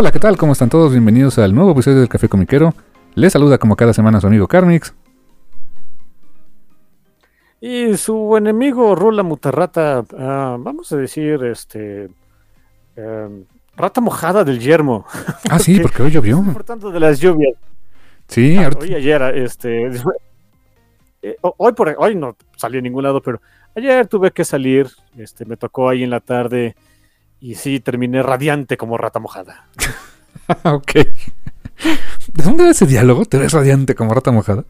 Hola, ¿qué tal? ¿Cómo están todos? Bienvenidos al nuevo episodio del Café Comiquero. Les saluda como cada semana su amigo Carmix. Y su enemigo Rula Mutarrata, ah, vamos a decir, este. em, rata mojada del yermo. Ah, sí, porque hoy llovió. Por tanto, de las lluvias. Sí, Ah, ahorita- hoy ayer, este. eh, ho- hoy, por, hoy no salí a ningún lado, pero ayer tuve que salir. Este, me tocó ahí en la tarde. Y sí, terminé radiante como rata mojada. ok. ¿De dónde era ese diálogo? ¿Te ves radiante como rata mojada?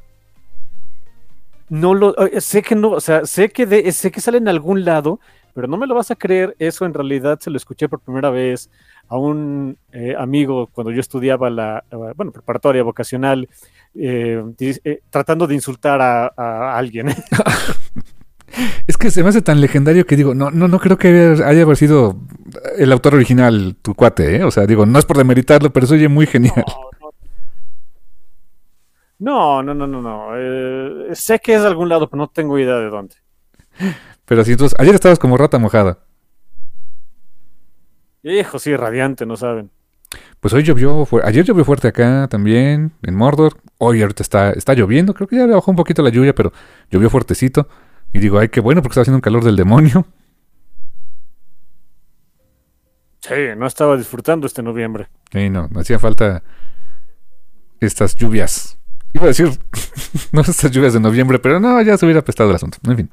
No lo, eh, sé que no, o sea, sé que de- sé que sale en algún lado, pero no me lo vas a creer. Eso en realidad se lo escuché por primera vez a un eh, amigo cuando yo estudiaba la, eh, bueno, preparatoria vocacional, eh, eh, tratando de insultar a, a alguien. Es que se me hace tan legendario que digo, no, no, no creo que haya, haber sido el autor original, tu cuate, ¿eh? O sea, digo, no es por demeritarlo, pero se oye muy genial. No, no, no, no, no. eh, sé que es de algún lado, pero no tengo idea de dónde. Pero sí, entonces, ayer estabas como rata mojada. Hijo, sí, radiante, no saben. Pues hoy llovió, ayer llovió fuerte acá también, en Mordor. Hoy ahorita está, está lloviendo, creo que ya bajó un poquito la lluvia, pero llovió fuertecito. Y digo, ay, qué bueno, porque está haciendo un calor del demonio. Sí, no estaba disfrutando este noviembre. Y no, hacía falta estas lluvias. Iba a decir, no estas lluvias de noviembre, pero no, ya se hubiera prestado el asunto. En fin.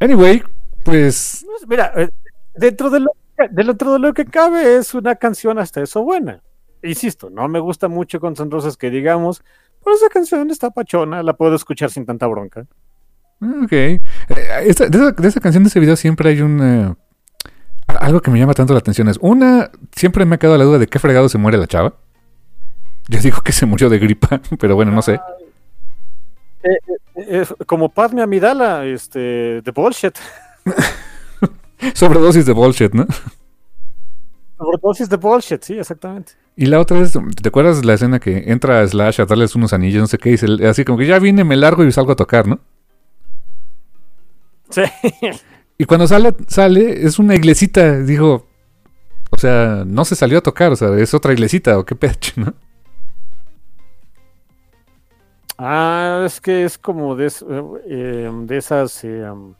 Anyway, pues Pues, Mira, eh, dentro de, lo, dentro de lo que cabe es una canción hasta eso buena. Insisto, no me gusta mucho con San Rosas que digamos, pero esa canción está pachona, la puedo escuchar sin tanta bronca. Ok. Eh, esta- de, esa, de esa canción, de ese video, siempre hay un... eh, algo que me llama tanto la atención es, una, siempre me ha quedado la duda de qué fregado se muere la chava. Yo digo que se murió de gripa, pero bueno, no sé. Eh, eh, como Padme Amidala, este, de bullshit. Sobredosis de bullshit, ¿no? Sobredosis de bullshit, sí, exactamente. Y la otra vez, ¿te acuerdas la escena que entra a Slash a darles unos anillos, no sé qué, y se- así como que ya vine, me largo y salgo a tocar, ¿no? Sí. Y cuando sale, sale, es una iglesita, digo, o sea, no se salió a tocar, o sea, es otra iglesita, o qué pecho, ¿no? Ah, es que es como de, eh, de esas eh, um,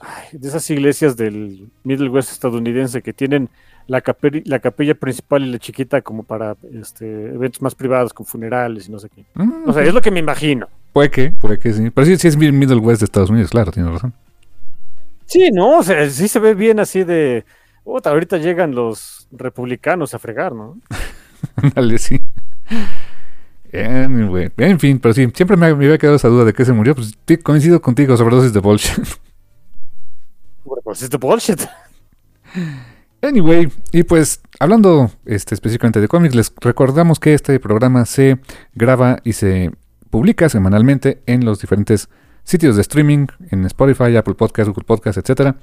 ay, de esas iglesias del Middle West estadounidense que tienen la, cape- la capilla principal y la chiquita como para este, eventos más privados, con funerales y no sé qué. Mm, O sea, es lo que me imagino. Puede que, puede que sí. Pero sí, sí es Middle West de Estados Unidos, claro, tienes razón. Sí, no, o sea, sí se ve bien así de. "Puta, ahorita llegan los republicanos a fregar, ¿no? Ándale, sí. Anyway, en fin, pero sí, siempre me, me había quedado esa duda de qué se murió. Pues coincido contigo, sobredosis de bullshit. Pues es de bullshit. Anyway, y pues hablando este, específicamente de cómics, les recordamos que este programa se graba y se publica semanalmente en los diferentes sitios de streaming, en Spotify, Apple Podcasts, Google Podcasts, etcétera.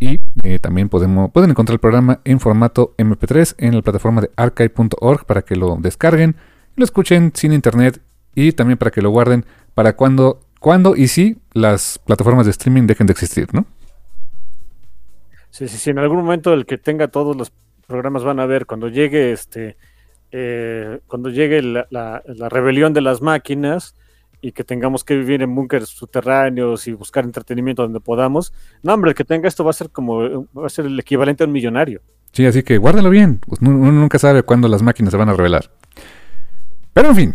Y eh, también podemos, pueden encontrar el programa en formato MP3 en la plataforma de archive.org para que lo descarguen, lo escuchen sin internet y también para que lo guarden para cuando, cuando y si las plataformas de streaming dejen de existir, ¿no? Sí, sí, sí, en algún momento el que tenga todos los programas van a ver cuando llegue este eh, cuando llegue la, la, rebelión de las máquinas y que tengamos que vivir en búnkeres subterráneos y buscar entretenimiento donde podamos. No, hombre, el que tenga esto va a ser como va a ser el equivalente a un millonario. Sí, así que guárdalo bien. Pues uno nunca sabe cuándo las máquinas se van a revelar. Pero en fin,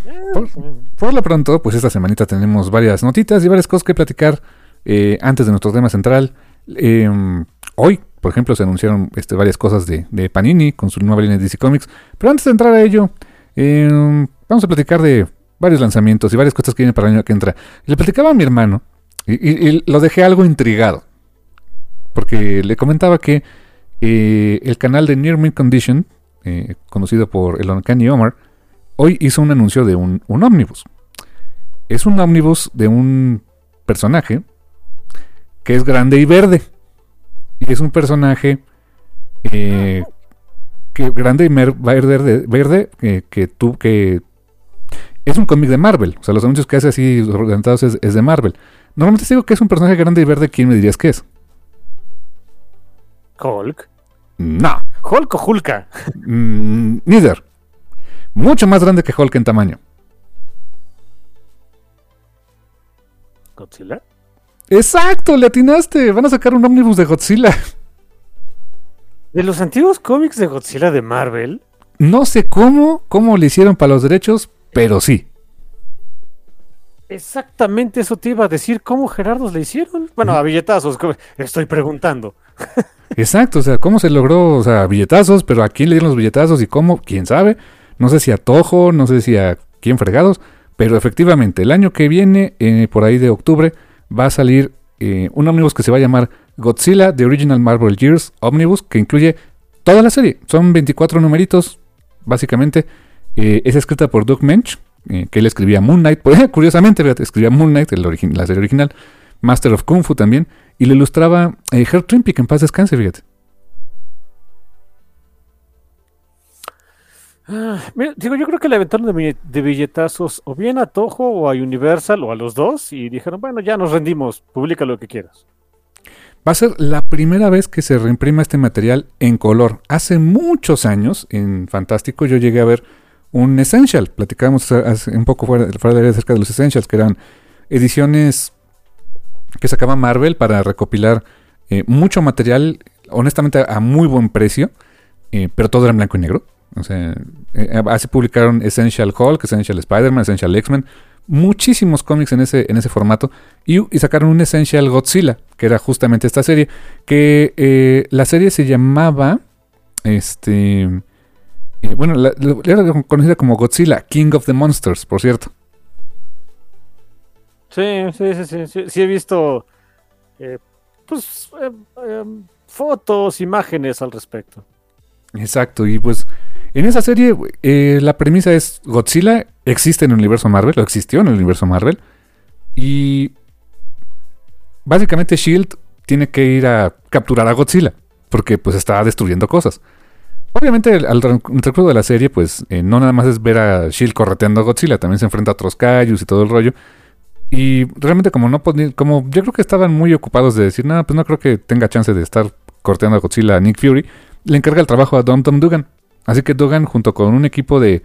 por, lo pronto, pues esta semanita tenemos varias notitas y varias cosas que platicar eh, antes de nuestro tema central. Em, hoy, por ejemplo, se anunciaron este, varias cosas de, Panini con su nueva línea de DC Comics. Pero antes de entrar a ello, em, vamos a platicar de varios lanzamientos y varias cosas que vienen para el año que entra. Le platicaba a mi hermano y, lo dejé algo intrigado. Porque le comentaba que eh, el canal de Near Mint Condition, eh, conocido por el Uncanny Omar, hoy hizo un anuncio de un, un ómnibus. Es un ómnibus de un personaje que es grande y verde. Y es un personaje eh, que grande y verde, verde que, tú que es un cómic de Marvel. O sea, los anuncios que hace así orientados es, de Marvel. Normalmente digo que es un personaje grande y verde, ¿quién me dirías que es? Hulk. No. Hulk o Hulka. Mm, neither. Mucho más grande que Hulk en tamaño. ¿Godzilla? Exacto, le atinaste. Van a sacar un ómnibus de Godzilla. ¿De los antiguos cómics de Godzilla de Marvel? No sé cómo, cómo le hicieron para los derechos, pero sí. Exactamente eso te iba a decir. ¿Cómo Gerardos le hicieron? Bueno, a billetazos, estoy preguntando. Exacto, o sea, ¿cómo se logró? O sea, billetazos, pero ¿a quién le dieron los billetazos y cómo? ¿Quién sabe? No sé si a Tojo, no sé si a quién fregados, pero efectivamente, el año que viene, eh, por ahí de octubre, va a salir eh, un ómnibus que se va a llamar Godzilla The Original Marvel Years Omnibus, que incluye toda la serie. Son 24 numeritos, básicamente. Eh, es escrita por Doug Mensch, eh, que él escribía Moon Knight. Curiosamente, escribía Moon Knight, el la serie original. Master of Kung Fu también. Y le ilustraba Herb Trimpick, en paz descanse, fíjate. Ah, digo, yo creo que le aventaron de, billetazos o bien a Toho o a Universal o a los dos y dijeron, bueno, ya nos rendimos, publica lo que quieras. Va a ser la primera vez que se reimprima este material en color. Hace muchos años, en Fantástico, yo llegué a ver un Essential. Platicábamos un poco fuera, fuera de acerca de los Essentials, que eran ediciones que sacaba Marvel para recopilar eh, mucho material, honestamente a muy buen precio, eh, pero todo era en blanco y negro. O sea, eh, así publicaron Essential Hulk, Essential Spider-Man, Essential X-Men, muchísimos cómics en ese, en ese formato. Y, sacaron un Essential Godzilla, que era justamente esta serie. Que eh, la serie se llamaba. Este. Eh, bueno, era conocida como Godzilla, King of the Monsters, por cierto. Sí, sí, sí, sí. Sí, he visto. pues. fotos, imágenes al respecto. Exacto, y pues en esa serie, eh, la premisa es Godzilla existe en el universo Marvel, o existió en el universo Marvel, y básicamente Shield tiene que ir a capturar a Godzilla, porque pues está destruyendo cosas. Obviamente, al recuerdo de la serie, pues eh, no nada más es ver a Shield correteando a Godzilla, también se enfrenta a otros Kaijus y todo el rollo. Y realmente, como no como yo creo que estaban muy ocupados de decir, nada, pues no creo que tenga chance de estar corteando a Godzilla a Nick Fury, le encarga el trabajo a Dom Tom Dugan. Así que Dogan, junto con un equipo de,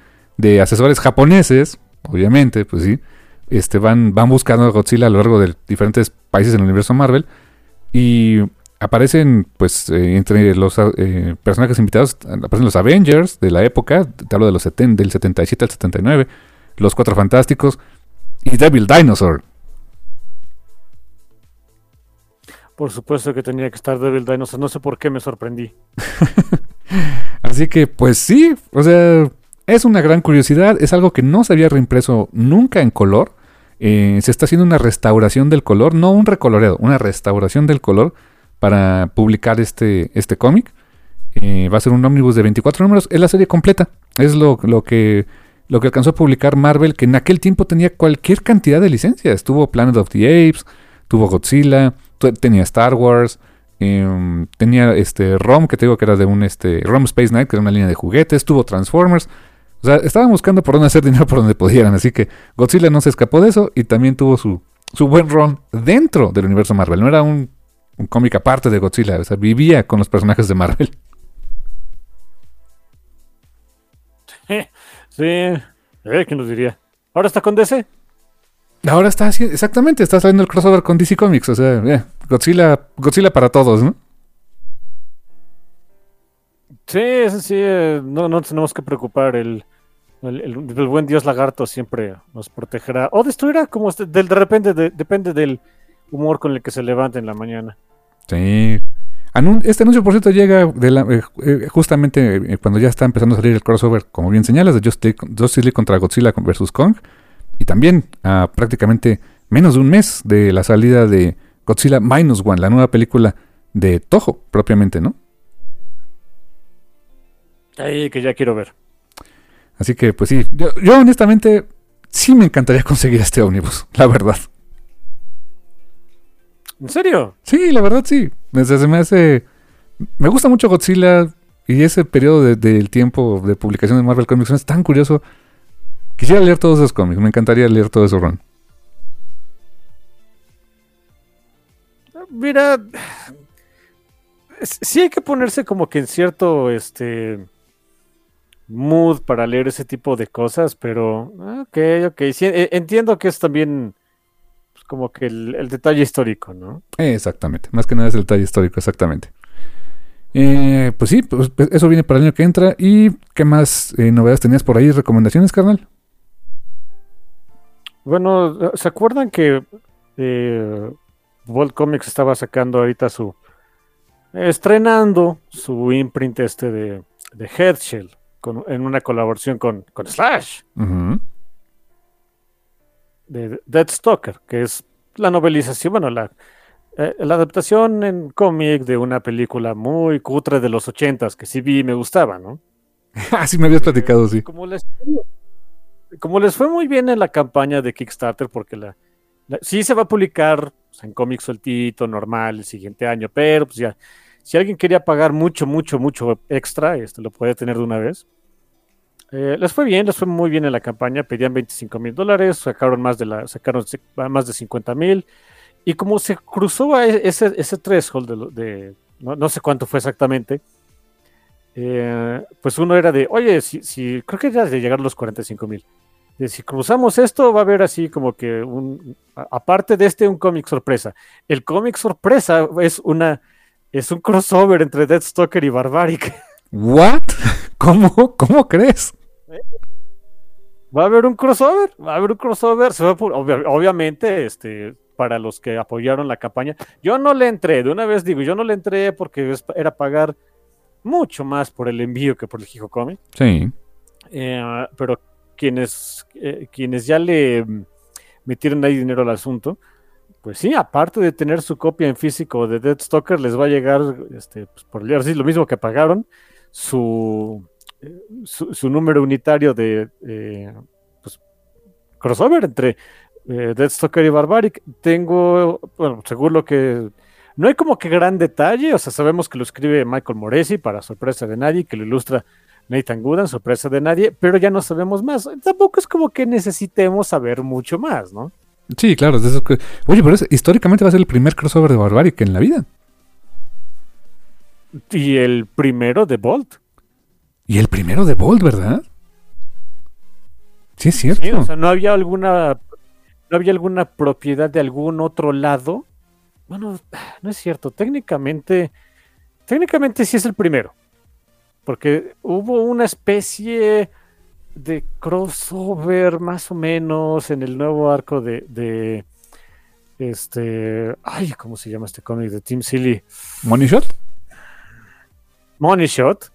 asesores japoneses, obviamente, pues sí, este, van, van buscando a Godzilla a lo largo de diferentes países en el universo Marvel. Y aparecen, pues, eh, entre los eh, personajes invitados, aparecen los Avengers de la época, te hablo de los 70, del 77 al 79, los Cuatro Fantásticos y Devil Dinosaur. Por supuesto que tenía que estar Devil Dinosaur, no sé por qué me sorprendí. Así que, pues sí, o sea, es una gran curiosidad, es algo que no se había reimpreso nunca en color. Eh, se está haciendo una restauración del color, no un recoloreado, una restauración del color para publicar este, este cómic. Eh, va a ser un ómnibus de 24 números, es la serie completa, es lo, lo, que, lo que alcanzó a publicar Marvel, que en aquel tiempo tenía cualquier cantidad de licencias. Tuvo Planet of the Apes, tuvo Godzilla, tenía Star Wars, Em, tenía este ROM, que te digo que era de un este, ROM Space Knight, que era una línea de juguetes. Tuvo Transformers. O sea, estaban buscando por dónde hacer dinero por donde pudieran. Así que Godzilla no se escapó de eso y también tuvo su, su buen ROM dentro del universo Marvel. No era un, un cómic aparte de Godzilla. O sea, vivía con los personajes de Marvel. Sí, eh, ¿quién nos diría? ¿Ahora está con DC? Ahora está así, exactamente, está saliendo el crossover con DC Comics, o sea, eh, Godzilla, Godzilla para todos, ¿no? Sí, sí, sí, eh, no, no tenemos que preocupar, el, el, el- el buen dios lagarto siempre nos protegerá o destruirá, como este- del, de repente, de- depende del humor con el que se levante en la mañana. Sí. Anun- este anuncio, por cierto, llega de la- eh, eh, justamente eh, cuando ya está empezando a salir el crossover, como bien señalas, de Justice League, contra Godzilla vs. Kong. Y también a prácticamente menos de un mes de la salida de Godzilla Minus One, la nueva película de Toho, propiamente, ¿no? Ay, que ya quiero ver. Así que, pues sí, yo, yo honestamente sí me encantaría conseguir este ómnibus, la verdad. ¿En serio? Sí, la verdad sí. Me- Se, me hace. Me gusta mucho Godzilla y ese periodo de- del tiempo de publicación de Marvel Comics es tan curioso. Quisiera leer todos esos cómics, me encantaría leer todo eso, run. Mira, sí hay que ponerse como que en cierto este mood para leer ese tipo de cosas, pero ah, ok, ok, sí, e- entiendo que es también pues, como que el, el detalle histórico, ¿no? Exactamente, más que nada es el detalle histórico, exactamente. Eh, pues sí, pues, pues, eso viene para el año que entra. ¿Y qué más eh, novedades tenías por ahí? ¿Recomendaciones, carnal? Bueno, ¿se acuerdan que eh, Bolt Comics estaba sacando ahorita su estrenando su imprint este de, de Headshell con, en una colaboración con, con Slash? Ujú. de Dead Stalker, que es la novelización, bueno, la, eh, la adaptación en cómic de una película muy cutre de los ochentas, que sí vi y me gustaba, ¿no? Ah, sí, me habías platicado, sí. Como les, como les fue muy bien en la campaña de Kickstarter, porque la, la- sí se va a publicar pues, en cómic sueltito, normal, el siguiente año, pero pues ya, si alguien quería pagar mucho, mucho, mucho extra, este lo puede tener de una vez. Eh, les fue bien, les fue muy bien en la campaña, pedían 25 mil dólares, sacaron más de la, sacaron más de 50 mil, y como se cruzó a e- ese, ese threshold de, de- no, no sé cuánto fue exactamente, eh, pues uno era de, oye, si, si creo que era de llegar a los 45 mil. De si cruzamos esto, va a haber así como que un, aparte de este, un cómic sorpresa. El cómic sorpresa es una, es un crossover entre Deathstalker y Barbaric. ¿What? ¿Cómo? ¿Cómo crees? Va a haber un crossover, va a haber un crossover. Se va a pu- obvia- obviamente, este, para los que apoyaron la campaña. Yo no le entré, de una vez digo, yo no le entré porque era pagar mucho más por el envío que por el Hijo Comic. Sí. Eh, pero quienes, eh, quienes ya le mm, metieron ahí dinero al asunto, pues sí, aparte de tener su copia en físico de Dead Stalker, les va a llegar, este, pues, por así, lo mismo que pagaron, su, eh, su, su número unitario de eh, pues, crossover entre eh, Dead Stalker y Barbaric. Tengo, bueno, según lo que... No hay como que gran detalle, o sea, sabemos que lo escribe Michael Moresi para sorpresa de nadie, que lo ilustra Nathan Gooden, sorpresa de nadie, pero ya no sabemos más. Tampoco es como que necesitemos saber mucho más, ¿no? Sí, claro. eso que- Oye, pero es- históricamente va a ser el primer crossover de Barbaric en la vida. Y el primero de Bolt. Y el primero de Bolt, ¿verdad? Sí, es cierto. Sí, o sea, no había alguna no había alguna propiedad de algún otro lado. Bueno, no es cierto. Técnicamente, técnicamente sí es el primero. Porque hubo una especie de crossover más o menos en el nuevo arco de, de este, ay, ¿cómo se llama este cómic de Tim Silly? ¿Money Shot? Money Shot,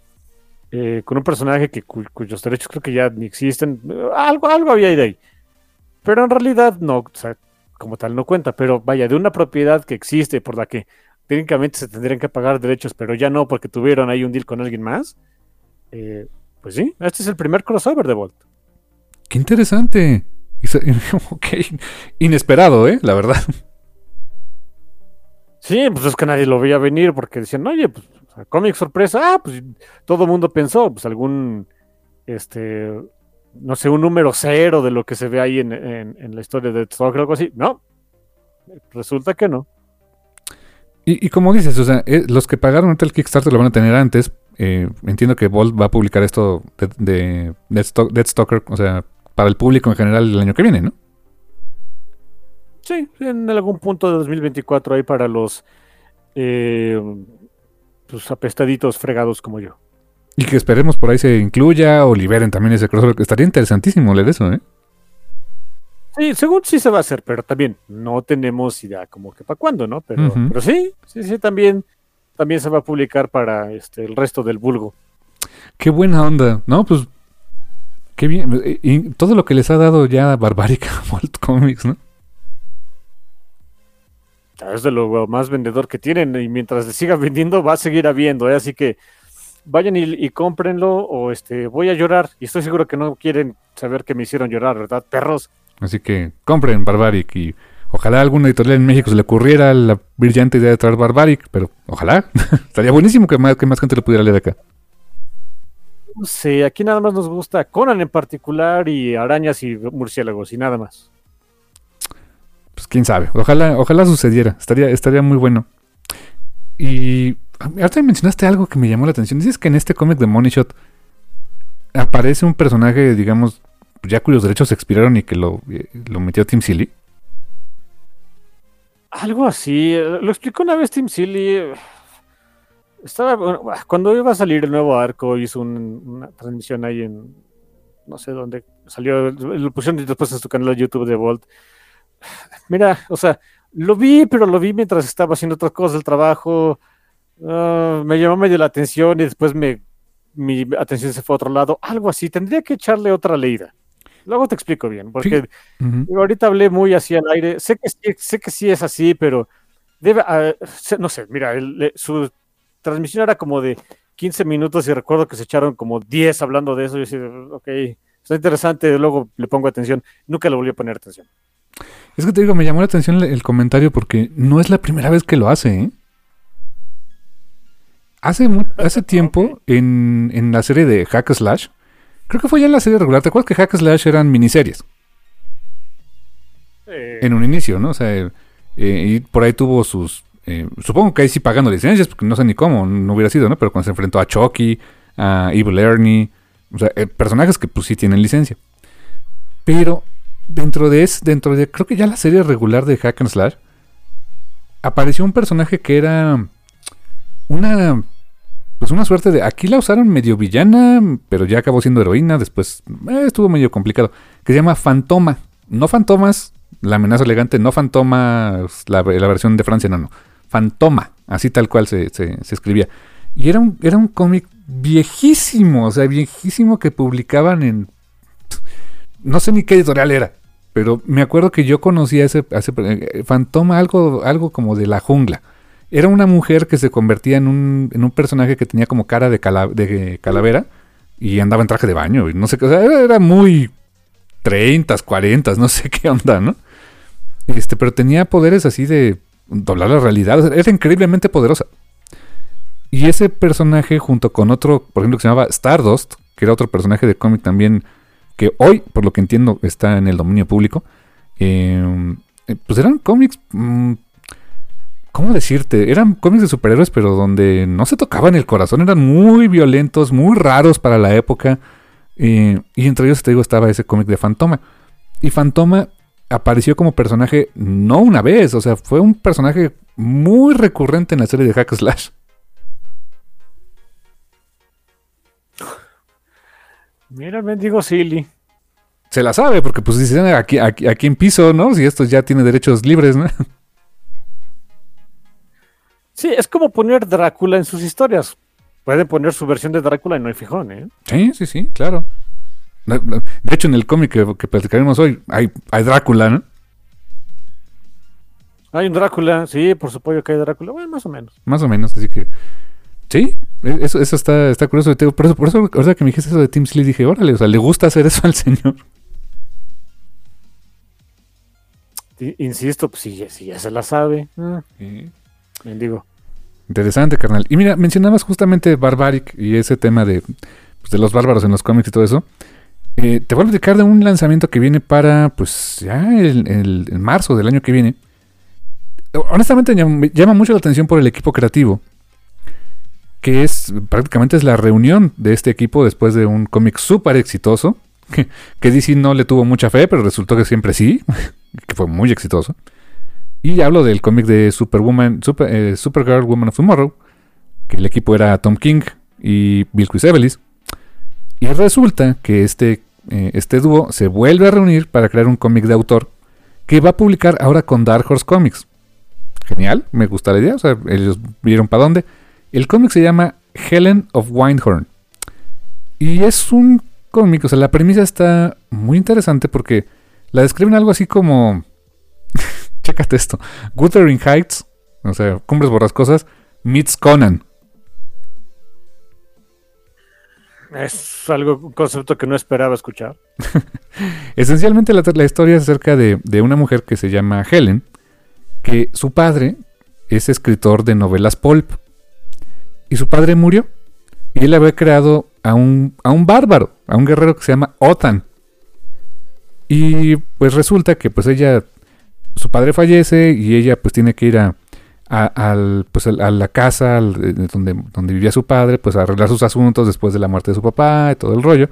eh, con un personaje que cu- cuyos derechos creo que ya ni existen. Algo, algo había ahí de ahí. Pero en realidad no, o sea, como tal no cuenta. Pero vaya, de una propiedad que existe por la que técnicamente se tendrían que pagar derechos, pero ya no porque tuvieron ahí un deal con alguien más. eh, pues sí, este es el primer crossover de Volt. Qué interesante. Y se- ok. Inesperado, ¿eh? La verdad. Sí, pues es que nadie lo veía venir porque decían, oye, pues cómic sorpresa, ah, pues todo el mundo pensó, pues algún, este, no sé, un número cero de lo que se ve ahí en, en- en la historia de Stalker o algo así. No, resulta que no. Y, y como dices, o sea, eh, los que pagaron ahorita el Kickstarter lo van a tener antes, eh, entiendo que Bolt va a publicar esto de, de Deathstalker, o sea, para el público en general el año que viene, ¿no? Sí, en algún punto de 2024 ahí para los eh, pues, apestaditos fregados como yo. Y que esperemos por ahí se incluya o liberen también ese crossover. Estaría interesantísimo leer eso, ¿eh? Sí, según sí se va a hacer, pero también no tenemos idea como que para cuándo, ¿no? Pero, pero sí, sí, sí, también, también se va a publicar para este, el resto del vulgo. Qué buena onda, ¿no? Pues qué bien. Y todo lo que les ha dado ya Barbaric Vault Comics, ¿no? Es de lo más vendedor que tienen y mientras se siga vendiendo va a seguir habiendo, ¿eh? así que vayan y, y, cómprenlo o este voy a llorar y estoy seguro que no quieren saber que me hicieron llorar, ¿verdad? Perros. Así que compren Barbaric y ojalá alguna editorial en México se le ocurriera la brillante idea de traer Barbaric, pero ojalá. Estaría buenísimo que más, que más gente lo pudiera leer acá. Sí, aquí nada más nos gusta Conan en particular y arañas y murciélagos y nada más. Pues quién sabe, ojalá, ojalá sucediera, estaría, estaría muy bueno. Y ahorita mencionaste algo que me llamó la atención. Dices que en este cómic de Money Shot aparece un personaje, digamos, ya cuyos derechos expiraron y que lo, eh, lo metió Tim Silly. Algo así. Lo explicó una vez Tim Silly. Estaba, cuando iba a salir el nuevo arco, hizo una transmisión ahí en. No sé dónde. Salió. Lo pusieron después en su canal de YouTube de Volt. Mira, o sea, lo vi, pero lo vi mientras estaba haciendo otras cosas del trabajo. Ah, me llamó medio la atención y después me, mi atención se fue a otro lado. Algo así. Tendría que echarle otra leída. Luego te explico bien, porque ahorita hablé muy así al aire. Sé que, sí, sé que sí es así, pero debe, ah, no sé, mira, su transmisión era como de 15 minutos y recuerdo que se echaron como 10 hablando de eso. Yo decía, ok, está interesante, luego le pongo atención. Nunca le volví a poner atención. Es que te digo, me llamó la atención el, comentario porque no es la primera vez que lo hace, ¿eh? Hace, hace tiempo, en, en la serie de Hack Slash, Creo que fue ya en la serie regular. ¿Te acuerdas que Hack Slash eran miniseries? En un inicio, ¿no? O sea, eh, y por ahí tuvo sus. Eh, supongo que ahí sí pagando licencias, porque no sé ni cómo, no hubiera sido, ¿no? Pero cuando se enfrentó a Chucky, a Evil Ernie, o sea, eh, personajes que pues sí tienen licencia. Pero dentro de es, dentro de, creo que ya la serie regular de Hack and Slash, apareció un personaje que era una pues una suerte de. Aquí la usaron medio villana, pero ya acabó siendo heroína. Después eh, estuvo medio complicado. Que se llama Fantoma. No Fantomas, la amenaza elegante. No Fantomas, la, versión de Francia, no, no. Fantoma, así tal cual se, escribía. Y era un, era un cómic viejísimo, o sea, viejísimo que publicaban en. No sé ni qué editorial era. Pero me acuerdo que yo conocía ese, ese eh, Fantoma, algo, algo como de la jungla era una mujer que se convertía en un, en un personaje que tenía como cara de, calavera y andaba en traje de baño. Y no sé qué, o sea, era, muy 30, 40, no sé qué onda, ¿no? Este, pero tenía poderes así de doblar la realidad. era increíblemente poderosa. Y ese personaje, junto con otro, por ejemplo, que se llamaba Stardust, que era otro personaje de cómic también, que hoy, por lo que entiendo, está en el dominio público, eh, pues eran cómics mm, ¿Cómo decirte? Eran cómics de superhéroes, pero donde no se tocaban el corazón. Eran muy violentos, muy raros para la época. y entre ellos, te digo, estaba ese cómic de Fantoma. Y Fantoma apareció como personaje no una vez, o sea, fue un personaje muy recurrente en la serie de Hack Slash. Mira, digo Silly. Se la sabe, porque pues dicen aquí, aquí, aquí en piso, ¿no? Si esto ya tiene derechos libres, ¿no? Sí, es como poner Drácula en sus historias. Pueden poner su versión de Drácula y no hay fijón, ¿eh? Sí, sí, sí, claro. De hecho, en el cómic que, platicaremos hoy hay, hay Drácula, ¿no? Hay un Drácula, sí, por supuesto que hay Drácula, bueno, más o menos. Más o menos, así que. Sí, e, eso, eso está, está curioso. Por eso, por eso, ahorita que me dijiste eso de Tim Slee, dije, órale, o sea, le gusta hacer eso al señor. Insisto, pues si, si ya se la sabe. Ah, digo. Interesante, carnal. Y mira, mencionabas justamente Barbaric y ese tema de, pues, de los bárbaros en los cómics y todo eso. Eh, te voy a platicar de un lanzamiento que viene para, pues, ya el, marzo del año que viene. Honestamente, llama, mucho la atención por el equipo creativo. que es prácticamente es la reunión de este equipo después de un cómic súper exitoso, que, que DC no le tuvo mucha fe, pero resultó que siempre sí, que fue muy exitoso. Y hablo del cómic de Superwoman, Super, eh, Supergirl, Woman of Tomorrow, que el equipo era Tom King y Bill Evelis. Y resulta que este, eh, este dúo se vuelve a reunir para crear un cómic de autor que va a publicar ahora con Dark Horse Comics. Genial, me gusta la idea, o sea, ellos vieron para dónde. El cómic se llama Helen of Windhorn. Y es un cómic, o sea, la premisa está muy interesante porque la describen algo así como... Chécate esto. Wuthering Heights, o sea, Cumbres Borrascosas, meets Conan. Es algo, un concepto que no esperaba escuchar. Esencialmente la, la, historia es acerca de, de, una mujer que se llama Helen, que su padre es escritor de novelas pulp. Y su padre murió. Y él había creado a un, a un bárbaro, a un guerrero que se llama Otan. Y pues resulta que pues ella, su padre fallece y ella pues tiene que ir a, al, pues, a la casa donde, donde vivía su padre, pues a arreglar sus asuntos después de la muerte de su papá y todo el rollo.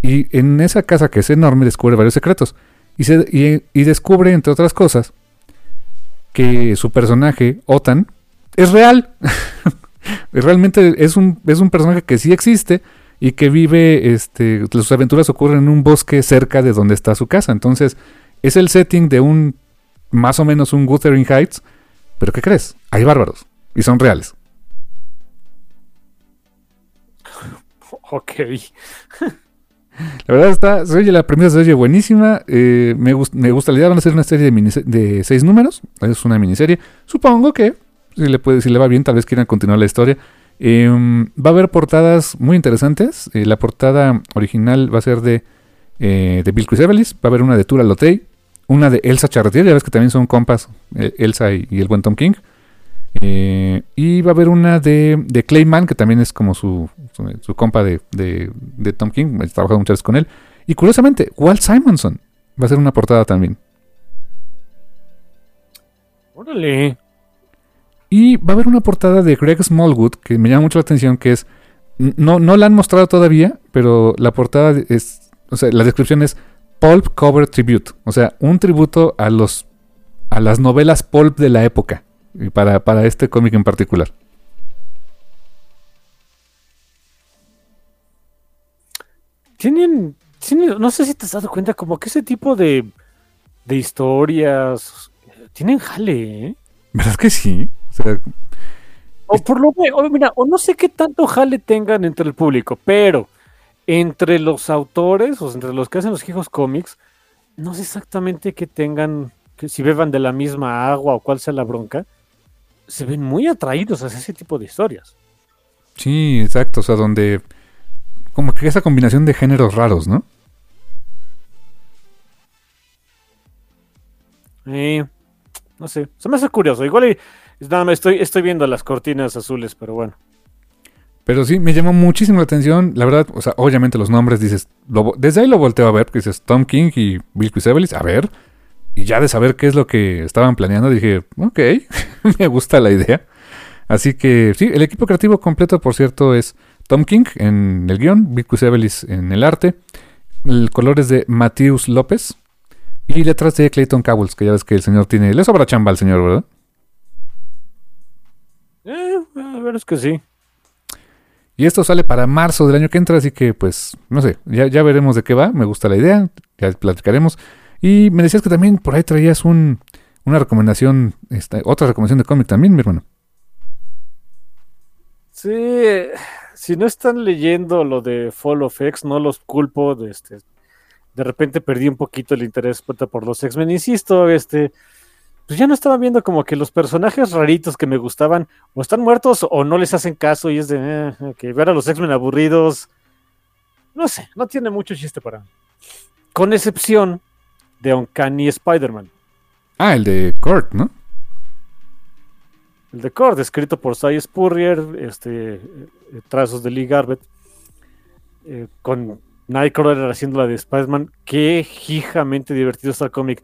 Y en esa casa que es enorme descubre varios secretos. Y, se, y descubre, entre otras cosas, que su personaje, Otan, es real. Realmente es un, es un personaje que sí existe y que vive, este, sus aventuras ocurren en un bosque cerca de donde está su casa. Entonces, es el setting de un, más o menos un Wuthering Heights. Pero ¿qué crees? Hay bárbaros y son reales. Ok. La verdad está, se oye, la primera se oye buenísima. Eh, me, me gusta la idea, van a ser una serie de, de seis números. Es una miniserie. Supongo que si le, puede, si le va bien, tal vez quieran continuar la historia. Eh, va a haber portadas muy interesantes. Eh, la portada original va a ser de, eh, de Bill Evelis. Va a haber una de Tura Lotey. Una de Elsa Charretier, ya ves que también son compas, eh, Elsa y, y, el buen Tom King. y va a haber una de, de Clayman, que también es como su, su, su compa de, de, de, Tom King. He trabajado muchas veces con él. Y curiosamente, Walt Simonson va a ser una portada también. Órale. Y va a haber una portada de Greg Smallwood que me llama mucho la atención, que es... No, no la han mostrado todavía, pero la portada es... O sea, la descripción es Pulp Cover Tribute. O sea, un tributo a los... a las novelas pulp de la época. Y para, para este cómic en particular. Tienen, tienen, no sé si te has dado cuenta, como que ese tipo de, de historias tienen jale, ¿eh? ¿Verdad que sí? O, sea, o por lo menos, mira, o no sé qué tanto jale tengan entre el público, pero entre los autores, o entre los que hacen los hijos cómics, no sé exactamente qué tengan, que si beban de la misma agua o cuál sea la bronca, se ven muy atraídos a ese tipo de historias. Sí, exacto, o sea, donde como que esa combinación de géneros raros, ¿no? Eh, no sé, se me hace curioso. Igual y, nada estoy, estoy viendo las cortinas azules, pero bueno. Pero sí, me llamó muchísimo la atención. La verdad, o sea, obviamente los nombres dices, desde ahí lo volteo a ver, porque dices Tom King y Bill Evelis, a ver. Y ya de saber qué es lo que estaban planeando, dije, ok, me gusta la idea. Así que sí, el equipo creativo completo, por cierto, es Tom King en el guion, Bill Evelis en el arte. El color es de Matheus López. Y letras de Clayton Cowles, que ya ves que el señor tiene. Le sobra chamba al señor, ¿verdad? Eh, a ver, es que sí. Y esto sale para marzo del año que entra, así que pues, no sé, ya, ya veremos de qué va. Me gusta la idea, ya platicaremos. Y me decías que también por ahí traías un, una recomendación, otra recomendación de cómic también, mi hermano. Sí, si no están leyendo lo de Fall of X, no los culpo de este de repente perdí un poquito el interés por los X-Men. Insisto, este, pues ya no estaba viendo como que los personajes raritos que me gustaban o están muertos o no les hacen caso y es de eh, que ver a los X-Men aburridos. No sé, no tiene mucho chiste para mí. Con excepción de Uncanny Spider-Man. Ah, el de Kurt, ¿no? El de Kurt, escrito por Cy Spurrier, este, eh, trazos de Lee Garbett, eh, con Nightcrawler haciendo la de Spider-Man. Qué hijamente divertido está el cómic.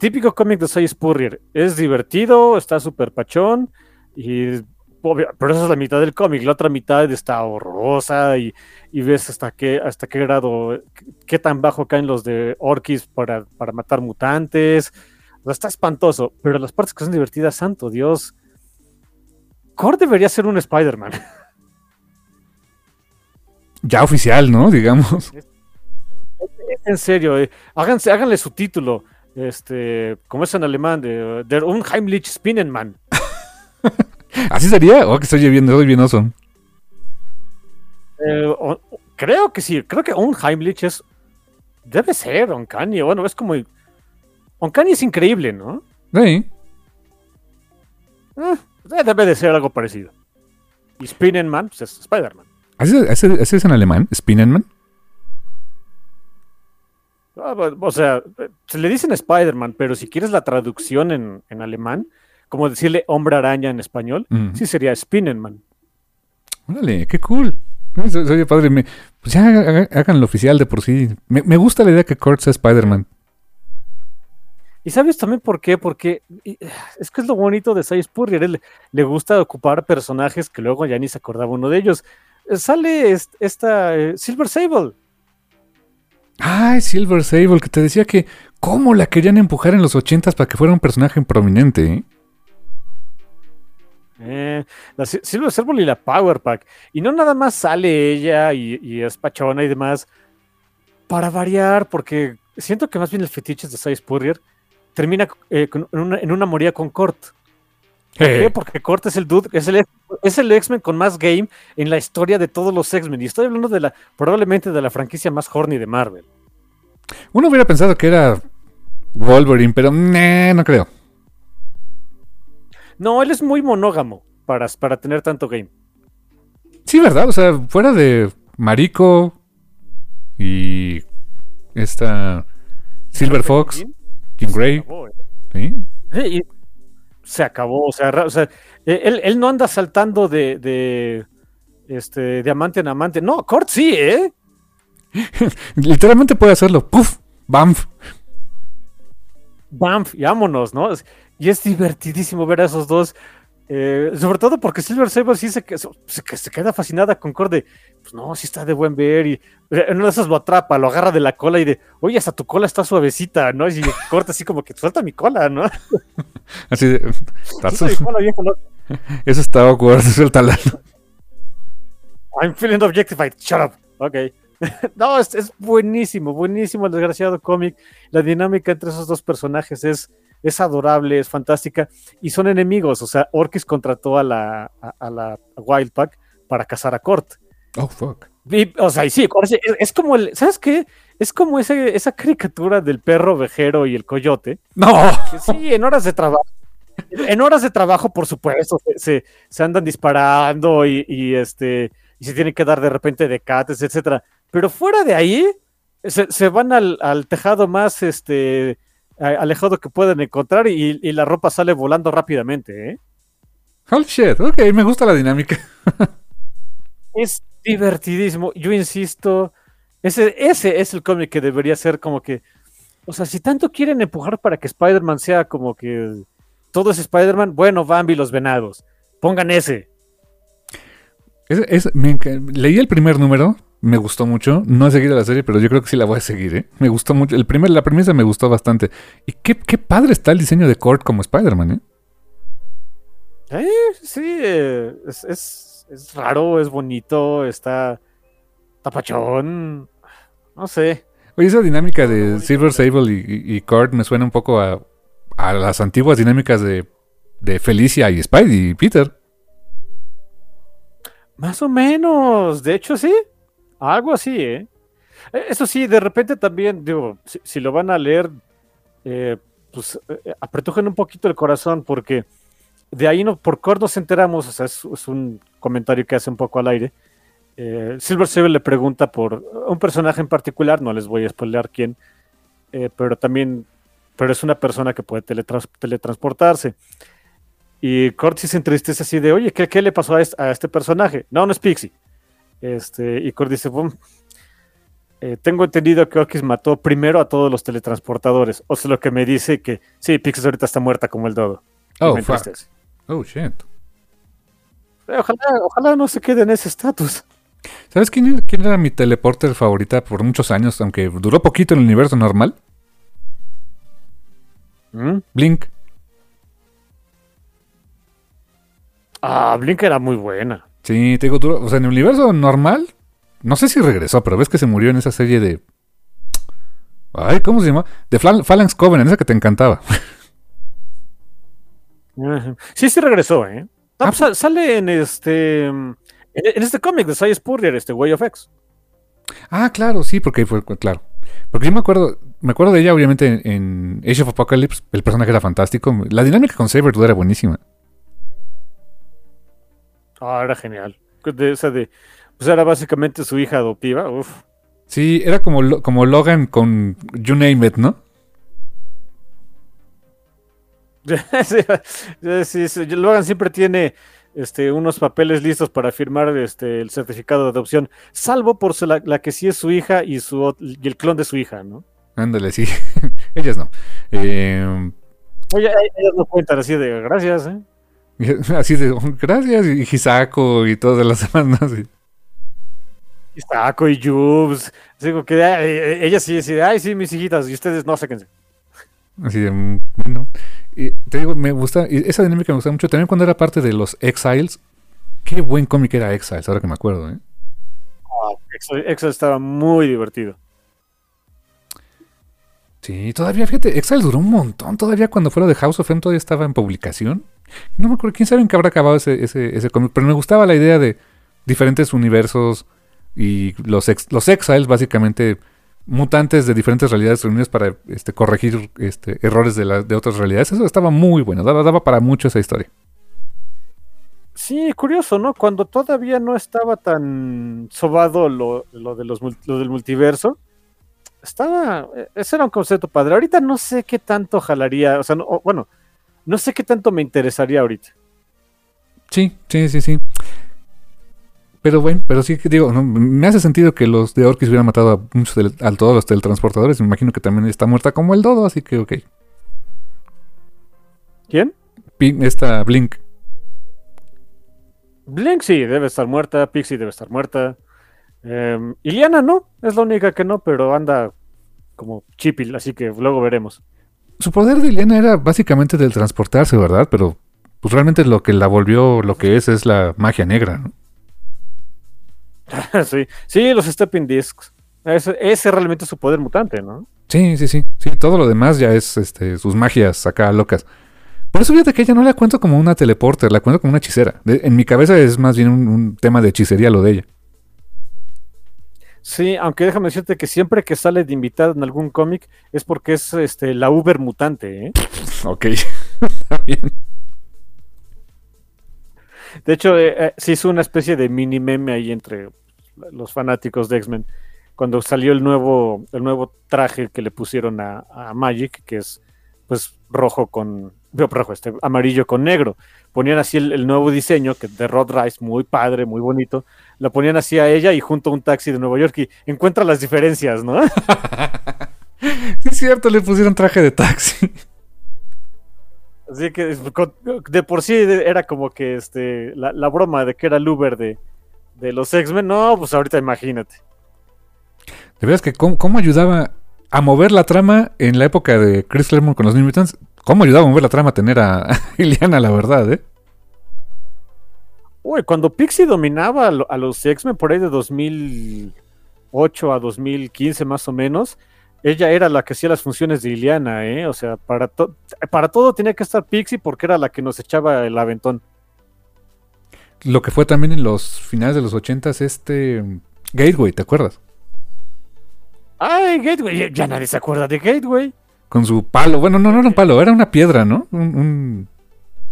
Típico cómic de Cy Spurrier. Es divertido, está súper pachón y pero esa es la mitad del cómic, la otra mitad está horrorosa y, ves hasta qué, hasta qué grado, qué, tan bajo caen los de Orkis para, para matar mutantes. está espantoso, pero las partes que son divertidas, santo Dios. Core debería ser un Spider-Man. Ya oficial, ¿no? Digamos. En serio, eh, háganse, háganle su título. Este, como es en alemán, de Der Unheimlich Spinnenmann. ¿Así sería? ¿O oh, que estoy bien, estoy bien awesome. Eh, creo que sí, creo que Unheimlich es. Debe ser Uncanny. Bueno, es como. Uncanny es increíble, ¿no? Sí. Eh, debe de ser algo parecido. Y Spinnenman, pues es Spider-Man. ¿Así, es en alemán? ¿Spinnenman? Ah, o sea, se le dicen Spider-Man, pero si quieres la traducción en, en alemán, como decirle hombre araña en español, sí sería Spinnenman. Órale, qué cool. Oye, padre, pues ya hagan lo oficial de por sí. Me, gusta la idea que Kurt sea Spider-Man. Y sabes también por qué, porque es que es lo bonito de Sai Spurrier, él le gusta ocupar personajes que luego ya ni se acordaba uno de ellos. Eh, sale esta eh, Silver Sable. Ay, Silver Sable, que te decía que cómo la querían empujar en los ochentas para que fuera un personaje prominente, ¿eh? Eh, Silver Serval y la Power Pack. Y no nada más sale ella y, es pachona y demás. Para variar, porque siento que más bien el fetiche de Size Spurrier termina eh, en, una, moría con Kort. ¿Por qué? Porque Kort es el dude, es el, es el X-Men con más game en la historia de todos los X-Men. Y estoy hablando de la, probablemente de la franquicia más horny de Marvel. Uno hubiera pensado que era Wolverine, pero no creo. No, él es muy monógamo para, para tener tanto game. Sí, ¿verdad? O sea, fuera de Marico y esta Silver Fox, King Grey. ¿eh? ¿Sí? Se acabó. O sea, e, él, no anda saltando de, de este, diamante en amante. No, Kurt sí, ¿eh? Literalmente puede hacerlo. ¡Puf! ¡Bamf! ¡Bamf! Y vámonos, ¿no? Y es divertidísimo ver a esos dos. Eh, sobre todo porque Silver Sable sí se, se, queda fascinada con Corde. Pues no, sí está de buen ver. Y en una de esas lo atrapa, lo agarra de la cola y de, oye, hasta tu cola está suavecita, ¿no? Y corta así como que suelta mi cola, ¿no? Así de. Eso está awkward, suéltala. I'm feeling objectified, shut up. Ok. no, es, es, buenísimo, buenísimo el desgraciado cómic. La dinámica entre esos dos personajes es es adorable, es fantástica, y son enemigos. O sea, Orkis contrató a la, a, la Wildpack para cazar a Kort. Oh, fuck. o sea, y sí, es, como el, ¿sabes qué? Es como ese, esa caricatura del perro vejero y el coyote. No. sí, en horas de trabajo. En horas de trabajo, por supuesto, se, se andan disparando y, este y se tienen que dar de repente decates, etcétera. Pero fuera de ahí, se, se van al, al, tejado más este alejado que pueden encontrar y, la ropa sale volando rápidamente, ¿eh? Holy shit, ok, me gusta la dinámica. es divertidísimo, yo insisto, ese, ese es el cómic que debería ser como que, o sea, si tanto quieren empujar para que Spider-Man sea como que todo es Spider-Man, bueno, Bambi los venados, pongan ese. leí el primer número, me gustó mucho. No he seguido la serie, pero yo creo que sí la voy a seguir, ¿eh? Me gustó mucho. El primer, la premisa me gustó bastante. Y qué, padre está el diseño de Kurt como Spider-Man, ¿eh? eh sí, eh, es, raro, es bonito, está tapachón. No sé. Oye, esa dinámica de Silver Sable y, y, Kurt me suena un poco a, a las antiguas dinámicas de, de Felicia y Spidey y Peter. Más o menos, de hecho sí. Algo así, ¿eh? ¿eh? Eso sí, de repente también, digo, si, lo van a leer, eh, pues eh, apretujen un poquito el corazón, porque de ahí no, por cor nos enteramos, o sea, es, un comentario que hace un poco al aire. Silver Sable le pregunta por un personaje en particular, no les voy a spoilear quién, pero también, pero es una persona que puede teletransportarse. Y Cortis se entristece así de, oye, ¿qué, le pasó a este personaje? No, no es Pixie. Este, y Kurt dice, eh, tengo entendido que Orkis mató primero a todos los teletransportadores. O sea, lo que me dice que sí, Pixis ahorita está muerta como el dodo. Oh, fuck. Oh, shit. Ojalá, ojalá no se quede en ese estatus. ¿Sabes quién, quién era mi teleporter favorita por muchos años, aunque duró poquito en el universo normal? ¿Mm? Blink. Ah, Blink era muy buena. Sí, te digo, duró, o sea, en el universo normal, no sé si regresó, pero ves que se murió en esa serie de... Ay, ¿cómo se llama? De Fal- Phalanx Covenant, esa que te encantaba. Sí, sí regresó, ¿eh? Ah, Ah, pues, sa- sale en este. En, en este cómic de Cy Spurrier, este Way of X. Ah, claro, sí, porque fue, claro. Porque yo me acuerdo, me acuerdo de ella, obviamente, en, Age of Apocalypse, el personaje era fantástico. La dinámica con Sabretooth era buenísima. Ah, era genial. De, esa de, pues era básicamente su hija adoptiva. Uf. Sí, era como, como Logan con You Name It, ¿no? sí, sí, sí, Logan siempre tiene este, unos papeles listos para firmar este, el certificado de adopción, salvo por la, la que sí es su hija y, su, y el clon de su hija, ¿no? Ándale, sí. Ellas no. Eh, Oye, ellas no cuentan así de gracias, ¿eh? así de, "Oh, gracias, y Hisako y todas las demás, ¿no? Sí. Y Jubes. Así como que ay, eh, ella sí, sí, ay, sí, mis hijitas, y ustedes no, sáquense. Así de, mm, bueno. Y te digo, me gusta, y esa dinámica me gusta mucho. También cuando era parte de los Exiles. Qué buen cómic era Exiles, ahora que me acuerdo, ¿eh? Exo, Exo estaba muy divertido. Sí, todavía, fíjate, Exiles duró un montón. Todavía cuando fue lo de House of M todavía estaba en publicación. No me acuerdo, quién sabe en qué habrá acabado ese, ese, cómic. Pero me gustaba la idea de diferentes universos y los, ex- los Exiles, básicamente mutantes de diferentes realidades reunidos para este, corregir este, errores de, la- de otras realidades. Eso estaba muy bueno, daba, daba para mucho esa historia. Sí, curioso, ¿no? Cuando todavía no estaba tan sobado lo, lo de los, lo del multiverso, estaba, eh, ese era un concepto padre. Ahorita no sé qué tanto jalaría, o sea, no- bueno, no sé qué tanto me interesaría ahorita. Sí, sí, sí, sí. Pero bueno, pero sí que digo, no, me hace sentido que los de Orkis hubieran matado a muchos del- a todos los teletransportadores. Me imagino que también está muerta como el dodo, así que ok. ¿Quién? Esta Blink. Blink sí, debe estar muerta, Pixie debe estar muerta. Eh, Iliana no, es la única que no, pero anda como chipil, así que luego veremos. Su poder de Ileana era básicamente del transportarse, ¿verdad? Pero pues realmente lo que la volvió lo que es es la magia negra, ¿no? sí, sí, los stepping discs. Ese, ese realmente es su poder mutante, ¿no? Sí, sí, sí. Sí, todo lo demás ya es este, sus magias acá locas. Por eso fíjate que ella no la cuento como una teleporter, la cuento como una hechicera. De- en mi cabeza es más bien un, un tema de hechicería lo de ella. Sí, aunque déjame decirte que siempre que sale de invitada en algún cómic es porque es este la Uber mutante, ¿eh? Ok, está bien. De hecho, eh, eh, se hizo una especie de mini meme ahí entre los fanáticos de X-Men cuando salió el nuevo, el nuevo traje que le pusieron a, a Magic, que es pues rojo con rojo, este, amarillo con negro. Ponían así el, el nuevo diseño que de Rod Rice, muy padre, muy bonito. La ponían así a ella y junto a un taxi de Nueva York y encuentra las diferencias, ¿no? Sí, es cierto, le pusieron traje de taxi. Así que de por sí era como que este la, la broma de que era el Uber de, de los X-Men. No, pues ahorita imagínate. De veras que cómo, cómo ayudaba a mover la trama en la época de Chris Claremont con los New Mutants. ¿Cómo ayudaba a mover la trama a tener a Iliana, la verdad, eh? Uy, cuando Pixie dominaba a, lo- a los X-Men por ahí de 2008 a 2015 más o menos, ella era la que hacía las funciones de Iliana, ¿eh? O sea, para, to- para todo tenía que estar Pixie porque era la que nos echaba el aventón. Lo que fue también en los finales de los ochentas, este Gateway, ¿te acuerdas? ¡Ay, Gateway! Ya, ya nadie se acuerda de Gateway. Con su palo. Bueno, no, no era un palo, era una piedra, ¿no? Un, un-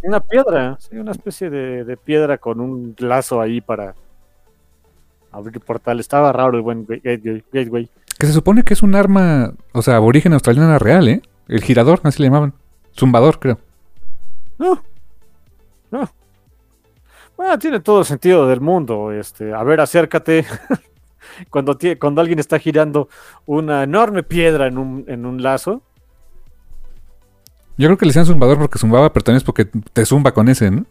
Una piedra, sí, una especie de, de piedra con un lazo ahí para abrir portal. Estaba raro el buen Gateway. Que se supone que es un arma, o sea, aborigen australiana real, ¿eh? El girador, así le llamaban. Zumbador, creo. No, no. Bueno, tiene todo el sentido del mundo. Este, a ver, acércate. cuando, cuando alguien está girando una enorme piedra en un, en un lazo. Yo creo que le decían zumbador porque zumbaba, pero también es porque te zumba con ese, ¿no?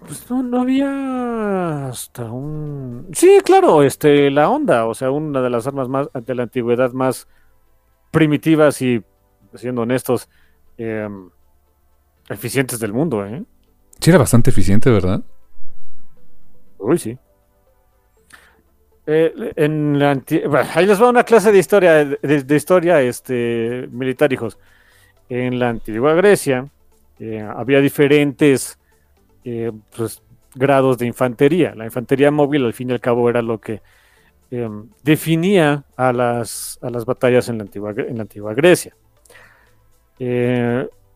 Pues no, no había hasta un... Sí, claro, este, la onda, o sea, una de las armas más de la antigüedad más primitivas y, siendo honestos, em, eficientes del mundo, ¿eh? Sí, era bastante eficiente, ¿verdad? Uy, sí. Eh, ahí les va una clase de historia, de, historia este, militar, hijos. En la antigua Grecia eh, había diferentes eh, pues, grados de infantería. La infantería móvil, al fin y al cabo, era lo que eh, definía a las, a las batallas en la antigua, en la antigua Grecia.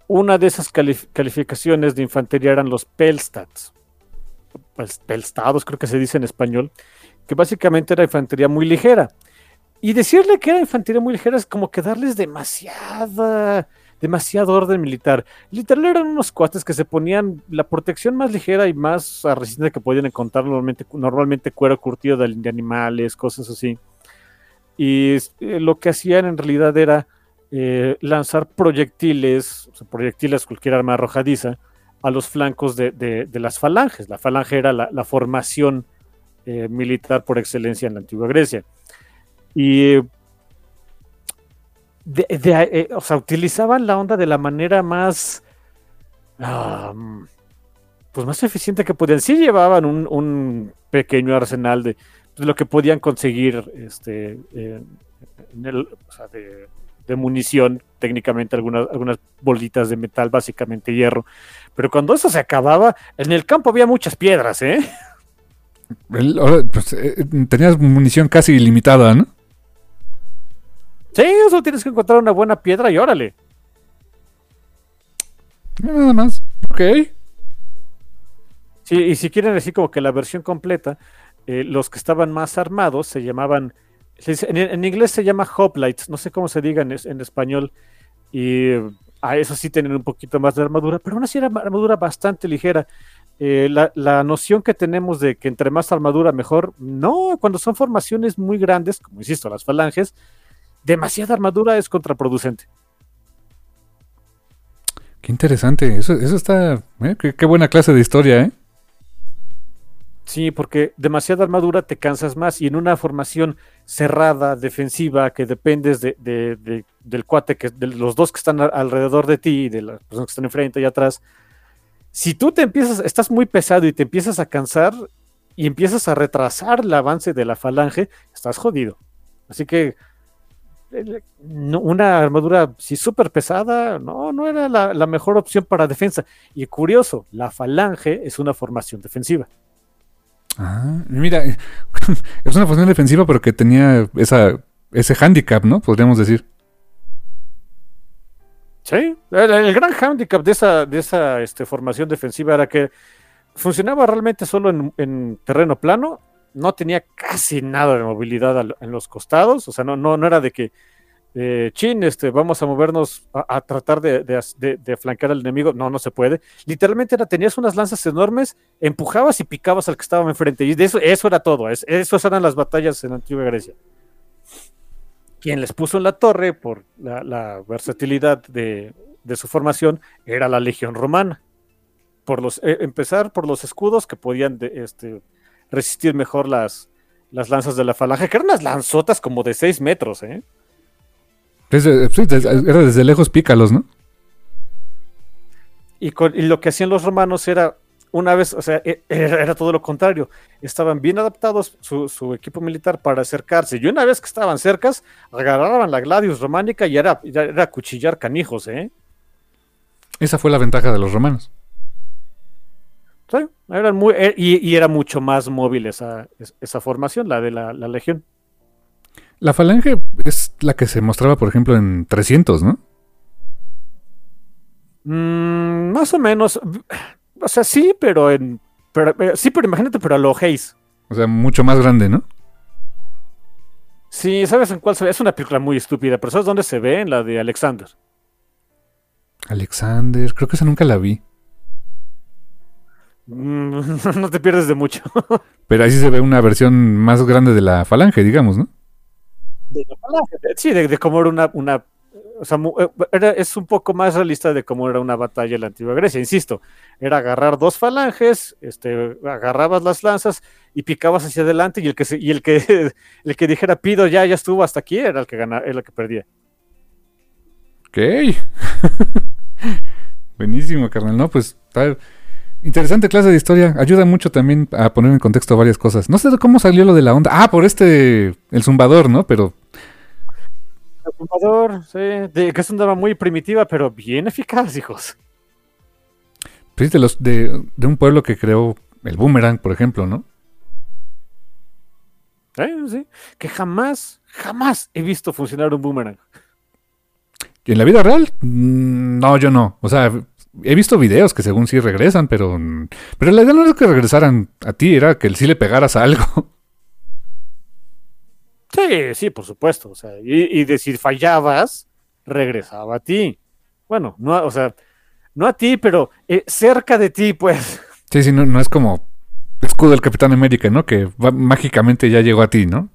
Una de esas calif- calificaciones de infantería eran los Pelstats. Pues, pelstados, creo que se dice en español, que básicamente era infantería muy ligera. Y decirle que era infantería muy ligera es como que darles demasiada, demasiado orden militar. Literal eran unos cuates que se ponían la protección más ligera y más resistente que podían encontrar normalmente, normalmente cuero curtido de, animales, cosas así. Y eh, lo que hacían en realidad era eh, lanzar proyectiles, o sea, proyectiles, cualquier arma arrojadiza, a los flancos de, de- las falanges. La falange era la formación eh, militar por excelencia en la antigua Grecia. Y de- de- eh, o sea, utilizaban la onda de la manera más, ah, pues más eficiente que podían. Sí llevaban un, pequeño arsenal de, lo que podían conseguir este, eh, de munición, técnicamente algunas, algunas bolitas de metal, básicamente hierro. Pero cuando eso se acababa, en el campo había muchas piedras, ¿eh? Pues, eh, tenías munición casi ilimitada, ¿no? Sí, eso tienes que encontrar una buena piedra y órale. Nada más. Ok. Sí, y si quieren decir como que la versión completa, eh, los que estaban más armados se llamaban, en, en inglés se llama hoplites, no sé cómo se diga en, es- en español, y eh, a eso sí tienen un poquito más de armadura, pero aún así era armadura bastante ligera. Eh, la, la noción que tenemos de que entre más armadura mejor, no, cuando son formaciones muy grandes, como insisto, las falanges, demasiada armadura es contraproducente. Qué interesante. Eso, eso está. eh, qué, qué buena clase de historia, ¿eh? Sí, porque demasiada armadura te cansas más y en una formación cerrada, defensiva, que dependes de, de- de- del cuate, que, de los dos que están a- alrededor de ti y de las personas que están enfrente y atrás, si tú te empiezas, estás muy pesado y te empiezas a cansar y empiezas a retrasar el avance de la falange, estás jodido. Así que una armadura sí súper pesada, no, no era la, la mejor opción para defensa. Y curioso, la falange es una formación defensiva. Ah, mira, es una función defensiva, pero que tenía esa, ese handicap, ¿no? Podríamos decir. Sí, el, gran hándicap de esa, de esa este, formación defensiva era que funcionaba realmente solo en, en terreno plano, no tenía casi nada de movilidad en los costados, o sea, no, no, no era de que, eh, chin, este, vamos a movernos a, tratar de, de, de- de flanquear al enemigo, no, no se puede. Literalmente era, tenías unas lanzas enormes, empujabas y picabas al que estaba enfrente, y de eso, eso era todo, es, esas eran las batallas en la antigua Grecia quien les puso en la torre por la, la versatilidad de, de su formación era la Legión Romana. Por los, eh, empezar por los escudos que podían de- este, resistir mejor las, las lanzas de la falange, que eran unas lanzotas como de 6 metros, ¿eh? Desde- desde- era desde lejos pícalos, ¿no? Y, con- y lo que hacían los romanos era, una vez, o sea, e- era, era todo lo contrario. Estaban bien adaptados su, su equipo militar para acercarse. Y una vez que estaban cercas, agarraban la gladius románica y era, era cuchillar canijos, ¿eh? Esa fue la ventaja de los romanos. Sí, eran muy, eh, y, y era mucho más móvil esa, es- esa formación, la de la, la legión. La falange es la que se mostraba, por ejemplo, en 300, ¿no? Mm, más o menos. O sea, sí, pero en. Pero, eh, sí, pero imagínate, pero a lo Hayes. O sea, mucho más grande, ¿no? Sí, ¿sabes en cuál se ve? Es una película muy estúpida, pero ¿sabes dónde se ve? En la de Alexander. Alexander, creo que esa nunca la vi. Mm, no te pierdes de mucho. Pero ahí sí se ve una versión más grande de la falange, digamos, ¿no? Sí, de, de cómo era una, una, o sea, eh, es un poco más realista de cómo era una batalla en la antigua Grecia, insisto, era agarrar dos falanges, este, agarrabas las lanzas y picabas hacia adelante y el que y el que el que dijera pido ya ya estuvo hasta aquí era el que ganaba, era el que perdía. Ok. Buenísimo, carnal. No, pues interesante clase de historia. Ayuda mucho también a poner en contexto varias cosas. No sé cómo salió lo de la onda. Ah, por este, el zumbador, ¿no? Pero Fumador, sí, de- que es una arma muy primitiva, pero bien eficaz, hijos. pues, de, los, de, de un pueblo que creó el boomerang, por ejemplo, ¿no? Eh, sí, Que jamás, jamás he visto funcionar un boomerang. ¿Y en la vida real? Mm, No, yo no. O sea, he visto videos que según sí regresan, pero... mm, Pero la idea no era que regresaran a ti, era que sí le pegaras a algo. Sí, sí, por supuesto. O sea, y, y de si fallabas, regresaba a ti. Bueno, no, o sea, no a ti, pero eh, cerca de ti, pues. Sí, sí, no, no es como escudo del Capitán América, ¿no? Que va- mágicamente ya llegó a ti, ¿no?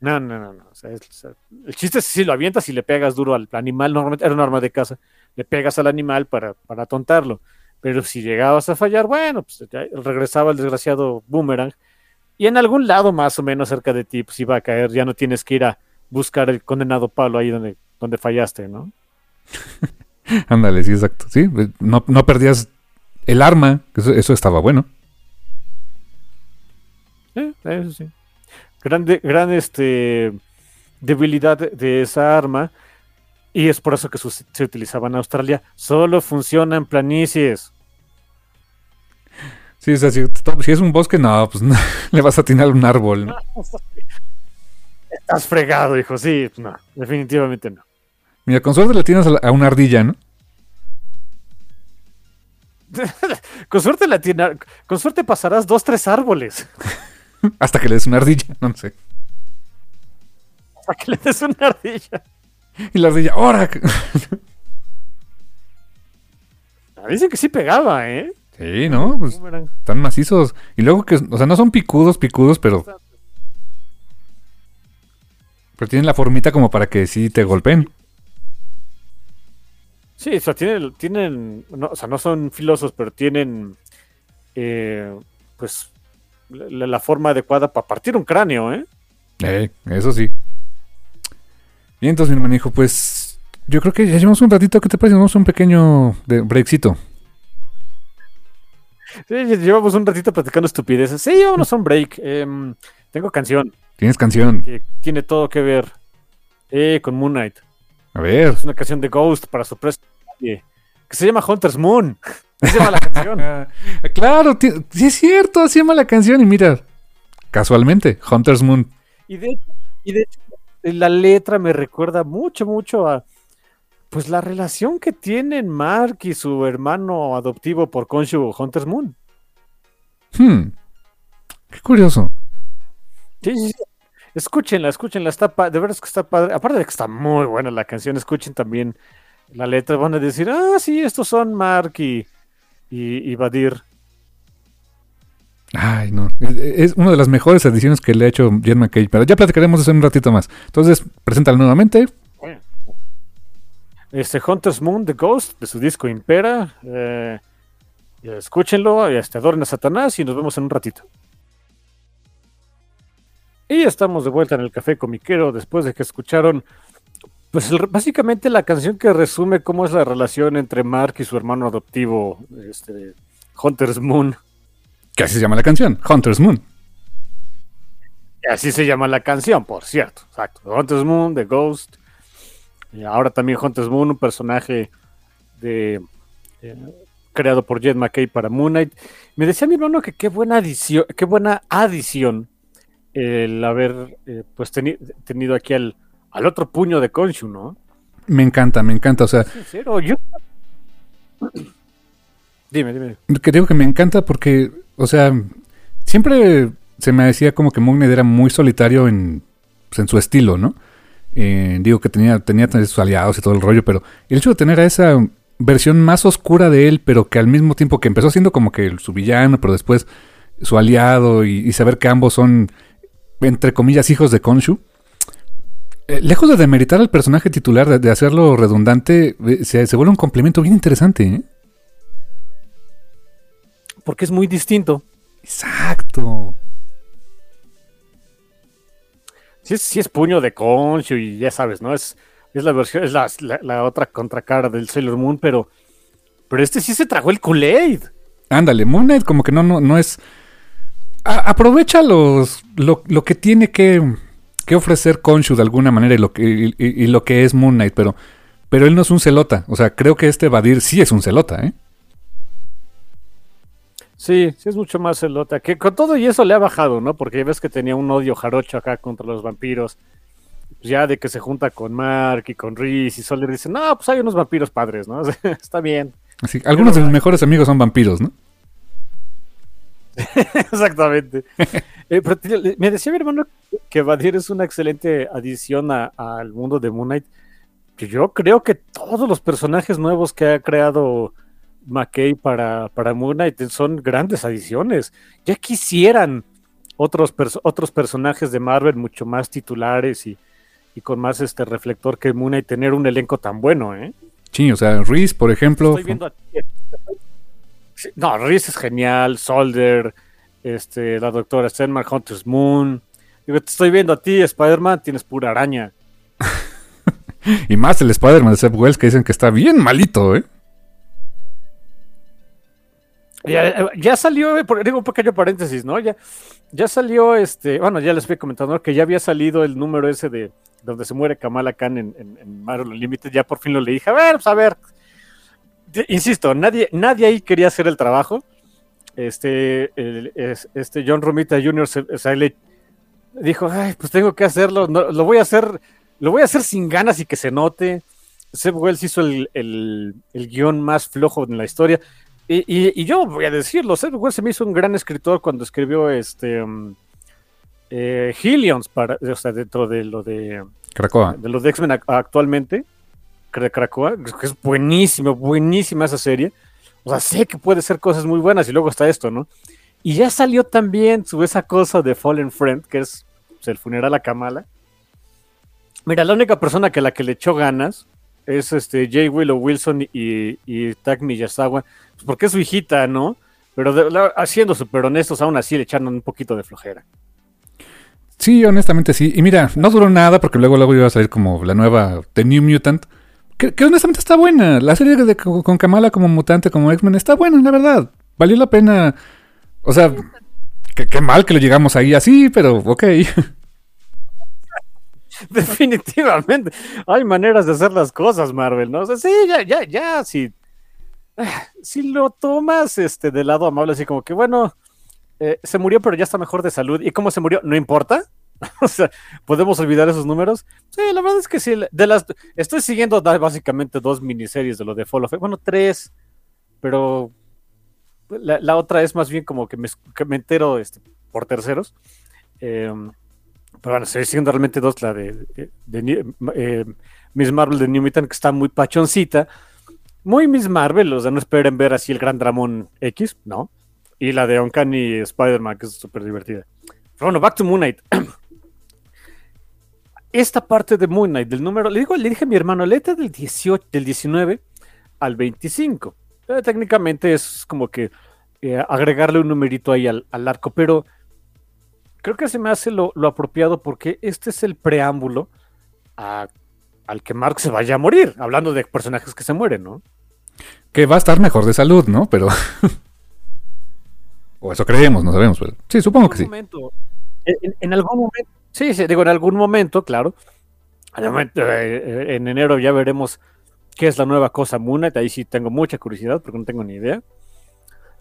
No, no, no, no. O sea, es- o sea, el chiste es si lo avientas y le pegas duro al animal, normalmente era un arma de caza, le pegas al animal para, para tontarlo. Pero si llegabas a fallar, bueno, pues ya regresaba el desgraciado boomerang. Y en algún lado más o menos cerca de ti, pues iba a caer. Ya no tienes que ir a buscar el condenado palo ahí donde, donde fallaste, ¿no? Ándale, sí, exacto. Sí, pues, no, no perdías el arma, eso, eso estaba bueno. Eh, eso sí. Grande, gran este, debilidad de- esa arma. Y es por eso que sus- se utilizaba en Australia. Solo funciona en planicies. Sí, o sea, si, si es un bosque, no, pues no, le vas a atinar un árbol. ¿no? Estás fregado, hijo. Sí, no, definitivamente no. Mira, con suerte le tienes a, una ardilla, ¿no? Con suerte la tiene- con suerte pasarás dos, tres árboles. Hasta que le des una ardilla, no sé. Para que le des una ardilla. Y la ardilla, ¡ahora! Ah, Dicen que sí pegaba, ¿eh? Sí, ¿no? Pues están macizos. Y luego que, o sea, no son picudos, picudos, pero... Pero tienen la formita como para que sí te golpeen. Sí, o sea, tienen, tienen no, o sea, no son filosos, pero tienen, eh, pues, la, la forma adecuada para partir un cráneo, ¿eh? Eh, eso sí. Y entonces mi hermano dijo, pues yo creo que ya llevamos un ratito, ¿qué te parece? Vamos a un pequeño de breakcito. Sí, llevamos un ratito platicando estupideces. Sí, vámonos a un break. Em, tengo canción ¿Tienes canción? que tiene todo que ver eh, con Moon Knight. A ver. Es una canción de Ghost para sorpresa que se llama Hunter's Moon. Así se llama la canción. Ah, claro, sí es cierto, así llama la canción y mira, casualmente, Hunter's Moon. Y de, y de hecho, la letra me recuerda mucho, mucho a pues la relación que tienen Mark y su hermano adoptivo por Konshu Hunter's Moon. Hmm, qué curioso. Sí, sí, sí. Escúchenla, escúchenla, está de veras que está padre. Aparte de que está muy buena la canción, escuchen también la letra, van a decir, ah, sí, estos son Mark y, y, y Badir. Ay, no, es, es una de las mejores ediciones que le ha hecho Jen McKay, pero ya platicaremos eso en un ratito más. Entonces, preséntala nuevamente. Este Hunter's Moon, The Ghost, de su disco Impera. eh, escúchenlo, y este, adoren a Satanás y nos vemos en un ratito. Y estamos de vuelta en el Café Comiquero después de que escucharon, pues el- básicamente la canción que resume cómo es la relación entre Mark y su hermano adoptivo, este, Hunter's Moon. Que así se llama la canción, Hunter's Moon. Así se llama la canción, por cierto. Exacto. Hunter's Moon, The Ghost. Ahora también Hunter's Moon, un personaje de, eh, creado por Jet McKay para Moon Knight. Me decía mi hermano que qué buena adición, qué buena adición el haber eh, pues teni- tenido aquí al, al otro puño de Konshu, ¿no? Me encanta, me encanta, o sea, Sincero, yo- Dime, dime. que digo que me encanta porque, o sea, siempre se me decía como que Moon Knight era muy solitario en, pues, en su estilo, ¿no? Eh, digo que tenía, tenía sus aliados y todo el rollo, pero el hecho de tener a esa versión más oscura de él, pero que al mismo tiempo que empezó siendo como que su villano, pero después su aliado y, y saber que ambos son, entre comillas, hijos de Konshu, Eh, lejos de demeritar al personaje titular, de, de hacerlo redundante, eh, se, se vuelve un complemento bien interesante. Porque es muy distinto. Exacto. Sí, sí es puño de Concho y ya sabes, ¿no? Es, es la versión, es la, la- otra contracara del Sailor Moon, pero, pero este sí se tragó el Kool-Aid. Ándale, Moon Knight como que no, no, no es... Aprovecha los, lo, lo que tiene que, que ofrecer Konshu de alguna manera y lo que, y lo que es Moon Knight, pero, pero él no es un celota. O sea, creo que este Vadir sí es un celota, ¿eh? Sí, sí es mucho más celota. Que con todo y eso le ha bajado, ¿no? Porque ya ves que tenía un odio jarocho acá contra los vampiros. Pues ya de que se junta con Mark y con Reese y Soler dicen, no, pues hay unos vampiros padres, ¿no? Está bien. Así, algunos de mis mejores amigos son vampiros, ¿no? Exactamente. Eh, pero te- le- me decía mi hermano que Vadir es una excelente adición al mundo de Moon Knight. Que yo creo que todos los personajes nuevos que ha creado McKay para, para Moon Knight son grandes adiciones. Ya quisieran otros, perso- otros personajes de Marvel mucho más titulares y, y con más este reflector que Moon Knight tener un elenco tan bueno, ¿eh? Sí, o sea, Reese, por ejemplo. Estoy viendo a No, Reese es genial, Solder, este, la doctora Stenmark, Hunter's Moon. Digo, te estoy viendo a ti, Spider-Man, tienes pura araña. Y más el Spider-Man de Seth Wells que dicen que está bien malito, ¿eh? Ya, ya salió, eh, digo un pequeño paréntesis, ¿no? Ya, ya salió este, bueno, ya les fui comentando que ya había salido el número ese de donde se muere Kamala Khan en, en, en Marvel Unlimited, ya por fin lo leí. A ver, pues a ver. Insisto, nadie, nadie ahí quería hacer el trabajo. Este, este John Romita Jr. se, o le dijo, ay, pues tengo que hacerlo, lo voy a hacer, lo voy a hacer sin ganas y que se note. Seb Wells hizo el, el, el guion más flojo en la historia. Y, y- y yo voy a decirlo, Seth se me hizo un gran escritor cuando escribió este um, eh, Hillions para, o sea, dentro de lo de, Krakoa. de lo de X-Men ac- actualmente, de Krakoa, que es buenísimo, buenísima esa serie. O sea, sé que puede ser cosas muy buenas y luego está esto, ¿no? Y ya salió también su esa cosa de Fallen Friend, que es pues, el funeral a Kamala. Mira, la única persona que la que le echó ganas es este J. Willow Wilson y, y Tak Miyazawa, pues porque es su hijita, ¿no? Pero de- la- haciendo súper honestos, aún así le echaron un poquito de flojera. Sí, honestamente sí. Y mira, no duró nada porque luego luego iba a salir como la nueva The New Mutant. Que, honestamente está buena. La serie de, con Kamala como mutante, como X-Men, está buena, la verdad. Valió la pena. O sea, qué mal que lo llegamos ahí así, pero ok. Definitivamente. Hay maneras de hacer las cosas, Marvel, ¿no? Sí, ya, ya, ya, si, ah, si lo tomas este, del lado amable, así como que, bueno, eh, se murió, pero ya está mejor de salud. ¿Y cómo se murió? No importa. o sea, ¿podemos olvidar esos números? Sí, la verdad es que sí. De las, estoy siguiendo básicamente dos miniseries de lo de Fall of Bueno, tres, pero la, la otra es más bien como que me, que me entero este, por terceros. Em, pero bueno, estoy siguiendo realmente dos, la de, de- eh, Miss Marvel de New Mutant, que está muy pachoncita. Muy Miss Marvel, o sea, no esperen ver así el gran Dramón X, ¿no? Y la de Uncanny Spider-Man, que es súper divertida. Pero bueno, back to Moon Knight. Esta parte de Moon Knight, del número, le, digo, le dije a mi hermano, léete del, 18, del 19 al 25. Eh, técnicamente es como que eh, agregarle un numerito ahí al arco, pero creo que se me hace lo, lo apropiado porque este es el preámbulo a- al que Mark se vaya a morir, hablando de personajes que se mueren, ¿no? Que va a estar mejor de salud, ¿no? Pero. o eso creemos, no sabemos, pero. Sí, supongo que sí. momento, en, en algún momento, sí, sí, digo, en algún momento, claro. En, eh, eh, en enero ya veremos qué es la nueva cosa Moon Knight, ahí sí tengo mucha curiosidad porque no tengo ni idea.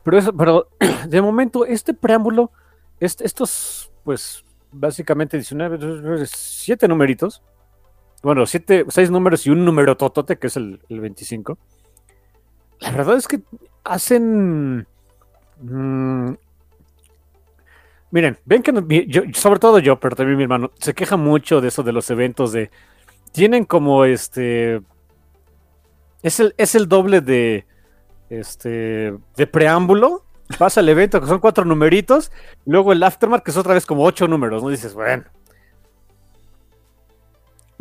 Pero eso, pero de momento, este preámbulo, est- estos, pues, básicamente 19, 7 numeritos, bueno, siete, seis números y un número totote, que es el, el 25. La verdad es que hacen. mm, miren, ven que yo- sobre todo yo, pero también mi hermano, se queja mucho de eso de los eventos de. Tienen como este. Es el, es el doble de. Este. De preámbulo. Pasa el evento, que son cuatro numeritos. Luego el aftermath, que es otra vez como ocho números, ¿no? Dices, bueno.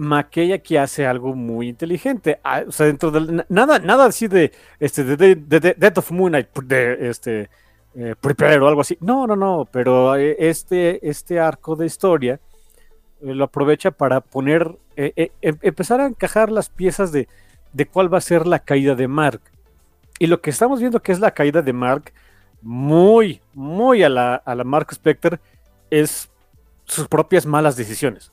McKay aquí hace algo muy inteligente. Ah, o sea, dentro del. Nada, nada así de. Este, de, Death of Moon Knight, de este. Eh, o algo así. No, no, no. Pero eh, este, este arco de historia eh, lo aprovecha para poner. Eh, em, empezar a encajar las piezas de, de cuál va a ser la caída de Mark. Y lo que estamos viendo que es la caída de Mark, muy, muy a la, a la Mark Specter, es sus propias malas decisiones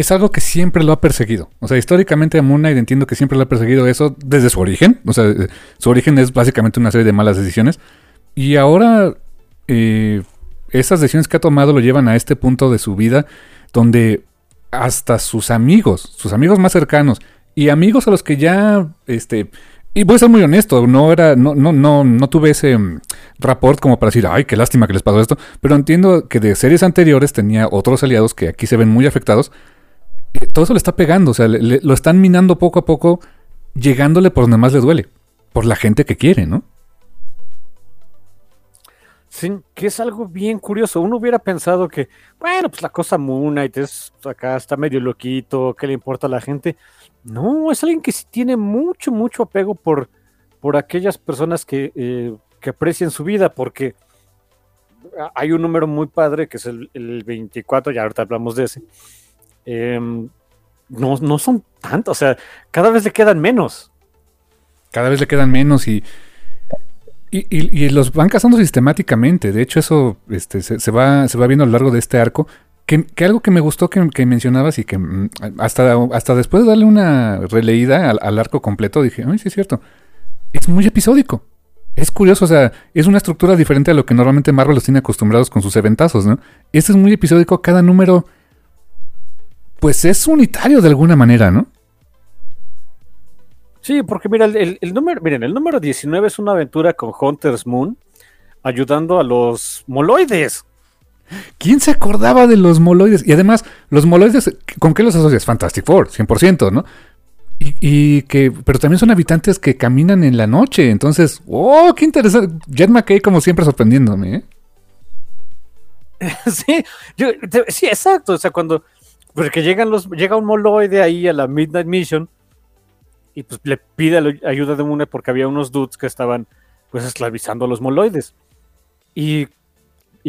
es algo que siempre lo ha perseguido. O sea, históricamente a Moon Knight entiendo que siempre lo ha perseguido eso desde su origen. O sea, eh, su origen es básicamente una serie de malas decisiones. Y ahora eh, esas decisiones que ha tomado lo llevan a este punto de su vida donde hasta sus amigos, sus amigos más cercanos y amigos a los que ya, este, y voy a ser muy honesto, no era, no, no, no, no tuve ese um, rapport como para decir, ay, qué lástima que les pasó esto, pero entiendo que de series anteriores tenía otros aliados que aquí se ven muy afectados todo eso le está pegando, o sea, lo están minando poco a poco, llegándole por donde más le duele, por la gente que quiere, ¿no? Sí, que es algo bien curioso. Uno hubiera pensado que, bueno, pues la cosa Moon Knight es acá, está medio loquito, ¿qué le importa a la gente? No, es alguien que sí tiene mucho, mucho apego por, por aquellas personas que, eh, que aprecian su vida, porque hay un número muy padre que es el, el 24, ya ahorita hablamos de ese, Em, no, no son tantos, o sea, cada vez le quedan menos. Cada vez le quedan menos y, y, los van cazando sistemáticamente. De hecho, eso este, se, va, se va viendo a lo largo de este arco. Que, algo que me gustó que, mencionabas y que mm, hasta, hasta después de darle una releída al, arco completo, dije, ay, sí es cierto. Es muy episódico. Es curioso, o sea, es una estructura diferente a lo que normalmente Marvel los tiene acostumbrados con sus eventazos, ¿no? Este es muy episódico, cada número pues es unitario de alguna manera, ¿no? Sí, porque mira, el, número, miren, el número 19 es una aventura con Hunter's Moon ayudando a los moloides. ¿Quién se acordaba de los moloides? Y además, los moloides, ¿con qué los asocias? Fantastic Four, 100%, ¿no? Y, que, pero también son habitantes que caminan en la noche. Entonces, ¡oh, qué interesante! Jet McKay, como siempre, sorprendiéndome, ¿eh? sí, sí, exacto. O sea, cuando, porque llegan los, llega un moloide ahí a la Midnight Mission y pues le pide ayuda de Mune porque había unos dudes que estaban pues esclavizando a los moloides. Y,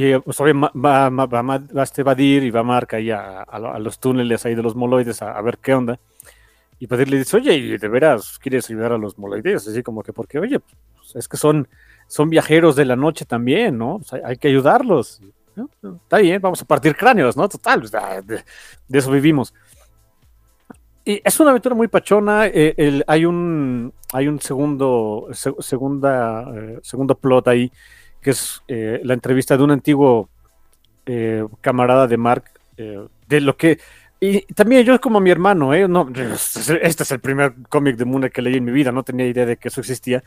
y pues va, va, va, va, a este Vadir y va a Marca ahí a, los túneles ahí de los moloides a, ver qué onda. Y Vadir le dice, oye, ¿de veras quieres ayudar a los moloides? Así como que, porque, oye, pues, es que son, son viajeros de la noche también, ¿no? Pues, hay, hay, que ayudarlos. Está bien, vamos a partir cráneos, ¿no? Total, de, eso vivimos. Y es una aventura muy pachona. Eh, hay un hay un segundo segunda eh, segundo plot ahí que es eh, la entrevista de un antiguo camarada de Mark de lo que y también yo como mi hermano, no, este es el primer cómic de Moon que leí en mi vida, no tenía idea de que eso existía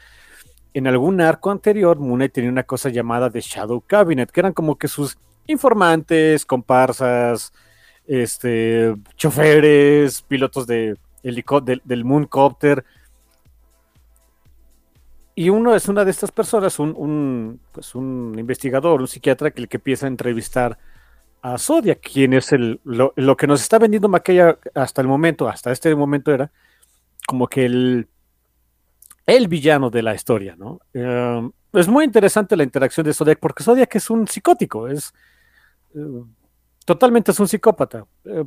en algún arco anterior, Moon tenía una cosa llamada The Shadow Cabinet, que eran como que sus informantes, comparsas, este, choferes, pilotos de del, del Mooncopter. Y uno es una de estas personas, un, pues un investigador, un psiquiatra, que el que empieza a entrevistar a Zodiac, quien es el, lo, lo que nos está vendiendo Maquilla hasta el momento, hasta este momento era como que el el villano de la historia, ¿no? Em, es muy interesante la interacción de Zodiac porque Zodiac es un psicótico, es eh, totalmente es un psicópata. Eh,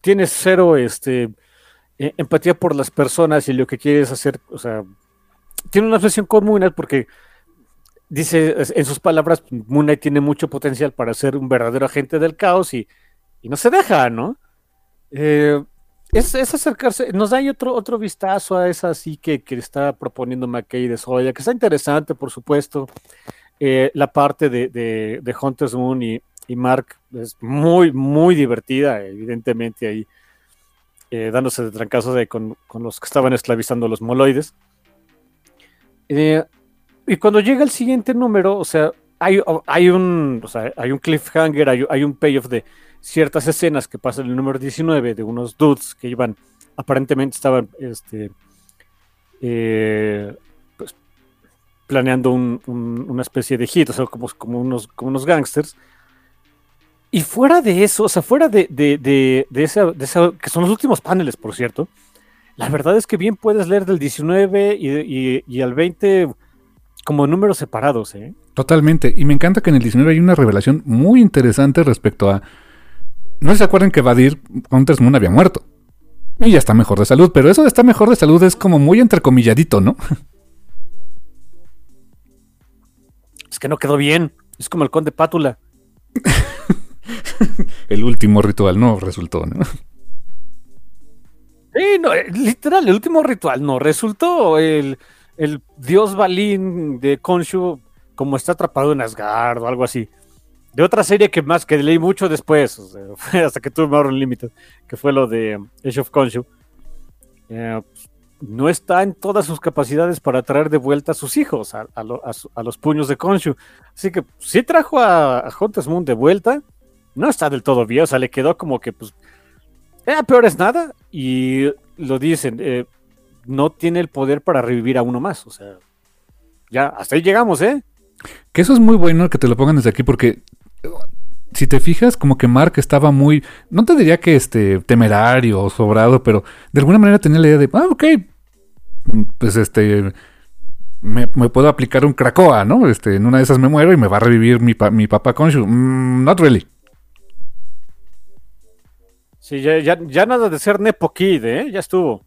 tiene cero este, e, empatía por las personas y lo que quiere es hacer, o sea, tiene una obsesión con Moon porque dice en sus palabras, Moon tiene mucho potencial para ser un verdadero agente del caos y, no se deja, ¿no? Eh, es, acercarse, nos da ahí otro, otro vistazo a esa así que, que está proponiendo McKay de Soya, que está interesante, por supuesto. Eh, la parte de, de, Hunter's Moon y, Mark es muy, muy divertida, evidentemente ahí eh, dándose de trancazos con, los que estaban esclavizando los moloides. Eh, y cuando llega el siguiente número, o sea, hay, hay un, hay un cliffhanger, hay, un payoff de ciertas escenas que pasan en el número 19 de unos dudes que iban, aparentemente estaban este, eh, pues, planeando una especie de hit, o sea, como, unos, como unos gangsters. Y fuera de eso, o sea, fuera de, de, de, de de esa, que son los últimos paneles, por cierto, la verdad es que bien puedes leer del 19 y, y, y al 20 como números separados, ¿eh? Totalmente. Y me encanta que en el 19 hay una revelación muy interesante respecto a. No se acuerdan que Vadir Hunters Moon había muerto. Y ya está mejor de salud, pero eso de estar mejor de salud es como muy entrecomilladito, ¿no? Es que no quedó bien. Es como el conde Pátula. el último ritual no resultó, ¿no? Sí, no, eh, literal, el último ritual no resultó. El, el dios Balín de Konshu como está atrapado en Asgard o algo así. De otra serie que más que leí mucho después, hasta que tuve Power Limited, que fue lo de Age of Konshu. Eh, no está en todas sus capacidades para traer de vuelta a sus hijos, a los puños de Konshu. Así que sí trajo a, Hunter's Moon de vuelta. No está del todo bien, o sea, le quedó como que, pues, eh, peor es nada. Y lo dicen, eh, no tiene el poder para revivir a uno más. O sea, ya, hasta ahí llegamos, ¿eh? Que eso es muy bueno que te lo pongan desde aquí porque si te fijas, como que Mark estaba muy, no te diría que este temerario o sobrado, pero de alguna manera tenía la idea de, ah, ok, pues este, me, puedo aplicar un Krakoa, ¿no? Este, en una de esas me muero y me va a revivir mi, pa, mi papá Konshu. Mm, not really. Sí, ya, ya, ya, nada de ser Nepo Kid, ¿eh? Ya estuvo.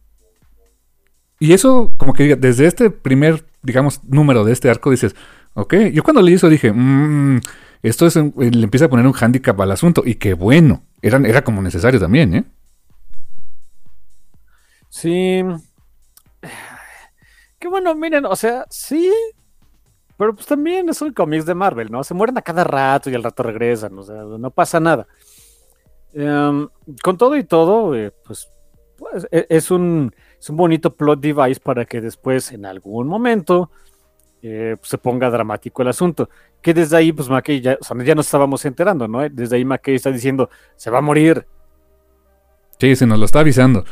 Y eso, como que desde este primer, digamos, número de este arco, dices, ok, yo cuando leí eso dije, mmm, esto es, le empieza a poner un handicap al asunto, y qué bueno, era, era como necesario también, ¿eh? Sí. Qué bueno, miren, o sea, sí, pero pues también es un cómics de Marvel, ¿no? Se mueren a cada rato y al rato regresan, o sea, no pasa nada. Um, con todo y todo, eh, pues, pues, es, un, es un bonito plot device para que después, en algún momento, eh, se ponga dramático el asunto. Que desde ahí, pues McKay ya, o sea, ya nos estábamos enterando, ¿no? Desde ahí McKay está diciendo, se va a morir. Sí, se nos lo está avisando.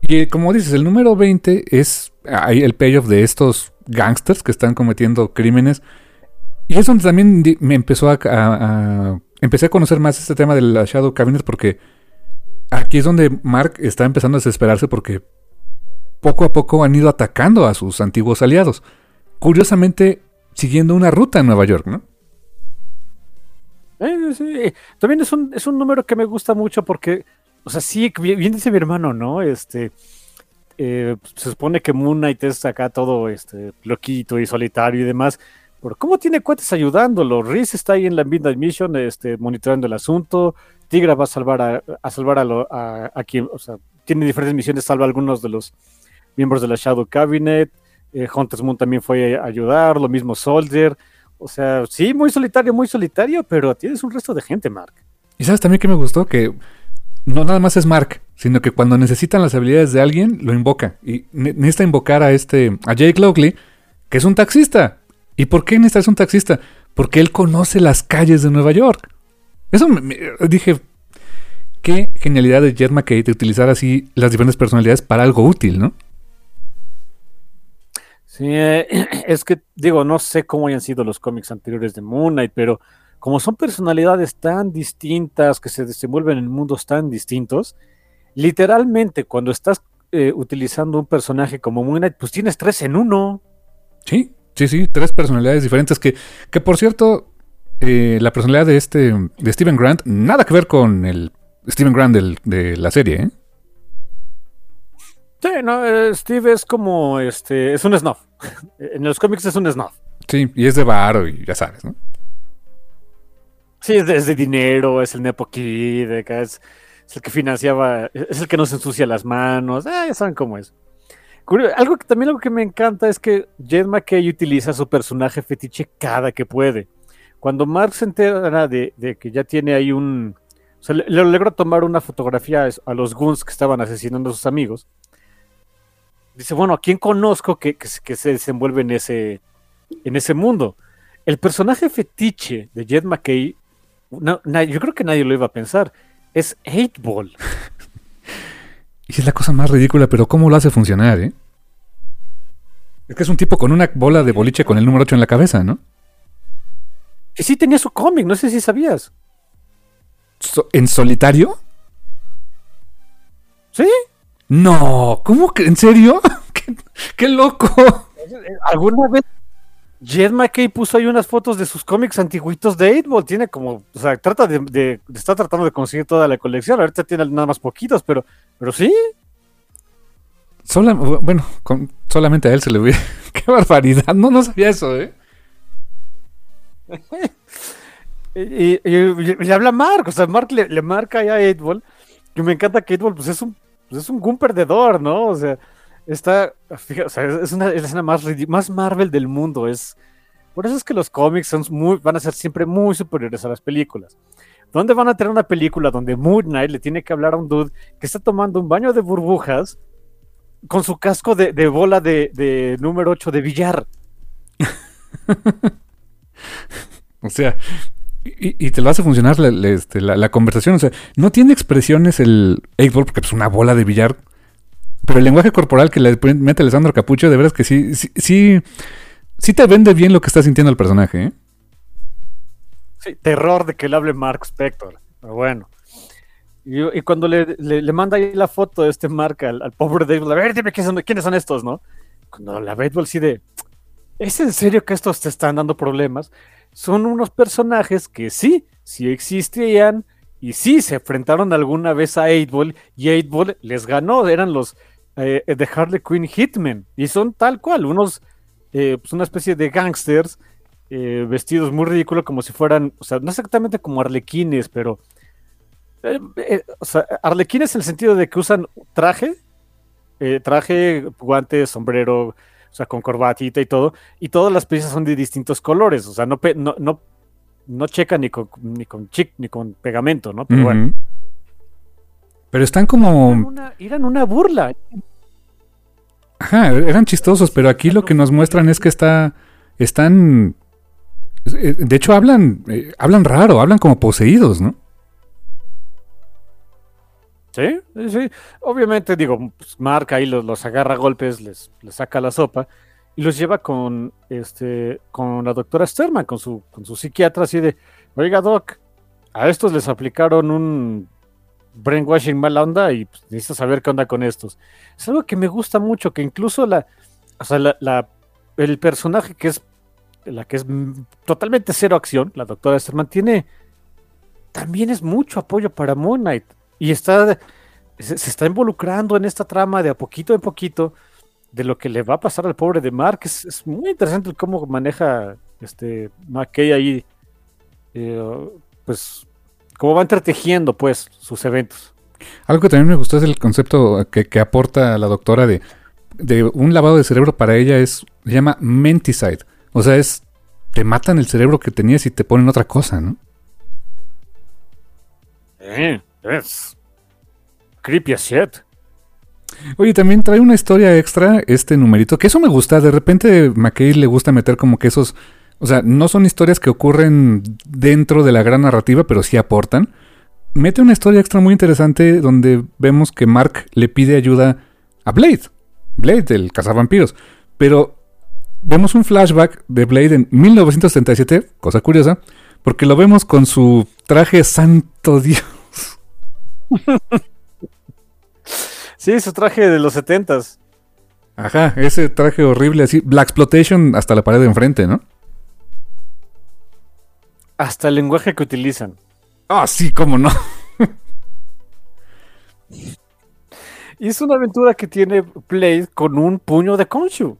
Y como dices, el número 20 es el payoff de estos gangsters que están cometiendo crímenes. Y es donde también me empezó a, Empecé a conocer más este tema de la Shadow Cabinet porque aquí es donde Mark está empezando a desesperarse porque poco a poco han ido atacando a sus antiguos aliados. Curiosamente, siguiendo una ruta en Nueva York, ¿no? Eh, sí. También es un, es un número que me gusta mucho porque, o sea, sí, bien dice mi hermano, ¿no? Este, eh, se supone que Moon Knight es acá todo este, loquito y solitario y demás, pero ¿cómo tiene cuentas ayudándolo? Riz está ahí en la Midnight Mission este, monitoreando el asunto, Tigra va a salvar a, a salvar a, lo, a, a, quien, o sea, tiene diferentes misiones, salva a algunos de los miembros de la Shadow Cabinet, eh, Hunter's Moon también fue a ayudar, lo mismo Soldier, o sea, sí, muy solitario, muy solitario, pero tienes un resto de gente, Mark. Y sabes también que me gustó que no nada más es Mark, sino que cuando necesitan las habilidades de alguien, lo invoca. Y necesita invocar a este, a Jake Lockley, que es un taxista. ¿Y por qué necesitas un taxista? Porque él conoce las calles de Nueva York. Eso me, me, dije, qué genialidad de Jet McKay de utilizar así las diferentes personalidades para algo útil, ¿no? Sí, eh, es que digo, no sé cómo hayan sido los cómics anteriores de Moon Knight, pero como son personalidades tan distintas que se desenvuelven en mundos tan distintos, literalmente cuando estás eh, utilizando un personaje como Moon Knight, pues tienes tres en uno. Sí, sí, sí, tres personalidades diferentes que, que por cierto, eh, la personalidad de este, de Steven Grant, nada que ver con el Steven Grant del, de la serie, ¿eh? Sí, no, eh, Steve es como, este, es un snuff. en los cómics es un snuff. Sí, y es de varo y ya sabes, ¿no? Sí, es de, es de dinero, es el Nepo Kid, es, es, el que financiaba, es el que nos ensucia las manos, ah, ya saben cómo es. Algo que también algo que me encanta es que Jed McKay utiliza su personaje fetiche cada que puede. Cuando Mark se entera de, que ya tiene ahí un... Le, le tomar una fotografía a los goons que estaban asesinando a sus amigos. Dice, bueno, ¿a quién conozco que, se desenvuelve en ese, en ese mundo? El personaje fetiche de Jed McKay yo creo que nadie lo iba a pensar. Es 8-Ball. y es la cosa más ridícula, pero ¿cómo lo hace funcionar, eh? Es que es un tipo con una bola de boliche con el número 8 en la cabeza, ¿no? Que sí tenía su cómic, no sé si sabías. so- ¿En solitario? Sí, No, ¿cómo que? ¿En serio? ¿Qué, qué loco? alguna vez Jed McKay puso ahí unas fotos de sus cómics antiguitos de 8 Tiene como, o sea, trata de, de- está tratando de conseguir toda la colección. Ahorita tiene nada más poquitos, pero, pero sí. Sola- bueno, con- solamente a él se le hubiera... ¡Qué barbaridad! No, no sabía eso, ¿eh? Y, y- y le habla Mark, o sea, Mark le, le marca ya a 8 Que me encanta que 8 pues es un, pues es un gun perdedor, ¿no? O sea, está, fíjate, o sea, es una es la escena más, más Marvel del mundo. Es, por eso es que los cómics son muy, van a ser siempre muy superiores a las películas. ¿Dónde van a tener una película donde Moon Knight le tiene que hablar a un dude que está tomando un baño de burbujas con su casco de, bola de, número 8 de billar? O sea, y, te lo hace funcionar este, la- conversación. O sea, no tiene expresiones el 8 porque es una bola de billar. Pero el lenguaje corporal que le mete Alessandro Capucho, de veras que sí, sí, sí, sí te vende bien lo que está sintiendo el personaje, ¿eh? Terror de que le hable Mark Spector. Pero bueno. Y, cuando le, le- manda ahí la foto de este Mark al, al pobre David, a ver, dime quiénes son, son estos, ¿no? Cuando la ve sí de, ¿es en serio que estos te están dando problemas? Son unos personajes que sí, sí existían y sí se enfrentaron alguna vez a 8 y 8 les ganó, eran los eh, de Harley Quinn Hitmen y son tal cual, unos, eh, pues una especie de gangsters eh, vestidos muy ridículos, como si fueran, o sea, no exactamente como arlequines, pero. eh, eh, o sea, arlequines en el sentido de que usan traje, traje, guantes, sombrero, o sea, con corbatita y todo, y todas las piezas son de distintos colores, o sea, no, no, no, no checan ni con, ni con chic, ni con pegamento, ¿no? Pero bueno. Pero están como... Eran una, eran una burla. Ajá, eran chistosos, pero aquí lo que nos muestran es que está, están, de hecho hablan, eh, hablan raro, hablan como poseídos, ¿no? Sí, sí. Obviamente, digo, pues, Mark ahí los, los agarra a golpes, les, les saca la sopa y los lleva con este con la doctora Sterman, con su, con su psiquiatra, así de, oiga, Doc, a estos les aplicaron un brainwashing mala onda y pues, necesito saber qué onda con estos. Es algo que me gusta mucho, que incluso la, o sea, la- el personaje que es la que es mm, totalmente cero acción, la doctora Sterman, tiene también es mucho apoyo para Moon Knight. Y está, se, está involucrando en esta trama de a poquito en poquito de lo que le va a pasar al pobre de Mark. Es, muy interesante cómo maneja este McKay ahí, eh, pues, cómo va entretejiendo pues sus eventos. Algo que también me gustó es el concepto que, que aporta la doctora de, de un lavado de cerebro para ella es, se llama menticide. O sea, es, te matan el cerebro que tenías y te ponen otra cosa, ¿no? Eh, es creepy as shit. Oye, también trae una historia extra este numerito, que eso me gusta. De repente McKay le gusta meter como que esos, o sea, no son historias que ocurren dentro de la gran narrativa, pero sí aportan. Mete una historia extra muy interesante donde vemos que Mark le pide ayuda a Blade. Blade, el cazavampiros. Pero vemos un flashback de Blade en 1977, cosa curiosa, porque lo vemos con su traje santo Dios. Sí, su traje de los setentas. Ajá, ese traje horrible así, Black Exploitation hasta la pared de enfrente, ¿no? Hasta el lenguaje que utilizan. Ah, sí, cómo no. Y es una aventura que tiene Blade con un puño de Konshu.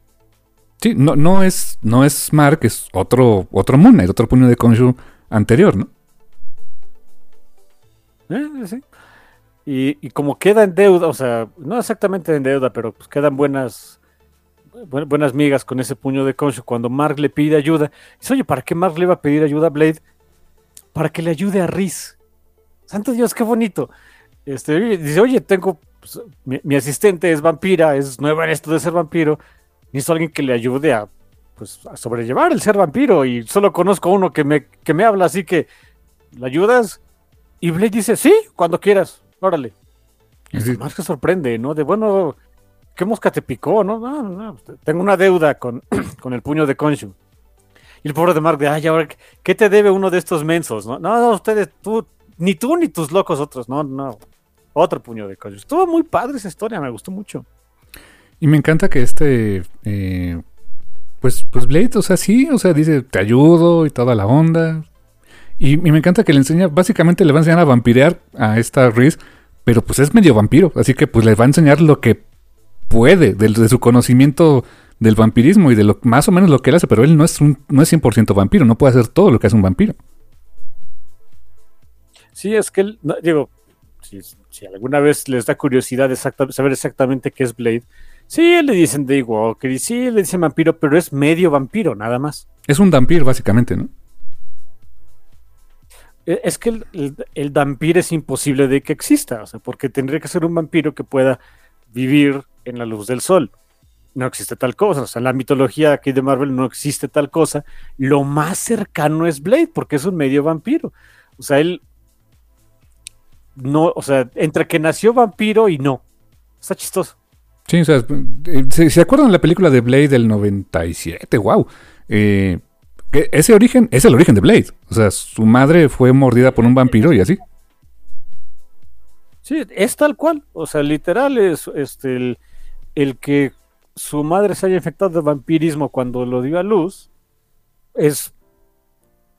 Sí, no, no es, no es Mark, es otro, otro Moon otro puño de Konshu anterior, ¿no? Eh, sí. Y, y como queda en deuda, o sea, no exactamente en deuda, pero pues quedan buenas bu- buenas migas con ese puño de Konshu cuando Mark le pide ayuda. Dice, oye, ¿para qué Mark le va a pedir ayuda a Blade? Para que le ayude a Riz. Santo Dios, qué bonito. Este, dice, oye, tengo, pues, mi, mi asistente es vampira, es nueva en esto de ser vampiro. Necesito alguien que le ayude a, pues, a sobrellevar el ser vampiro y solo conozco a uno que me, que me habla, así que, ¿le ayudas? Y Blade dice, sí, cuando quieras, órale. Y Sí. Mark se sorprende, ¿no? De bueno, ¿qué mosca te picó? No, no, no, tengo una deuda con, con el puño de Konshu. Y el pobre de Mark de, ay, ahora, ¿qué te debe uno de estos mensos? No, no, no, ustedes, tú, ni tú ni tus locos otros, no, no. Otro puño de cosas. Estuvo muy padre esa historia, me gustó mucho. Y me encanta que este. Eh, pues, pues Blade, o sea, sí, o sea, dice, te ayudo y toda la onda. Y, me encanta que le enseña, básicamente le va a enseñar a vampirear a esta Reese, pero pues es medio vampiro, así que pues le va a enseñar lo que puede, de, de su conocimiento del vampirismo y de lo más o menos lo que él hace, pero él no es, un, no es 100% vampiro, no puede hacer todo lo que hace un vampiro. Sí, es que él, digo, si, si, alguna vez les da curiosidad saber exactamente qué es Blade, sí, le dicen Daywalker sí, le dicen vampiro, pero es medio vampiro, nada más. Es un vampiro, básicamente, ¿no? E, es que el, el, vampiro es imposible de que exista, o sea, porque tendría que ser un vampiro que pueda vivir en la luz del sol no existe tal cosa. O sea, en la mitología aquí de Marvel no existe tal cosa. Lo más cercano es Blade, porque es un medio vampiro. O sea, él. No, o sea, entre que nació vampiro y no. Está chistoso. Sí, o sea, ¿se, acuerdan de la película de Blade del 97? ¡Wow! Eh, ese origen es el origen de Blade. O sea, su madre fue mordida por un vampiro y así. Sí, es tal cual. O sea, literal es este el, el que su madre se haya infectado de vampirismo cuando lo dio a luz, es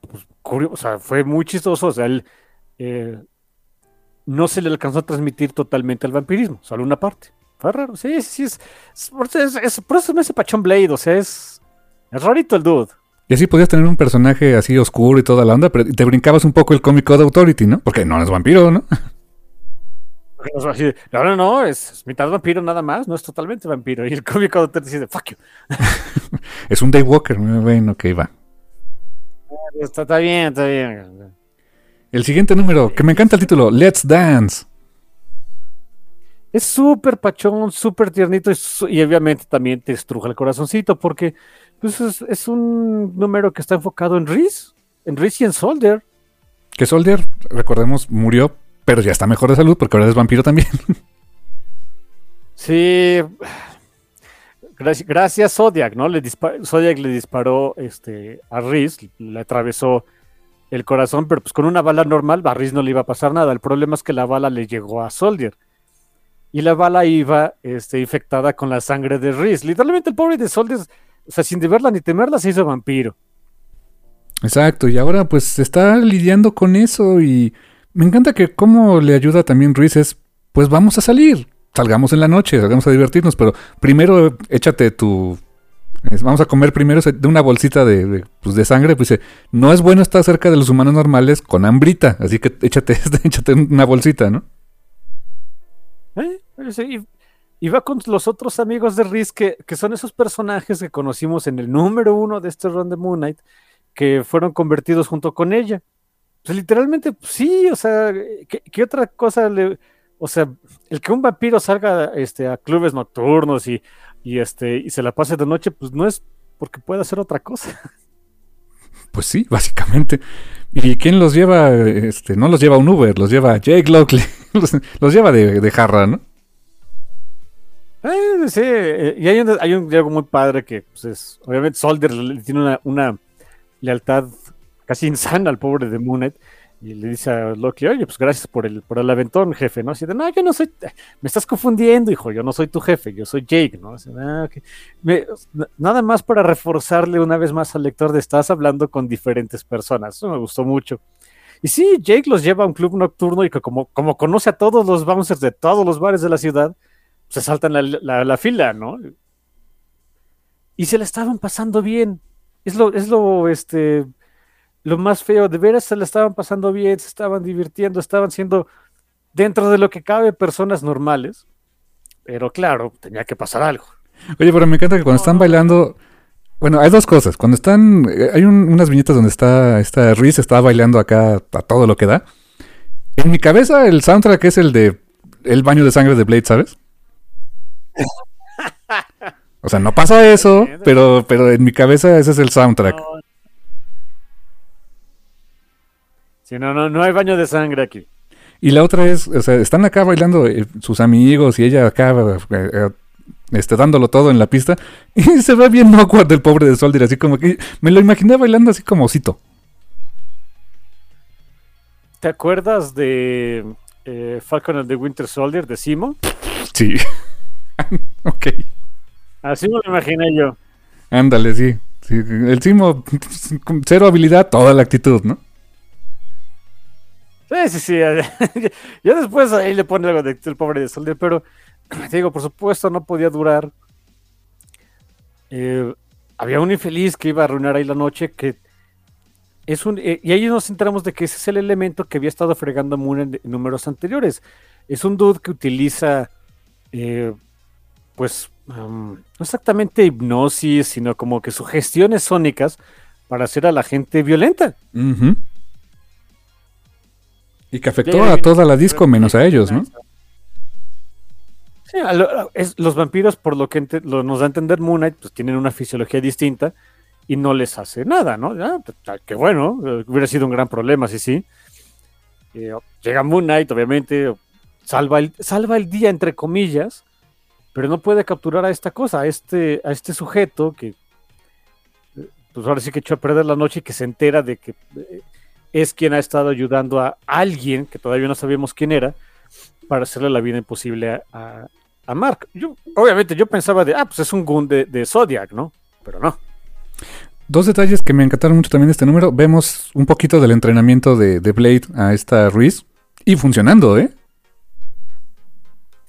pues, curioso, o sea, fue muy chistoso, o sea, él eh, no se le alcanzó a transmitir totalmente el vampirismo, solo una parte. Fue raro, sí, sí, es, por, eso, me hace Pachón Blade, o sea, es, es rarito el dude. Y así podías tener un personaje así oscuro y toda la onda, pero te brincabas un poco el cómico de Authority, ¿no? Porque no es vampiro, ¿no? no, no, no, es, mitad vampiro nada más, no es totalmente vampiro. Y el cómico te dice, fuck you. es un Daywalker, bueno, que va. Está, está, bien, está bien. El siguiente número, que me encanta el título, Let's Dance. Es súper pachón, súper tiernito y, obviamente también te estruja el corazoncito porque pues es, un número que está enfocado en Reese, en Reese y en Soldier. Que Soldier, recordemos, murió pero ya está mejor de salud porque ahora es vampiro también. Sí. Gracias, gracias Zodiac, ¿no? Le Zodiac le disparó este, a Riz, le atravesó el corazón, pero pues con una bala normal a Riz no le iba a pasar nada. El problema es que la bala le llegó a Soldier. Y la bala iba este, infectada con la sangre de Riz. Literalmente el pobre de Soldier, o sea, sin verla ni temerla, se hizo vampiro. Exacto, y ahora pues está lidiando con eso y me encanta que cómo le ayuda también Ruiz es, pues vamos a salir, salgamos en la noche, salgamos a divertirnos, pero primero échate tu... Vamos a comer primero de una bolsita de, pues, sangre, pues dice, no es bueno estar cerca de los humanos normales con hambrita, así que échate, échate una bolsita, ¿no? ¿Eh? Y, va con los otros amigos de Riz, que, que, son esos personajes que conocimos en el número uno de este run de Moon Knight, que fueron convertidos junto con ella. Pues literalmente, pues, sí, o sea, ¿qué, otra cosa le. O sea, el que un vampiro salga este, a clubes nocturnos y, y, este, y se la pase de noche, pues no es porque pueda hacer otra cosa. Pues sí, básicamente. ¿Y quién los lleva? Este, no los lleva un Uber, los lleva Jake Lockley. Los, lleva de, jarra, ¿no? Eh, sí, eh, y hay un, hay algo muy padre que, pues es, obviamente, Soldier tiene una, una lealtad casi insana al pobre de Moonet. Y le dice a Loki, oye, pues gracias por el, por el aventón, jefe, ¿no? Así de, no, yo no soy, me estás confundiendo, hijo, yo no soy tu jefe, yo soy Jake, ¿no? Ah, nada más para reforzarle una vez más al lector de estás hablando con diferentes personas, eso me gustó mucho. Y sí, Jake los lleva a un club nocturno y que como, como conoce a todos los bouncers de todos los bares de la ciudad, se saltan la, la, fila, ¿no? Y se le estaban pasando bien. Es lo, es lo, este, lo más feo, de veras se le estaban pasando bien, se estaban divirtiendo, estaban siendo dentro de lo que cabe personas normales, pero claro, tenía que pasar algo. Oye, pero me encanta que cuando están bailando, bueno, hay dos cosas, cuando están, eh, hay unas viñetas donde está, esta Reese está bailando acá a todo lo que da. En mi cabeza el soundtrack es el de el baño de sangre de Blade, ¿sabes? O sea, no pasa eso, pero, pero en mi cabeza ese es el soundtrack. Sí, no, no, no hay baño de sangre aquí. Y la otra es, o sea, están acá bailando eh, sus amigos y ella acá eh, eh, este, dándolo todo en la pista. Y se ve bien awkward el pobre de Soldier, así como que me lo imaginé bailando así como osito. ¿Te acuerdas de eh, Falcon and the Winter Soldier de Simo? Sí. ok. Así me lo imaginé yo. Ándale, sí. sí. El Simo, cero habilidad, toda la actitud, ¿no? Sí, sí, sí. ya después ahí le pone algo de el pobre de Soldier, pero te digo, por supuesto, no podía durar. Eh, había un infeliz que iba a arruinar ahí la noche que es un, eh, y ahí nos enteramos de que ese es el elemento que había estado fregando Moon en, números anteriores. Es un dude que utiliza, eh, pues, no exactamente hipnosis, sino como que sugestiones sónicas para hacer a la gente violenta. Y que afectó a toda la disco menos a ellos, ¿no? Sí, los vampiros, por lo que nos da a entender Moon Knight, pues tienen una fisiología distinta y no les hace nada, ¿no? Ya, pues, que bueno, eh, hubiera sido un gran problema, sí, sí. Eh, llega Moon Knight, obviamente, salva el, salva el día, entre comillas, pero no puede capturar a esta cosa, a este, a este sujeto que, eh, pues ahora sí que echó a perder la noche y que se entera de que es quien ha estado ayudando a alguien, que todavía no sabemos quién era, para hacerle la vida imposible a, Mark. Yo, obviamente yo pensaba de, ah, pues es un gun de, de Zodiac, ¿no? Pero no. Dos detalles que me encantaron mucho también de este número. Vemos un poquito del entrenamiento de, Blade a esta Ruiz. Y funcionando, ¿eh?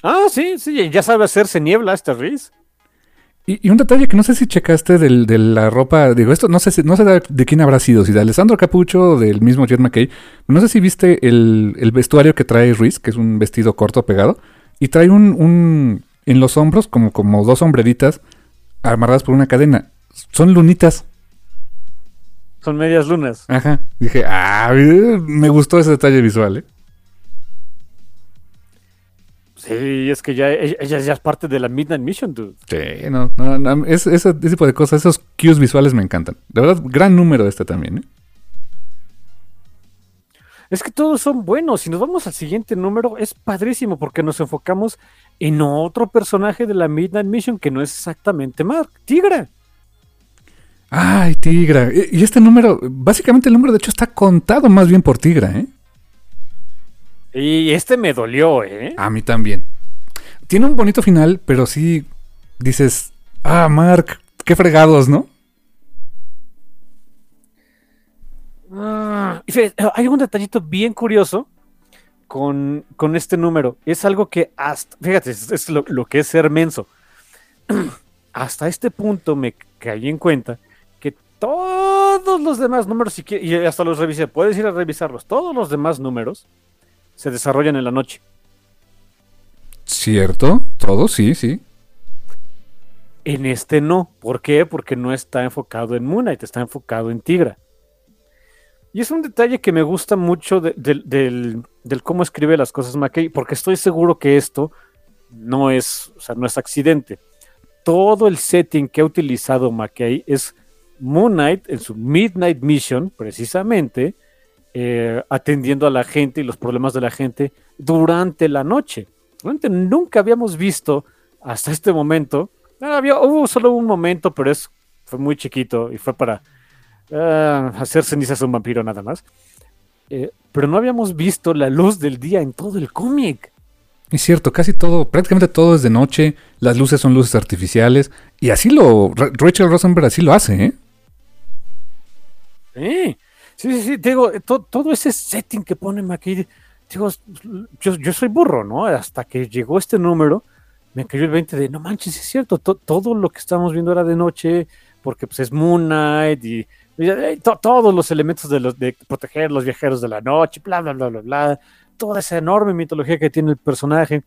Ah, sí, sí, ya sabe hacerse niebla esta Ruiz. Y, un detalle que no sé si checaste de la ropa, digo, esto no sé, no sé de, quién habrá sido, si de Alessandro Capucho o del mismo Jet McKay. No sé si viste el, vestuario que trae Ruiz, que es un vestido corto pegado, y trae un, un en los hombros como, como dos sombreritas amarradas por una cadena. Son lunitas. Son medias lunas. Ajá. Dije, ah, me gustó ese detalle visual, ¿eh? Sí, es que ya ella ya es parte de la Midnight Mission, dude. Sí, no, no, no ese, tipo de cosas, esos cues visuales me encantan. De verdad, gran número este también, ¿eh? Es que todos son buenos. Si nos vamos al siguiente número, es padrísimo porque nos enfocamos en otro personaje de la Midnight Mission que no es exactamente Mark, Tigra. Ay, Tigra. Y este número, básicamente el número de hecho está contado más bien por Tigra, ¿eh? Y este me dolió, ¿eh? A mí también. Tiene un bonito final, pero sí dices, ah, Mark, qué fregados, ¿no? Ah, hay un detallito bien curioso con, este número. Es algo que hasta, fíjate, es, lo, lo, que es ser menso. hasta este punto me caí en cuenta todos los demás números, y hasta los revisé, puedes ir a revisarlos, todos los demás números se desarrollan en la noche. ¿Cierto? Todos, sí, sí. En este no. ¿Por qué? Porque no está enfocado en Moon Knight, está enfocado en Tigra. Y es un detalle que me gusta mucho del, del, cómo escribe las cosas McKay, porque estoy seguro que esto no es, o sea, no es accidente. Todo el setting que ha utilizado McKay es Moon Knight en su Midnight Mission, precisamente, eh, atendiendo a la gente y los problemas de la gente durante la noche. Realmente nunca habíamos visto hasta este momento. Ah, había, hubo solo un momento, pero es, fue muy chiquito y fue para uh, hacer cenizas a un vampiro nada más. Eh, pero no habíamos visto la luz del día en todo el cómic. Es cierto, casi todo, prácticamente todo es de noche, las luces son luces artificiales, y así lo, Rachel Rosenberg así lo hace, ¿eh? Sí, sí, sí, digo, todo ese setting que pone aquí, digo, yo, soy burro, ¿no? Hasta que llegó este número, me cayó el 20 de, no manches, es cierto, todo lo que estamos viendo era de noche, porque pues es Moon Knight y, todos los elementos de, los, de proteger a los viajeros de la noche, bla, bla, bla, bla, bla, toda esa enorme mitología que tiene el personaje.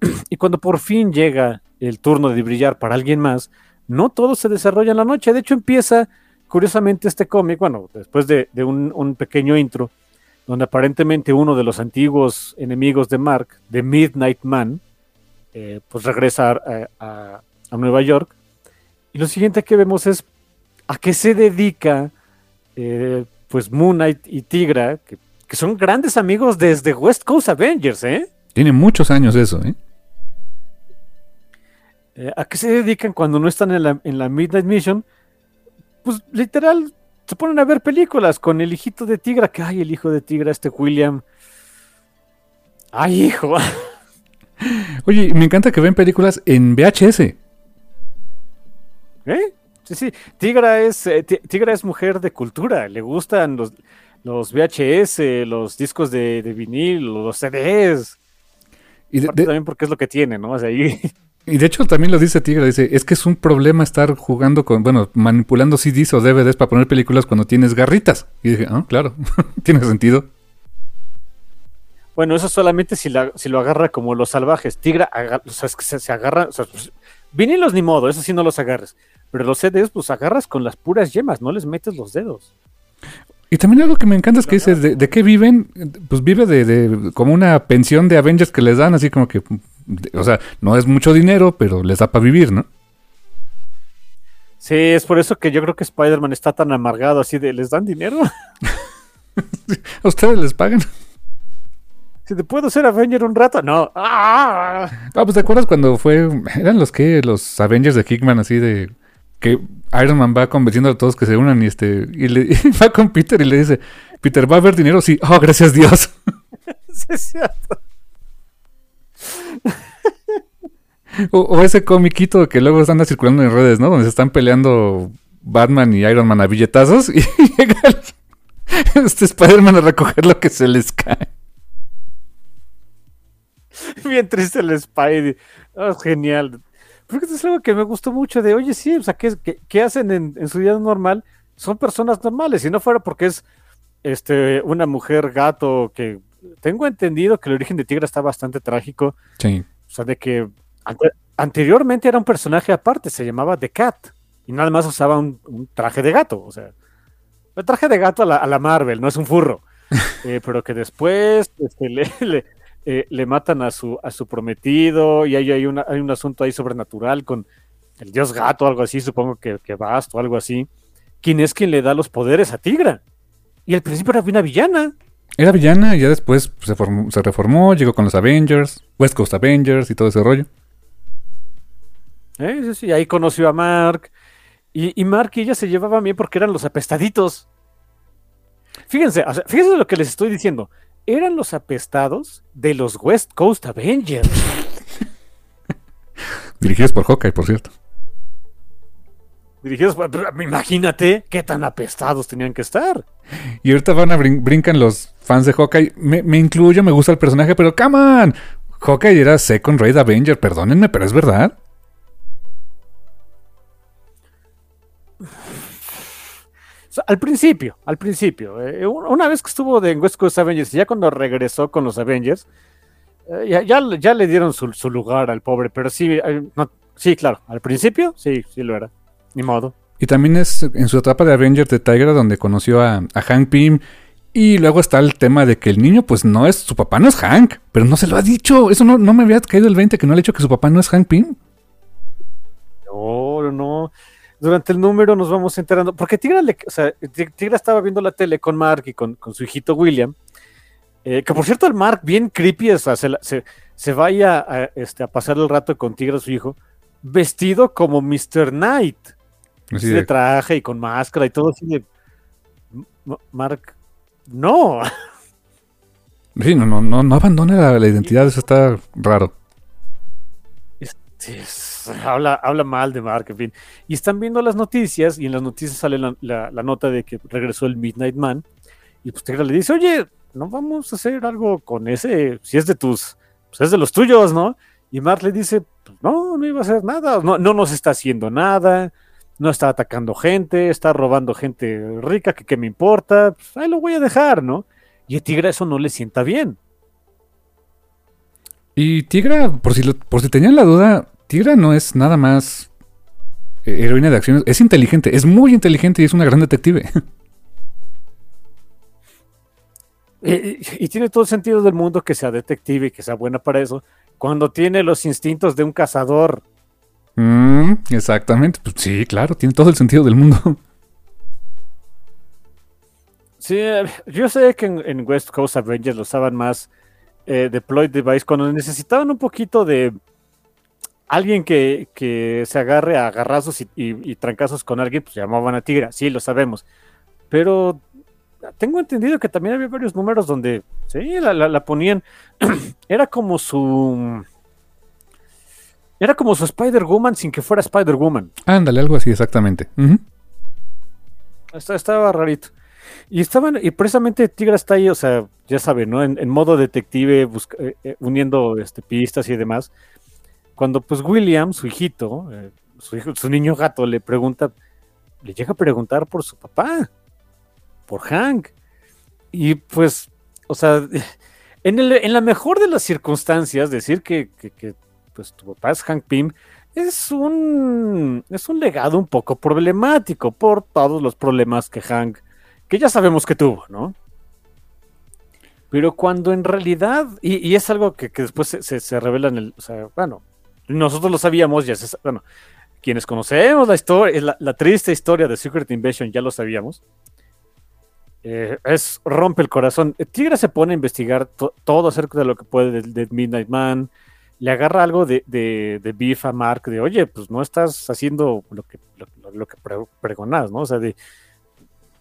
Y cuando por fin llega el turno de brillar para alguien más, no todo se desarrolla en la noche, de hecho empieza Curiosamente, este cómic, bueno, después de, un, pequeño intro, donde aparentemente uno de los antiguos enemigos de Mark, de Midnight Man, eh, pues regresa a, Nueva York. Y lo siguiente que vemos es a qué se dedica eh, pues Moon Knight y Tigra, que, son grandes amigos desde West Coast Avengers, ¿eh? Tiene muchos años eso, ¿eh? ¿A qué se dedican cuando no están en la, en la Midnight Mission? Pues literal se ponen a ver películas con el hijito de Tigra, que ay, el hijo de Tigra, este William. Ay, hijo. Oye, me encanta que ven películas en VHS. ¿Eh? Sí, sí. Tigra es, eh, Tigra es mujer de cultura. Le gustan los, los VHS, los discos de, de vinil, los CDs. Y también porque es lo que tiene, ¿no? O sea, ahí... Y de hecho también lo dice Tigra, dice, es que es un problema estar jugando con, bueno, manipulando CDs o DVDs para poner películas cuando tienes garritas. Y dije, ah, claro, tiene sentido. Bueno, eso solamente si, la, si lo agarra como los salvajes. Tigra, o sea, es que se, agarra, o sea, pues, vinilos ni modo, eso sí no los agarres. Pero los CDs, pues agarras con las puras yemas, no les metes los dedos. Y también algo que me encanta es que dices, ¿de, qué viven? Pues vive de, de, como una pensión de Avengers que les dan, así como que o sea, no es mucho dinero, pero les da para vivir, ¿no? Sí, es por eso que yo creo que Spider-Man está tan amargado, así de, ¿les dan dinero? ¿A ustedes les pagan? Si te puedo ser Avenger un rato, no. ¡Ah! ah pues te acuerdas cuando fue, eran los que, los Avengers de Hickman, así de que Iron Man va convenciendo a todos que se unan y este, y, le, va con Peter y le dice, Peter, ¿va a haber dinero? Sí, oh, gracias Dios. sí, es cierto. O, ese comiquito que luego anda circulando en redes, ¿no? Donde se están peleando Batman y Iron Man a billetazos y llega este Spider-Man a recoger lo que se les cae. Bien triste el Spidey. Oh, genial. Porque es algo que me gustó mucho de, oye, sí, o sea, ¿qué, hacen en, su vida normal? Son personas normales. Si no fuera porque es este, una mujer gato que tengo entendido que el origen de Tigra está bastante trágico. Sí. O sea, de que anteriormente era un personaje aparte, se llamaba The Cat. Y nada más usaba un, traje de gato. O sea, el traje de gato a la, Marvel, no es un furro. Eh, pero que después este, le, eh, le, matan a su, a su prometido y hay, hay, hay un asunto ahí sobrenatural con el dios gato, algo así, supongo que, que Basto, algo así. ¿Quién es quien le da los poderes a Tigra? Y al principio era una villana. Era villana y ya después se, se reformó, llegó con los Avengers, West Coast Avengers y todo ese rollo. Eh, sí, sí, ahí conoció a Mark. Y, Mark y ella se llevaban bien porque eran los apestaditos. Fíjense, fíjense lo que les estoy diciendo. Eran los apestados de los West Coast Avengers. Dirigidos por Hawkeye, por cierto dirigidos imagínate qué tan apestados tenían que estar. Y ahorita van a brincan los fans de Hawkeye. Me, me, incluyo, me gusta el personaje, pero come on. Hawkeye era Second Raid Avenger, perdónenme, pero es verdad. al principio, al principio. Eh, una vez que estuvo de en West Coast Avengers y ya cuando regresó con los Avengers, eh, ya, ya, le dieron su, lugar al pobre, pero sí, eh, sí, claro, al principio sí, sí lo era. Ni modo. Y también es en su etapa de Avengers de Tigra donde conoció a, Hank Pym. Y luego está el tema de que el niño, pues no es, su papá no es Hank, pero no se lo ha dicho. Eso no, no me había caído el 20 que no le ha dicho que su papá no es Hank Pym. No, no. Durante el número nos vamos enterando. Porque Tigra, o sea, Tigra estaba viendo la tele con Mark y con, su hijito William. Eh, que por cierto, el Mark, bien creepy, o sea, se, se, vaya a, este, a pasar el rato con Tigra, su hijo, vestido como Mr. Knight. Así de... traje y con máscara y todo así de. Mark, no. Sí, no, no, no, no abandona la, identidad, eso está raro. habla, habla mal de Mark, en fin. Y están viendo las noticias, y en las noticias sale la, nota de que regresó el Midnight Man. Y pues Tegra le dice, oye, no vamos a hacer algo con ese, si es de tus, pues es de los tuyos, ¿no? Y Mark le dice, pues no, no iba a hacer nada, no, no nos está haciendo nada, no está atacando gente, está robando gente rica, que qué me importa, pues ahí lo voy a dejar, ¿no? Y a Tigra eso no le sienta bien. Y Tigra, por si, por si tenían la duda, Tigra no es nada más eh, heroína de acciones, es inteligente, es muy inteligente y es una gran detective. y, y, tiene todo el sentido del mundo que sea detective y que sea buena para eso, cuando tiene los instintos de un cazador Mm, exactamente. Pues sí, claro, tiene todo el sentido del mundo. Sí, yo sé que en, West Coast Avengers lo usaban más eh, Deployed Device cuando necesitaban un poquito de alguien que, se agarre a garrazos y, trancazos con alguien, pues llamaban a Tigra. Sí, lo sabemos. pero tengo entendido que también había varios números donde sí, la ponían. Era como su. Era como su Spider-Woman sin que fuera Spider-Woman. Ándale, algo así, exactamente. Estaba rarito. Y estaban, y precisamente Tigra está ahí, o sea, ya saben, ¿no? En, en modo detective, busca- eh, eh, uniendo este, pistas y demás. Cuando pues William, su hijito, eh, su hijo, su niño gato, le pregunta, le llega a preguntar por su papá, por Hank. Y pues, o sea, en, el- en la mejor de las circunstancias, decir que, que- que, pues tu papá es Hank Pym es un, es un legado un poco problemático por todos los problemas que Hank, que ya sabemos que tuvo, ¿no? Pero cuando en realidad, y, es algo que, que después se, se- revela en el, o sea, bueno, nosotros lo sabíamos, ya se, bueno, quienes conocemos la historia, la, triste historia de Secret Invasion, ya lo sabíamos. Eh, es rompe el corazón. Tigre se pone a investigar to- todo acerca de lo que puede de, de Midnight Man. Le agarra algo de, de, de beef a Mark de, oye, pues no estás haciendo lo que, lo, que pre- pregonás, ¿no? O sea, de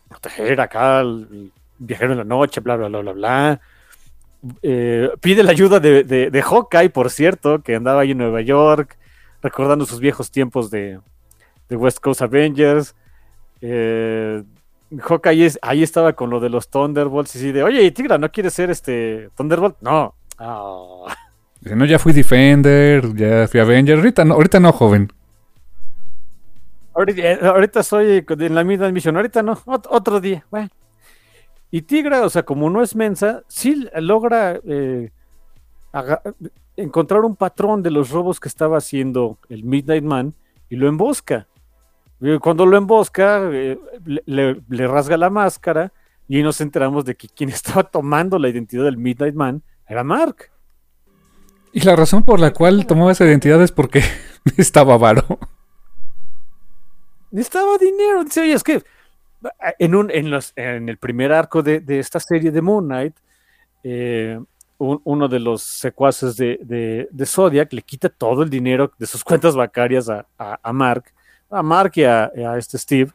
proteger acá al viajero en la noche, bla, bla, bla, bla, bla. Eh, pide la ayuda de, de, de Hawkeye, por cierto, que andaba ahí en Nueva York, recordando sus viejos tiempos de, de West Coast Avengers. Eh, Hawkeye es- ahí estaba con lo de los Thunderbolts y así de, oye, Tigra, ¿no quieres ser este Thunderbolt? No. Ah. Dice, no, ya fui Defender, ya fui Avenger. Ahorita no, ahorita no, joven. Ahorita, eh, ahorita soy en la misma misión, ahorita no, ot- otro día. Bueno. Y Tigra, o sea, como no es mensa, sí logra eh, encontrar un patrón de los robos que estaba haciendo el Midnight Man y lo embosca. Cuando lo embosca, eh, le rasga la máscara y nos enteramos de que quien estaba tomando la identidad del Midnight Man era Mark. Y la razón por la cual tomó esa identidad es porque estaba varo. necesitaba dinero. Dice, oye, es que en, un, en, los, en el primer arco de, de esta serie de Moon Knight, eh, un- uno de los secuaces de, de, de Zodiac le quita todo el dinero de sus cuentas bancarias a, a- Mark, a Mark y a, a este Steve,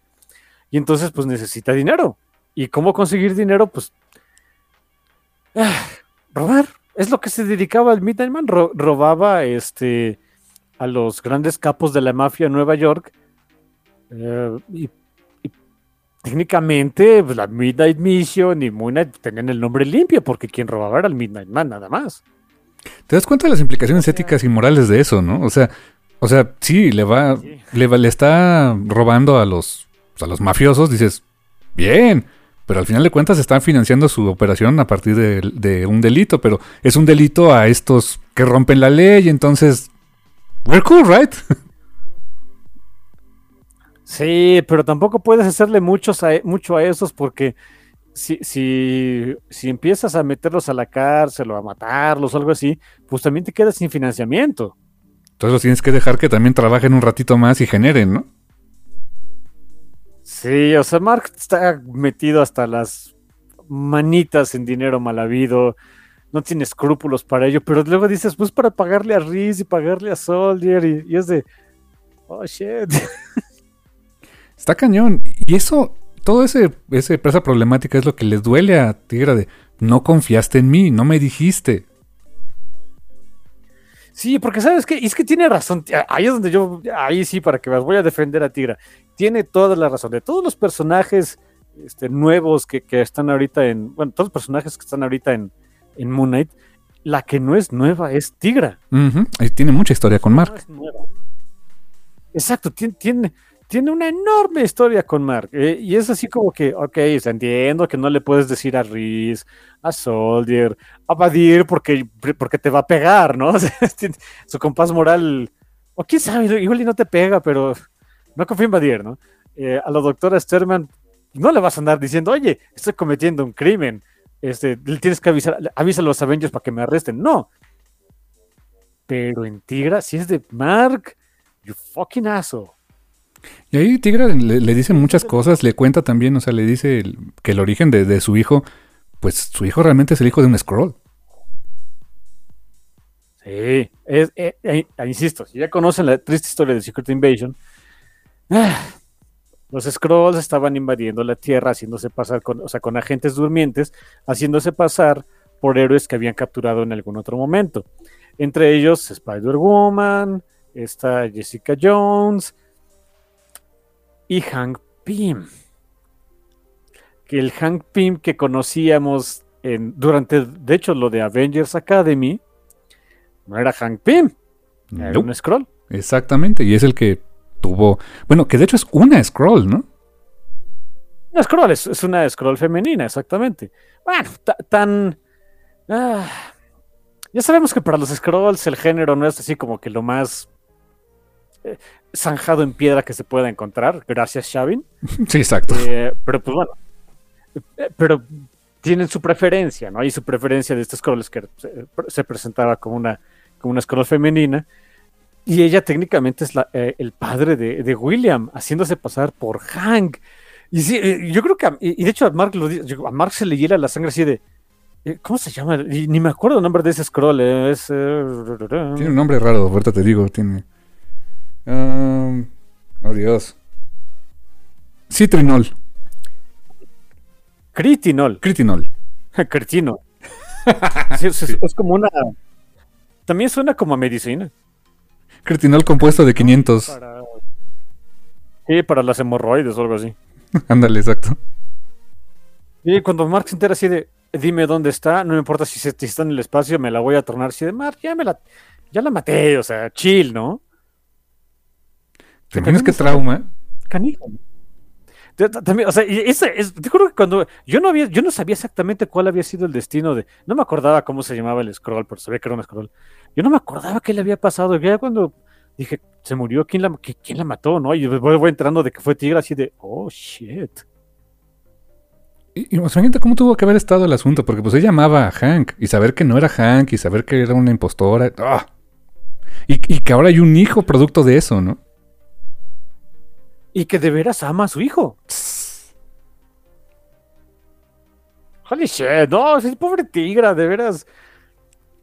y entonces pues necesita dinero. ¿Y cómo conseguir dinero? Pues ah, robar. Es lo que se dedicaba al Midnight Man. ro- robaba este, a los grandes capos de la mafia en Nueva York eh, y, y técnicamente pues, la Midnight Mission y Moon Knight tenían el nombre limpio porque quien robaba era el Midnight Man, nada más. ¿Te das cuenta de las implicaciones éticas y morales de eso, no? O sea, o sea, sí, le va, Sí. le, va- le está robando a los, a los mafiosos, dices, bien, pero al final de cuentas están financiando su operación a partir de, de un delito, pero es un delito a estos que rompen la ley, entonces, we're cool, right? Sí, pero tampoco puedes hacerle muchos a, mucho a esos porque si, si, si empiezas a meterlos a la cárcel o a matarlos o algo así, pues también te quedas sin financiamiento. Entonces los tienes que dejar que también trabajen un ratito más y generen, ¿no? Sí, o sea, Mark está metido hasta las manitas en dinero mal habido, no tiene escrúpulos para ello, pero luego dices, pues para pagarle a Reese y pagarle a Soldier y, y es de, oh shit. Está cañón. Y eso, todo ese, ese, esa problemática es lo que les duele a Tigra de no confiaste en mí, no me dijiste. Sí, porque sabes que es que tiene razón. Ahí es donde yo, ahí sí, para que me voy a defender a Tigra. Tiene toda la razón. De todos los personajes este, nuevos que, que están ahorita en, bueno, todos los personajes que están ahorita en, en Moon Knight, la que no es nueva es Tigra. Y tiene mucha historia con No Mark. es nueva. Exacto, tiene, tiene, tiene una enorme historia con Mark. eh, y es así como que, ok, entiendo que no le puedes decir a Reese, a Soldier, a Badir porque, porque te va a pegar, ¿no? Tiene- Su compás moral, o quién sabe, igual y no te pega, pero no confío en Badir, ¿no? Eh, a la doctora Sterman no le vas a andar diciendo, oye, estoy cometiendo un crimen. Este, le tienes que avisar, avisa a los Avengers para que me arresten. No. Pero en Tigra, si es de Mark, you fucking asshole. Y ahí Tigra le, dice muchas cosas, le cuenta también, o sea, le dice que el origen de, su hijo, pues su hijo realmente es el hijo de un scroll. Sí, eh, insisto, si ya conocen la triste historia de Secret Invasion, ah, Los Scrolls estaban invadiendo la Tierra, haciéndose pasar o sea, con agentes durmientes, haciéndose pasar por héroes que habían capturado en algún otro momento. Entre ellos Spider-Woman, está Jessica Jones y Hank Pym. Que el Hank Pym que conocíamos en, durante, de hecho, lo de Avengers Academy, no era Hank Pym, era No. un scroll. Exactamente, y es el que tuvo. Bueno, que de hecho es una scroll, ¿no? Una scroll, es, es una scroll femenina, exactamente. Bueno, ta- tan. ah, ya sabemos que para los scrolls el género no es así como que lo más eh, zanjado en piedra que se pueda encontrar. Gracias, Shavin. Sí, exacto. Eh, pero pues bueno. Eh, Pero tienen su preferencia, ¿no? Hay su preferencia de estos scrolls que se, se presentaba como una, como una scroll femenina. Y ella técnicamente es la- eh, el padre de, de William, haciéndose pasar por Hank. Y sí, eh, yo creo que, a- y y de hecho a Mark, lo a Mark se le hiela la sangre así de, eh, ¿cómo se llama? Y ni me acuerdo el nombre de ese scroll. Es, Tiene un nombre raro, ahorita te digo, tiene. Um, oh Dios. Citrinol. Critinol. Critinol. Cretino. Sí, es, como una... También suena como a medicina. Critinol compuesto de 500. Para... Sí, para las hemorroides o algo así. Ándale, exacto. Y cuando Mark se entera así de, dime dónde está, no me importa si, se- si está en el espacio, me la voy a tornar así de, Mark, ya me la, ya la maté, o sea, chill, ¿no? ¿Te imaginas qué trauma? Canijo. También, o sea, ese es, te juro que cuando yo no había, yo no sabía exactamente cuál había sido el destino de, no me acordaba cómo se llamaba el scroll, pero sabía que era un scroll. Yo no me acordaba qué le había pasado. Y ya cuando dije, se murió, ¿quién la, qui- quién la mató? ¿No? Y voy, voy entrando de que fue Tigre así de, oh shit. Y, y, imagínate cómo tuvo que haber estado el asunto, porque pues ella amaba a Hank, y saber que no era Hank, y saber que era una impostora. ¡ah! Y, y que ahora hay un hijo producto de eso, ¿no? Y que de veras ama a su hijo. Holy shit, no, sí, pobre Tigra, de veras.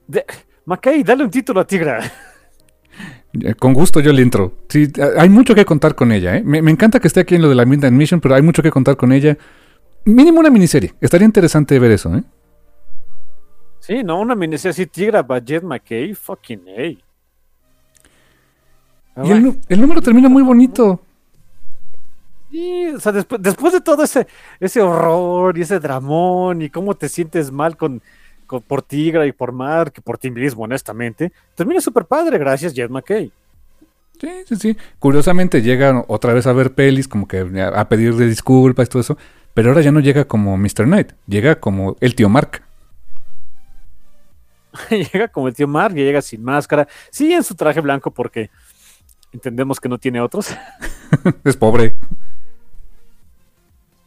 De... Mackay, dale un título a Tigra. Eh, Con gusto yo le entro. Sí, a- hay mucho que contar con ella, ¿eh? Me, me encanta que esté aquí en lo de la Midnight Mission, pero hay mucho que contar con ella. Mínimo una miniserie. Estaría interesante ver eso, ¿eh? Sí, no, una miniserie así, Tigra, Bajet, Mackay, fucking A. Y el, nu- el número termina muy bonito. Sí, o sea, después, después de todo ese, ese horror y ese dramón y cómo te sientes mal con, con- por Tigra y por Mark y por ti mismo, honestamente, termina súper padre, gracias, Jet McKay. Sí, sí, sí. Curiosamente llega otra vez a ver pelis, como que a a pedirle disculpas y todo eso. Pero ahora ya no llega como Mr. Knight, llega como el tío Mark. llega como el tío Mark y llega sin máscara, sí en su traje blanco porque entendemos que no tiene otros, es pobre.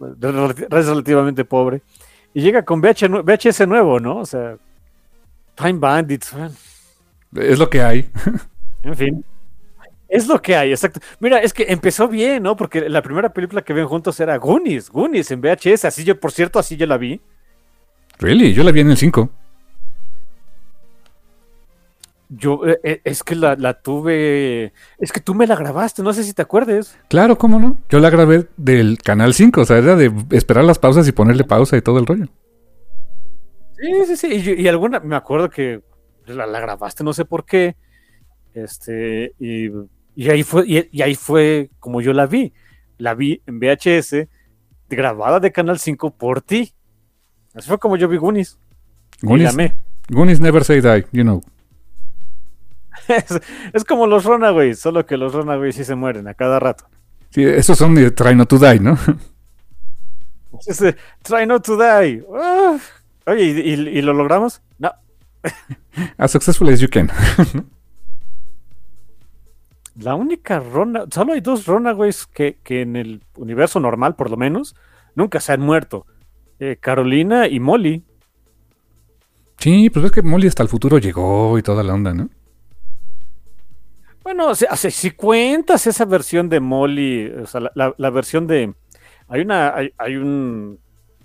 Es relativamente pobre, y llega con VH VHS nuevo, ¿no? O sea, Time Bandits, Es lo que hay. en fin. Es lo que hay, exacto. Mira, es que empezó bien, ¿no? Porque la primera película que ven juntos era Goonies, Goonies en VHS, así yo, por cierto, así yo la vi. Really, yo la vi en el 5. Yo, eh, eh, es que la, la tuve, es que tú me la grabaste, no sé si te acuerdes. Claro, ¿cómo no? Yo la grabé del canal 5, o sea, era de esperar las pausas y ponerle pausa y todo el rollo. Sí, sí, sí. Y, y alguna, me acuerdo que la, la grabaste, no sé por qué. Este, y, y ahí fue, y, y ahí fue como yo la vi. La vi en VHS, grabada de Canal 5 por ti. Así fue como yo vi Goonies. Goonies. Goonies never say die, you know. Es, es como los Runaways, solo que los Runaways sí se mueren a cada rato. Sí, esos son de Try Not to Die, ¿no? Es de, Try not to die. Uf. Oye, ¿y, y- y lo logramos? No. as successful as you can. La única Rona, solo hay dos Runaways que, que en el universo normal, por lo menos, nunca se han muerto. Eh, Carolina y Molly. sí, pues ves que Molly hasta el futuro llegó y toda la onda, ¿no? Bueno, si, si cuentas esa versión de Molly, o sea, la, la- la versión de. Hay una. Hay, hay un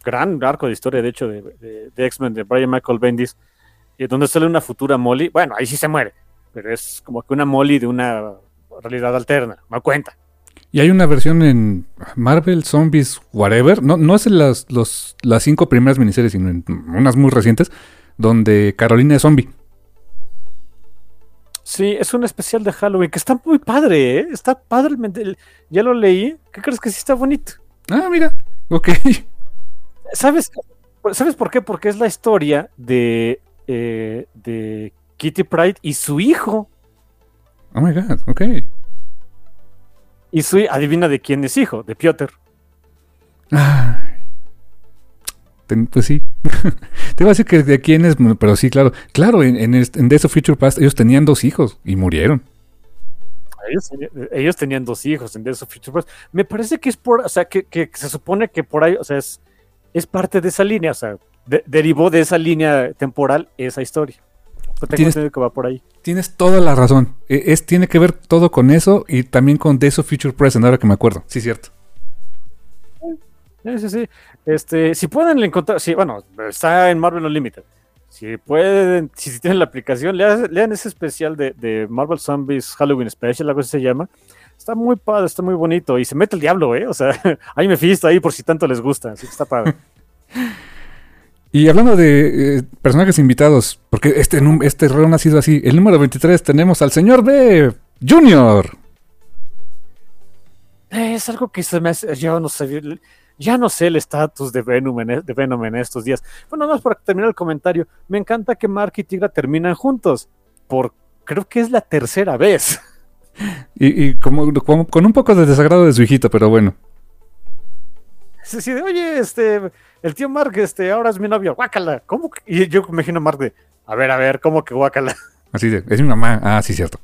gran arco de historia, de hecho, de X-Men, de Brian Michael Bendis, eh, donde sale una futura Molly. Bueno, ahí sí se muere, pero es como que una Molly de una realidad alterna, no cuenta. Y hay una versión en Marvel Zombies Whatever. No, no es en las, los, las cinco primeras miniseries, sino en unas muy recientes, donde Carolina es zombie. Sí, es un especial de Halloween que está muy padre, ¿eh? Está padre. Ya lo leí. ¿Qué crees que sí está bonito? Ah, mira. Ok. ¿Sabes, ¿sabes por qué? Porque es la historia de, eh, de Kitty Pride y su hijo. Oh my god, ok. Y Sui adivina de quién es hijo, de Piotr. Pues sí. Te iba a decir que de quién es, pero sí, claro. Claro, en, en, en Days of Future Past ellos tenían dos hijos y murieron. Ellos, tenían dos hijos en Days of Future Past. Me parece que es por, o sea, que, que se supone que por ahí, o sea, es, es parte de esa línea, o sea, derivó de esa línea temporal esa historia. Tienes, que va por ahí. Tienes toda la razón. E, es, tiene que ver todo con eso y también con Days of Future Present, ahora que me acuerdo. Sí, cierto. Sí, sí, sí. Este, si pueden encontrar, sí, bueno, está en Marvel Unlimited. Si pueden, si tienen la aplicación, lean, ese especial de, Marvel Zombies Halloween Special, algo así se llama. Está muy padre, está muy bonito. Y se mete el diablo, ¿eh? O sea, ahí me fisto ahí por si tanto les gusta. Así que está padre. Y hablando de eh, personajes invitados, porque este, este round ha sido así, el número 23 tenemos al señor B. Junior. Es algo que se me hace, yo no sé, ya no sé el estatus de Venom, en, e, de Venom en estos días. Bueno, no es para terminar el comentario, me encanta que Mark y Tigra terminan juntos, por creo que es la tercera vez. Y, como, con un poco de desagrado de su hijito, pero bueno. Sí, sí, oye, este, el tío Mark, este, ahora es mi novio, guácala. ¿Cómo? Y yo me imagino a Mark de, a ver, a ver, ¿cómo que guácala? Así de, es mi mamá. Ah, sí, cierto.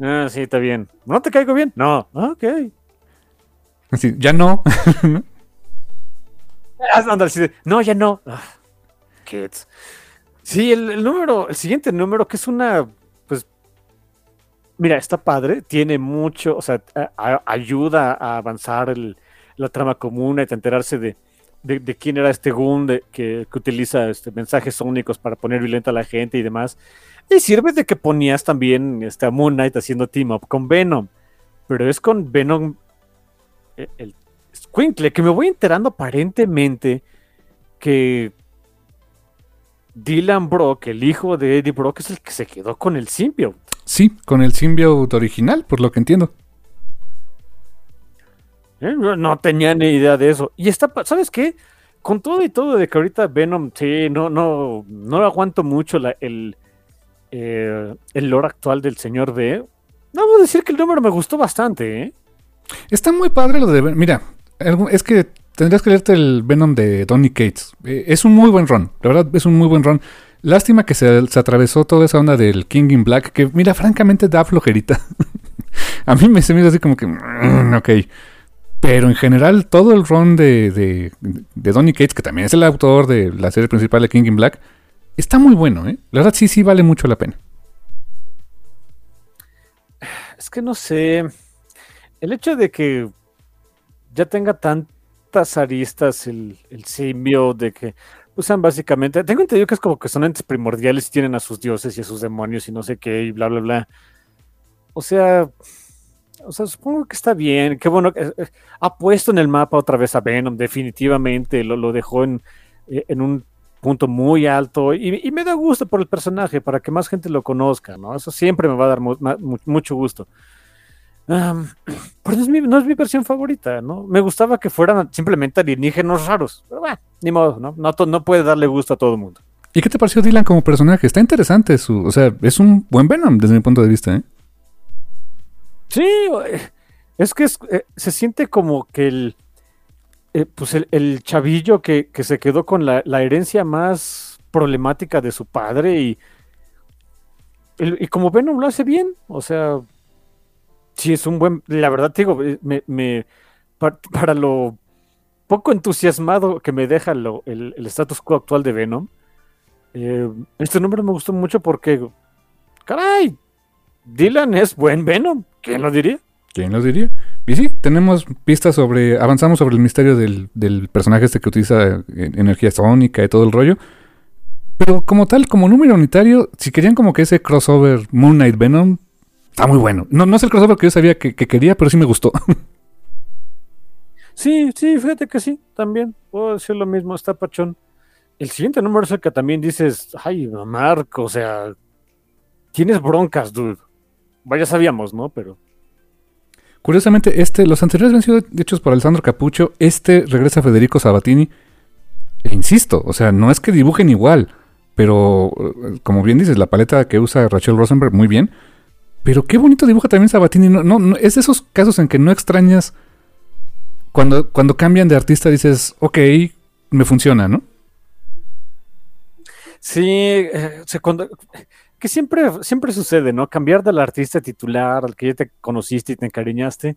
Ah, sí, está bien. ¿No te caigo bien? No. Ah, ok. Ya no. Ah, no, ya no. Ah, kids. Sí, el, número, el siguiente número, que es una, pues, mira, está padre, tiene mucho, o sea, ayuda a avanzar la trama común, a enterarse de, de, quién era este Goon que, utiliza este, mensajes únicos para poner violenta a la gente y demás. Y sirve de que ponías también este, a Moon Knight haciendo team up con Venom. Pero es con Venom, e, el, Squinkle, que me voy enterando aparentemente que Dylan Brock, el hijo de Eddie Brock, es el que se quedó con el symbiote. Sí, con el symbiote original, por lo que entiendo. ¿Eh? No tenía ni idea de eso. Y está, ¿sabes qué? Con todo y todo de que ahorita Venom, sí, no, no, no aguanto mucho el, eh, el lore actual del señor D. No voy a decir que el número me gustó bastante, ¿eh? Está muy padre lo de. Mira, es que tendrías que leerte el Venom de Donny Cates. Es un muy buen run. La verdad, es un muy buen run. Lástima que se, se atravesó toda esa onda del King in Black, que mira, francamente da flojerita. a mí me se me hizo así como que. Mm, ok. Pero en general, todo el run de, de, de Donny Cates, que también es el autor de la serie principal de King in Black, está muy bueno, ¿eh? La verdad sí, sí vale mucho la pena. Es que no sé. El hecho de que ya tenga tantas aristas el, simbio, de que usan básicamente. Tengo entendido que es como que son entes primordiales y tienen a sus dioses y a sus demonios y no sé qué, y bla, bla, bla. O sea o sea, supongo que está bien. Qué bueno. Eh, eh, ha puesto en el mapa otra vez a Venom, definitivamente. Lo, dejó en, eh, en, un punto muy alto. Y, me da gusto por el personaje, para que más gente lo conozca, ¿no? Eso siempre me va a dar mucho gusto. Pero no es, mi, no es mi versión favorita, ¿no? Me gustaba que fueran simplemente alienígenas raros. Pero bueno, ni modo, ¿no? No, no puede darle gusto a todo el mundo. ¿Y qué te pareció Dylan como personaje? Está interesante su. O sea, es un buen Venom desde mi punto de vista, ¿eh? Sí, eh, es que eh, se siente como que el, eh, pues el, chavillo que, se quedó con la, herencia más problemática de su padre y, y como Venom lo hace bien, o sea, sí es un buen, la verdad te digo, me, me para, lo poco entusiasmado que me deja el, el, status quo actual de Venom, este número me gustó mucho porque, caray, Dylan es buen Venom. ¿Quién lo diría? ¿Quién lo diría? Y sí, tenemos pistas sobre. Avanzamos sobre el misterio del, personaje este que utiliza eh, energía sónica y todo el rollo. Pero como tal, como número unitario, si querían como que ese crossover Moon Knight Venom, Está muy bueno. No, no es el crossover que yo sabía que, que quería, pero sí me gustó. Sí, sí, fíjate que sí, también. Puedo decir lo mismo, está pachón. El siguiente número es el que también dices, ay, Marco, o sea, tienes broncas, dude. Vaya sabíamos, ¿no? Pero. Curiosamente, este, los anteriores han sido hechos por Alessandro Capucho. Este regresa a Federico Sabatini. E insisto, o sea, no es que dibujen igual, pero eh, como bien dices, la paleta que usa Rachel Rosenberg, muy bien. Pero qué bonito dibuja también Sabatini. No, no, es de esos casos en que no extrañas cuando, cuando cambian de artista dices, ok, me funciona, ¿no? Sí, eh, cuando, que siempre, siempre sucede, ¿no? Cambiar del artista titular al que ya te conociste y te encariñaste.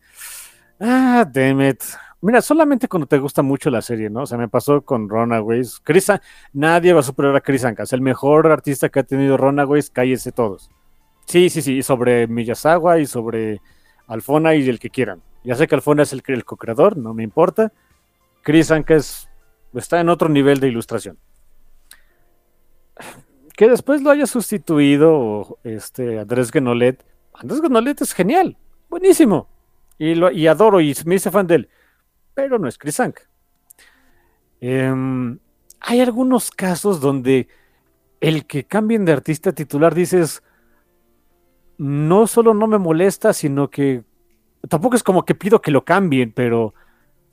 Ah, damn it. Mira, solamente cuando te gusta mucho la serie, ¿no? O sea, me pasó con Runaways. Chris, nadie va a superar a Chris Ancas. El mejor artista que ha tenido Runaways, cállese todos. Sí, sí, sí, sobre Miyazawa y sobre Alfona y el que quieran. Ya sé que Alfona es el, el co-creador, no me importa. Chris Ankes está en otro nivel de ilustración. Que después lo haya sustituido este, Andrés Genolet. Andrés Genolet es genial, buenísimo. Y, lo, y adoro y me hice fan de él. Pero no es Chris Ank. Em, hay algunos casos donde el que cambien de artista titular dices, no solo no me molesta, sino que tampoco es como que pido que lo cambien, pero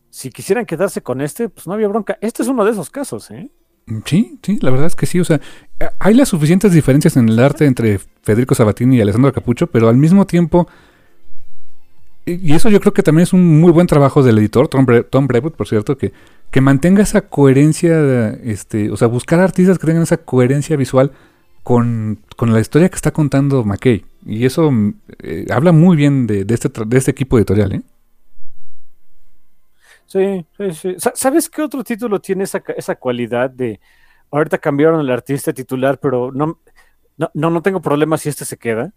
si quisieran quedarse con este, pues no había bronca. Este es uno de esos casos, ¿eh? Sí, sí, la verdad es que sí. O sea, hay las suficientes diferencias en el arte entre Federico Sabatini y Alessandro Capucho, pero al mismo tiempo, y eso yo creo que también es un muy buen trabajo del editor, Tom, Bre Tom Brevoort, por cierto, que, que mantenga esa coherencia, este, o sea, buscar artistas que tengan esa coherencia visual con, con la historia que está contando McKay. Y eso eh, habla muy bien de, de, este, de este equipo editorial, ¿eh? Sí, sí, sí. ¿Sabes qué otro título tiene esa, esa cualidad de... Ahorita cambiaron el artista titular, pero no, no, no tengo problema si este se queda.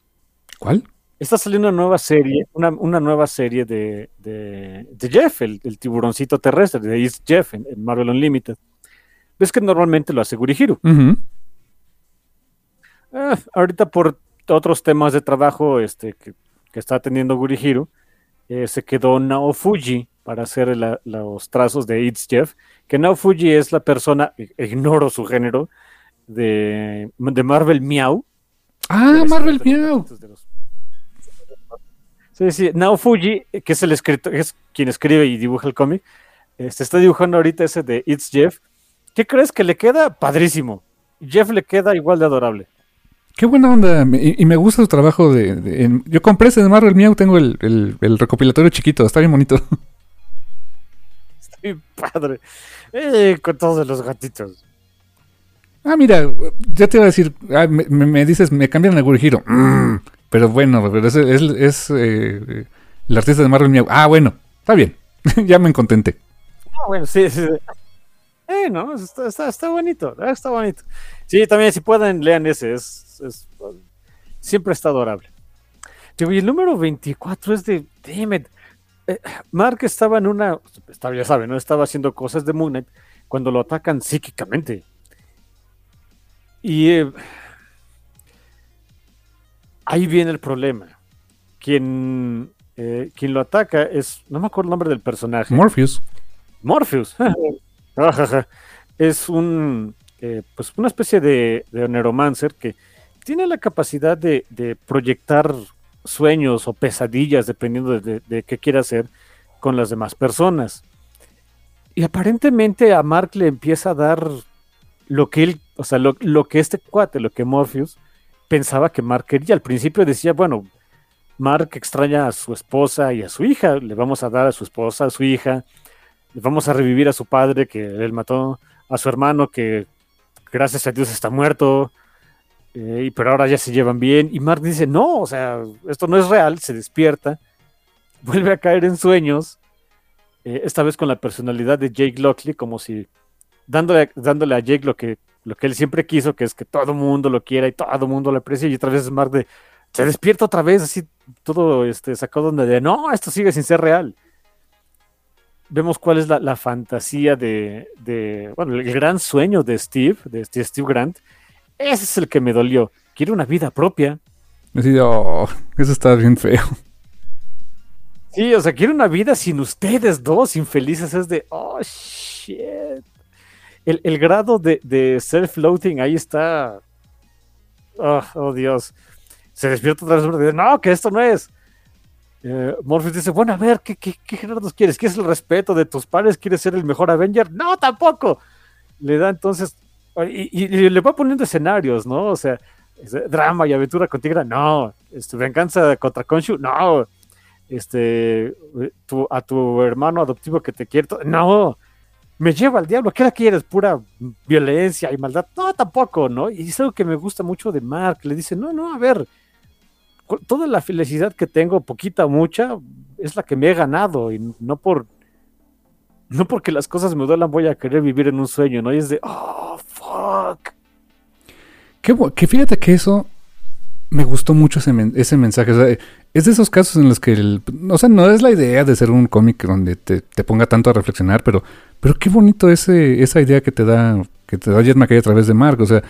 ¿Cuál? Está saliendo una nueva serie, una, una nueva serie de, de, de Jeff, el, el, tiburoncito terrestre, de East Jeff en, en, Marvel Unlimited. Ves que normalmente lo hace Gurihiro. Uh -huh. eh, ahorita por otros temas de trabajo este, que, que está teniendo Gurihiro, eh, se quedó Nao Fuji para hacer la, los trazos de It's Jeff, que Nao Fuji es la persona, ignoro su género, de, de Marvel Meow. Ah, Marvel Meow. Sí, sí, Nao Fuji, que es el escritor, es quien escribe y dibuja el cómic, se este, está dibujando ahorita ese de It's Jeff. ¿Qué crees que le queda? Padrísimo. Jeff le queda igual de adorable. Qué buena onda. Y, y me gusta su trabajo de. de en, yo compré ese de Marvel Meow, tengo el, el, el, recopilatorio chiquito, está bien bonito. Está bien padre. Eh, con todos los gatitos. Ah, mira, ya te iba a decir, ah, me, me, dices, me cambian el Gurihiro. Mm, pero bueno, pero es, es, es eh, el artista de Marvel Meow. Ah, bueno, está bien. ya me contenté. Ah, bueno, sí, sí. Eh, no, está, está, está bonito, está bonito. Sí, también si pueden, lean ese, es, es siempre está adorable. Y el número 24 es de, damn it. Eh, Mark estaba en una, estaba, ya saben, ¿no? Estaba haciendo cosas de Moon Knight cuando lo atacan psíquicamente. Y eh, ahí viene el problema. Quien, eh, quien lo ataca es, no me acuerdo el nombre del personaje. Morpheus. Morpheus. es un, eh, pues una especie de, de, neuromancer que tiene la capacidad de, proyectar sueños o pesadillas, dependiendo de, qué quiera hacer, con las demás personas. Y aparentemente a Mark le empieza a dar lo que él, o sea, lo, lo que este cuate, lo que Morpheus pensaba que Mark quería. Al principio decía, bueno, Mark extraña a su esposa y a su hija, le vamos a dar a su esposa, a su hija, vamos a revivir a su padre que él mató, a su hermano que gracias a Dios está muerto, eh, pero ahora ya se llevan bien. Y Mark dice, no, o sea, esto no es real, se despierta, vuelve a caer en sueños, eh, esta vez con la personalidad de Jake Lockley, como si dándole, dándole a Jake lo que, lo que él siempre quiso, que es que todo el mundo lo quiera y todo el mundo lo aprecie, y otra vez Mark se despierta otra vez, así todo este, sacado donde de, no, esto sigue sin ser real vemos cuál es la, la fantasía de, de, bueno, el gran sueño de Steve, de Steve Grant. Ese es el que me dolió. Quiere una vida propia. De, oh, eso está bien feo. Sí, o sea, quiero una vida sin ustedes dos infelices. Es de, oh, shit. El, el grado de, de self-loathing ahí está. Oh, oh, Dios. Se despierta otra vez y dice, no, que esto no es. Eh, Morpheus dice, bueno, a ver, ¿qué, qué, qué grados quieres? ¿Quieres el respeto de tus padres? ¿Quieres ser el mejor Avenger? No, tampoco. Le da entonces, y, le va poniendo escenarios, ¿no? O sea, drama y aventura con Tigra, no. Este, venganza contra Khonshu, no. Este, tu- a tu hermano adoptivo que te quiere, no. Me lleva al diablo, ¿qué la quieres? Pura violencia y maldad. No, tampoco, ¿no? Y es algo que me gusta mucho de Mark. Le dice, no, no, a ver, toda la felicidad que tengo, poquita o mucha, es la que me he ganado y no por no porque las cosas me duelan voy a querer vivir en un sueño, ¿no? Y es de, oh, fuck. Bu- que fíjate que eso me gustó mucho ese, men- ese mensaje. Es de esos casos en los que, el- o sea, no es la idea de ser un cómic donde te, ponga tanto a reflexionar, pero, pero qué bonito ese, esa idea que te da, que te da Jet McKay a través de Mark. O sea,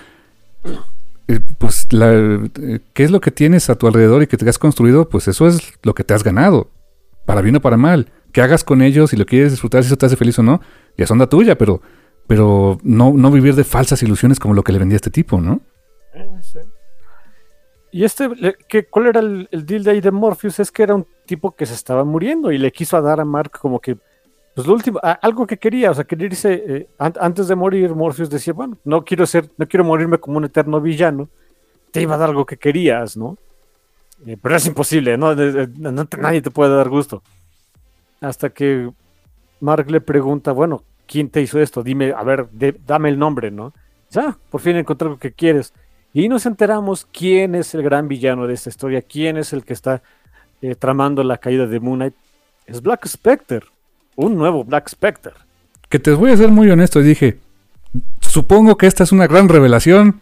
pues, la, eh, ¿qué es lo que tienes a tu alrededor y que te has construido? Pues eso es lo que te has ganado, para bien o para mal. Que hagas con ellos, si lo quieres disfrutar, si eso te hace feliz o no, ya es onda tuya, pero, pero no, no vivir de falsas ilusiones como lo que le vendía a este tipo, ¿no? Y este, ¿qué, ¿cuál era el, el deal de ahí de Morpheus? Es que era un tipo que se estaba muriendo y le quiso dar a Mark como que, pues lo último, algo que quería, o sea, quería irse, eh, an- antes de morir, Morpheus decía, bueno, no quiero ser, no quiero morirme como un eterno villano, te iba a dar algo que querías, ¿no? Eh, pero es imposible, ¿no? Nadie te puede dar gusto. Hasta que Mark le pregunta, bueno, ¿quién te hizo esto? Dime, a ver, dame el nombre, ¿no? Dice, Ah, por fin encontré algo que quieres. Y nos enteramos quién es el gran villano de esta historia, quién es el que está eh, tramando la caída de Moon Knight. Es Black Spectre, un nuevo Black Spectre. Que te voy a ser muy honesto, dije, supongo que esta es una gran revelación,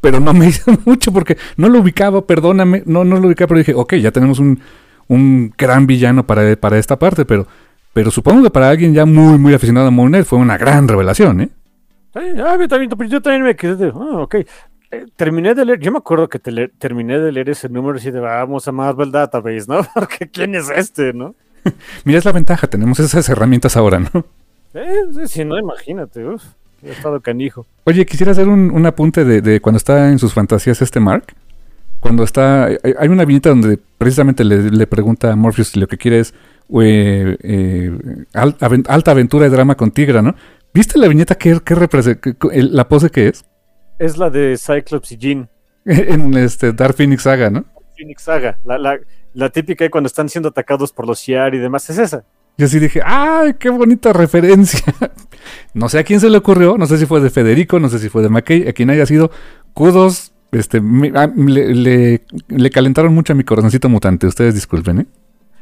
pero no me hizo mucho porque no lo ubicaba, perdóname, no, no lo ubicaba, pero dije, ok, ya tenemos un, un gran villano para, para esta parte, pero, pero supongo que para alguien ya muy, muy aficionado a Moon fue una gran revelación, ¿eh? Sí, ah, yo, también, yo también me quedé de, ah, ok. Eh, terminé de leer, yo me acuerdo que te le- terminé de leer ese número y de vamos a Marvel Database, ¿no? Porque ¿quién es este, no? Mira, es la ventaja, tenemos esas herramientas ahora, ¿no? Eh, sí, si no, imagínate, uf, he estado canijo. Oye, quisiera hacer un, un apunte de, de cuando está en sus fantasías este Mark. Cuando está. Hay, hay una viñeta donde precisamente le, le pregunta a Morpheus si lo que quiere es eh, eh, alta aventura y drama con Tigra, ¿no? ¿Viste la viñeta que, que representa, la pose que es? Es la de Cyclops y Jean. En este Dark Phoenix Saga, ¿no? Phoenix Saga, la, la, la típica cuando están siendo atacados por los Shi'ar y demás, es esa. Yo sí dije, ¡ay, qué bonita referencia! no sé a quién se le ocurrió, no sé si fue de Federico, no sé si fue de McKay, a quien haya sido. Kudos, este, me- ah, le, le- le calentaron mucho a mi corazoncito mutante, ustedes disculpen, ¿eh?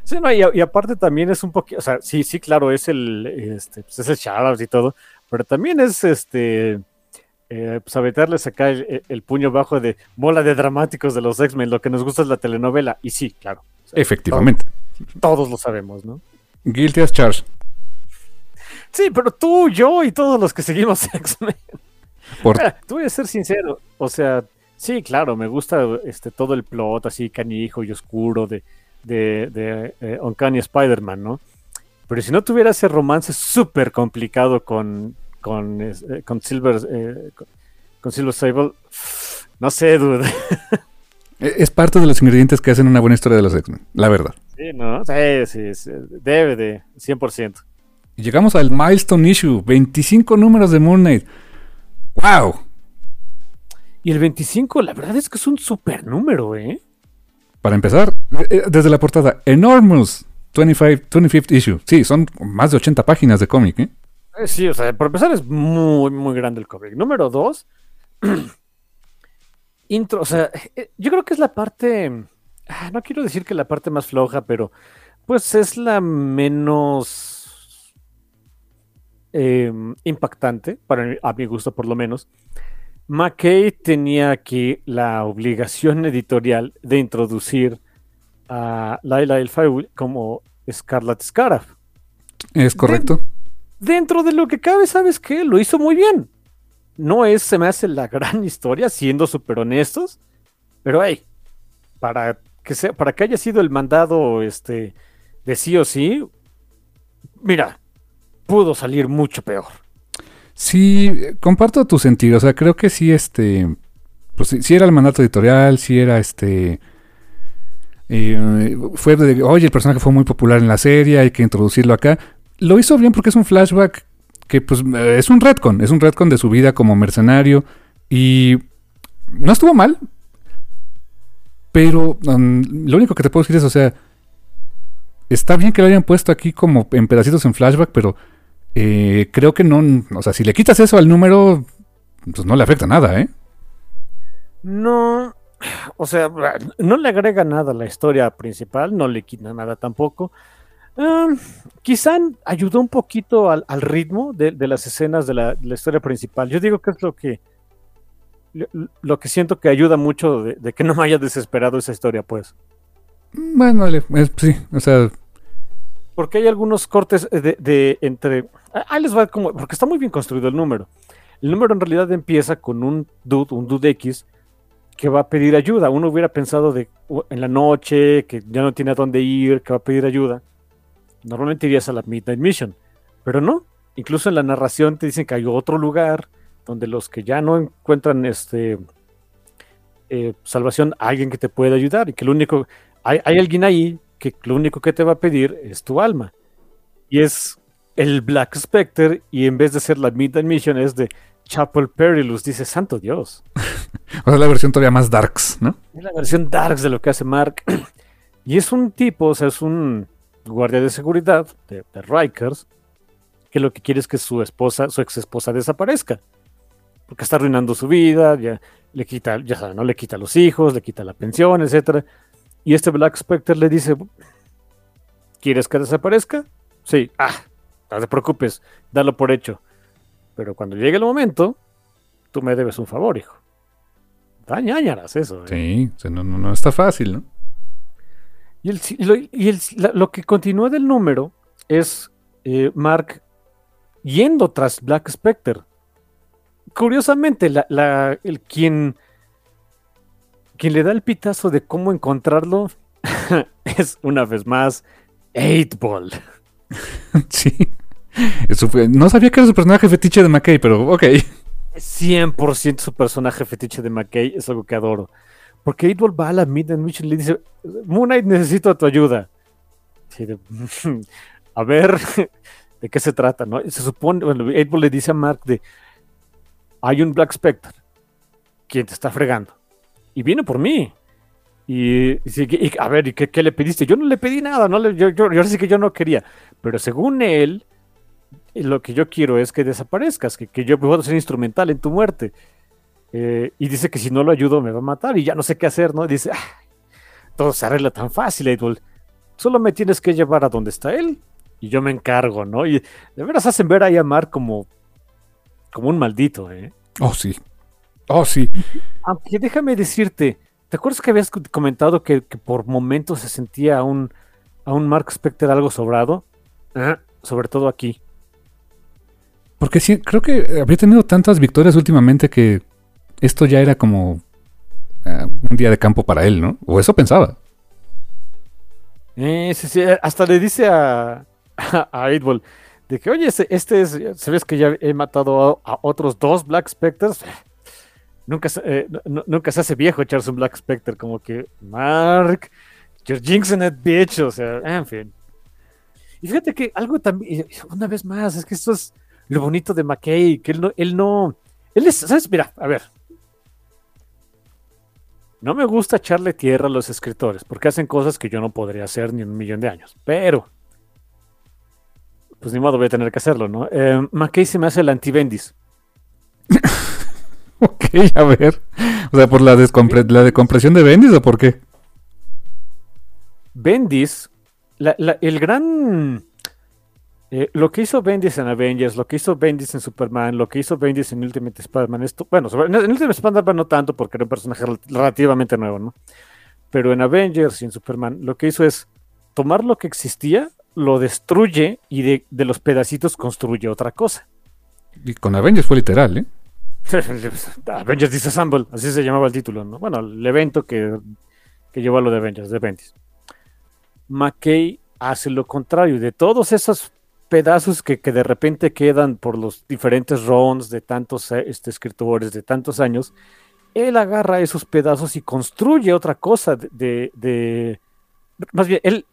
Sí, no, y, aparte también es un poquito, o sea, sí, sí, claro, es el, este, pues es el y todo, pero también es, este, eh, pues aventarles acá el, el- puño bajo de bola de dramáticos de los X-Men, lo que nos gusta es la telenovela, y sí, claro, o sea, Efectivamente. todos lo sabemos, ¿no? Guilty as charged. Sí, pero tú, yo y todos los que seguimos X-Men. Por, te voy a ser sincero, o sea, sí, claro, me gusta este todo el plot así canijo y oscuro de, de, de eh, Uncanny Spider-Man, ¿no? Pero si no tuviera ese romance súper complicado con, con, eh, con Silver eh, con, Silver Sable, no sé, dude. es parte de los ingredientes que hacen una buena historia de los X-Men, la verdad. Sí, ¿no? Sí, sí, sí, debe de, 100%. Y llegamos al milestone issue, 25 números de Moon Knight. ¡Wow! Y el 25, la verdad es que es un super número, ¿eh? Para empezar, eh, desde la portada, Enormous 25, 25th issue. Sí, son más de 80 páginas de cómic, ¿eh? Eh, Sí, o sea, por empezar es muy, muy grande el cómic. Número dos, intro, o sea, eh, yo creo que es la parte, ah, no quiero decir que la parte más floja, pero pues es la menos eh, impactante, para mi- a mi gusto por lo menos. McKay tenía aquí la obligación editorial de introducir a Laila El Fayul como Scarlet Scaraf Es correcto. Dentro de lo que cabe, ¿sabes qué? Lo hizo muy bien. No es, se me hace la gran historia, siendo súper honestos, pero hey, para que sea, para que haya sido el mandado este de sí o sí, mira, pudo salir mucho peor. Sí, comparto tu sentido. O sea, creo que sí, este. Pues sí, era el mandato editorial, sí era este. Eh, fue de, oye, el personaje fue muy popular en la serie, hay que introducirlo acá. Lo hizo bien porque es un flashback que, pues, es un retcon, es un retcon de su vida como mercenario. Y no estuvo mal, pero um, lo único que te puedo decir es, o sea, está bien que lo hayan puesto aquí como en pedacitos en flashback, pero eh, creo que no, o sea, si le quitas eso al número, pues no le afecta nada, ¿eh? No, o sea, no le agrega nada a la historia principal, no le quita nada tampoco. Quizá ayudó un poquito al, ritmo de, las escenas de la, historia principal. Yo digo que es lo que lo que siento que ayuda mucho de, que no me haya desesperado esa historia, pues. Bueno, sí, o sea. Porque hay algunos cortes de, entre. Ahí les va como. Porque está muy bien construido el número. El número en realidad empieza con un dude, un dude X, que va a pedir ayuda. Uno hubiera pensado de en la noche, que ya no tiene a dónde ir, que va a pedir ayuda. Normalmente irías a la Midnight Mission. Pero no. Incluso en la narración te dicen que hay otro lugar donde los que ya no encuentran este eh, salvación, alguien que te puede ayudar y que lo único, hay, alguien ahí que lo único que te va a pedir es tu alma. Y es el Black Spectre y en vez de ser la Midnight Mission es de Chapel Perilous, dice Santo Dios. o sea, la versión todavía más darks, ¿no? Es la versión darks de lo que hace Mark. y es un tipo, o sea, es un guardia de seguridad de, Rikers que lo que quiere es que su esposa, su ex esposa desaparezca porque está arruinando su vida, ya le quita, ya saben, ¿no? Le quita los hijos, le quita la pensión, etcétera. Y este Black Spectre le dice, ¿quieres que desaparezca? Sí, ah, no te preocupes, dalo por hecho. Pero cuando llegue el momento, tú me debes un favor, hijo. Dañañaras eso. ¿eh? Sí, no, no, está fácil, ¿no? Y, el, lo, y el, lo que continúa del número es eh, Mark yendo tras Black Spectre curiosamente, la, el quien, quien le da el pitazo de cómo encontrarlo es una vez más 8-Ball. sí. no sabía que era su personaje fetiche de McKay, pero ok. 100% su personaje fetiche de McKay es algo que adoro. Porque 8-Ball va a la Midnight Mission y le dice: Moon Knight, necesito tu ayuda. a ver, ¿de qué se trata? ¿no? Se supone, bueno, 8-Ball le dice a Mark de hay un Black Spectre quien te está fregando. Y viene por mí. Y, a ver, ¿y qué, le pediste? Yo no le pedí nada, no yo, yo, yo, sé que yo no quería. Pero según él, lo que yo quiero es que desaparezcas, que, que yo puedo ser instrumental en tu muerte. Eh, y dice que si no lo ayudo me va a matar y ya no sé qué hacer, ¿no? dice, todo se arregla tan fácil, Edward. Solo me tienes que llevar a donde está él y yo me encargo, ¿no? Y de veras hacen ver a Yamar como como un maldito, ¿eh? Oh, sí. Oh, sí. Aunque déjame decirte, ¿te acuerdas que habías comentado que, por momentos se sentía a un, a un Mark Specter algo sobrado? sobre todo aquí. Porque sí, creo que había tenido tantas victorias últimamente que esto ya era como eh, un día de campo para él, ¿no? O eso pensaba. Eh, sí, sí, hasta le dice a, a, a de que, oye, este, este es, ¿sabes que ya he matado a, otros dos Black Spectres? Nunca, eh, nunca se hace viejo echarse un Black Spectre, como que, Mark, you're jinxing it, bitch, o sea, en fin. Y fíjate que algo también, una vez más, es que esto es lo bonito de McKay, que él no, él no, él es, ¿sabes? Mira, a ver. No me gusta echarle tierra a los escritores, porque hacen cosas que yo no podría hacer ni en un millón de años, pero pues ni modo voy a tener que hacerlo, ¿no? Eh, McKay se me hace el anti-Bendis. ok, a ver. O sea, ¿por la, la decompresión de Bendis o por qué? Bendis, el gran... Eh, lo que hizo Bendis en Avengers, lo que hizo Bendis en Superman, lo que hizo Bendis en Ultimate Spider-Man, esto, bueno, en Ultimate Spider-Man no tanto porque era un personaje relativamente nuevo, ¿no? Pero en Avengers y en Superman, lo que hizo es tomar lo que existía lo destruye y de, los pedacitos construye otra cosa. Y con Avengers fue literal, ¿eh? Avengers Disassemble, así se llamaba el título, ¿no? Bueno, el evento que que llevó a lo de Avengers, de Bendis. McKay hace lo contrario, de todos esos pedazos que, de repente quedan por los diferentes rounds de tantos eh, este, escritores de tantos años, él agarra esos pedazos y construye otra cosa de, más bien, él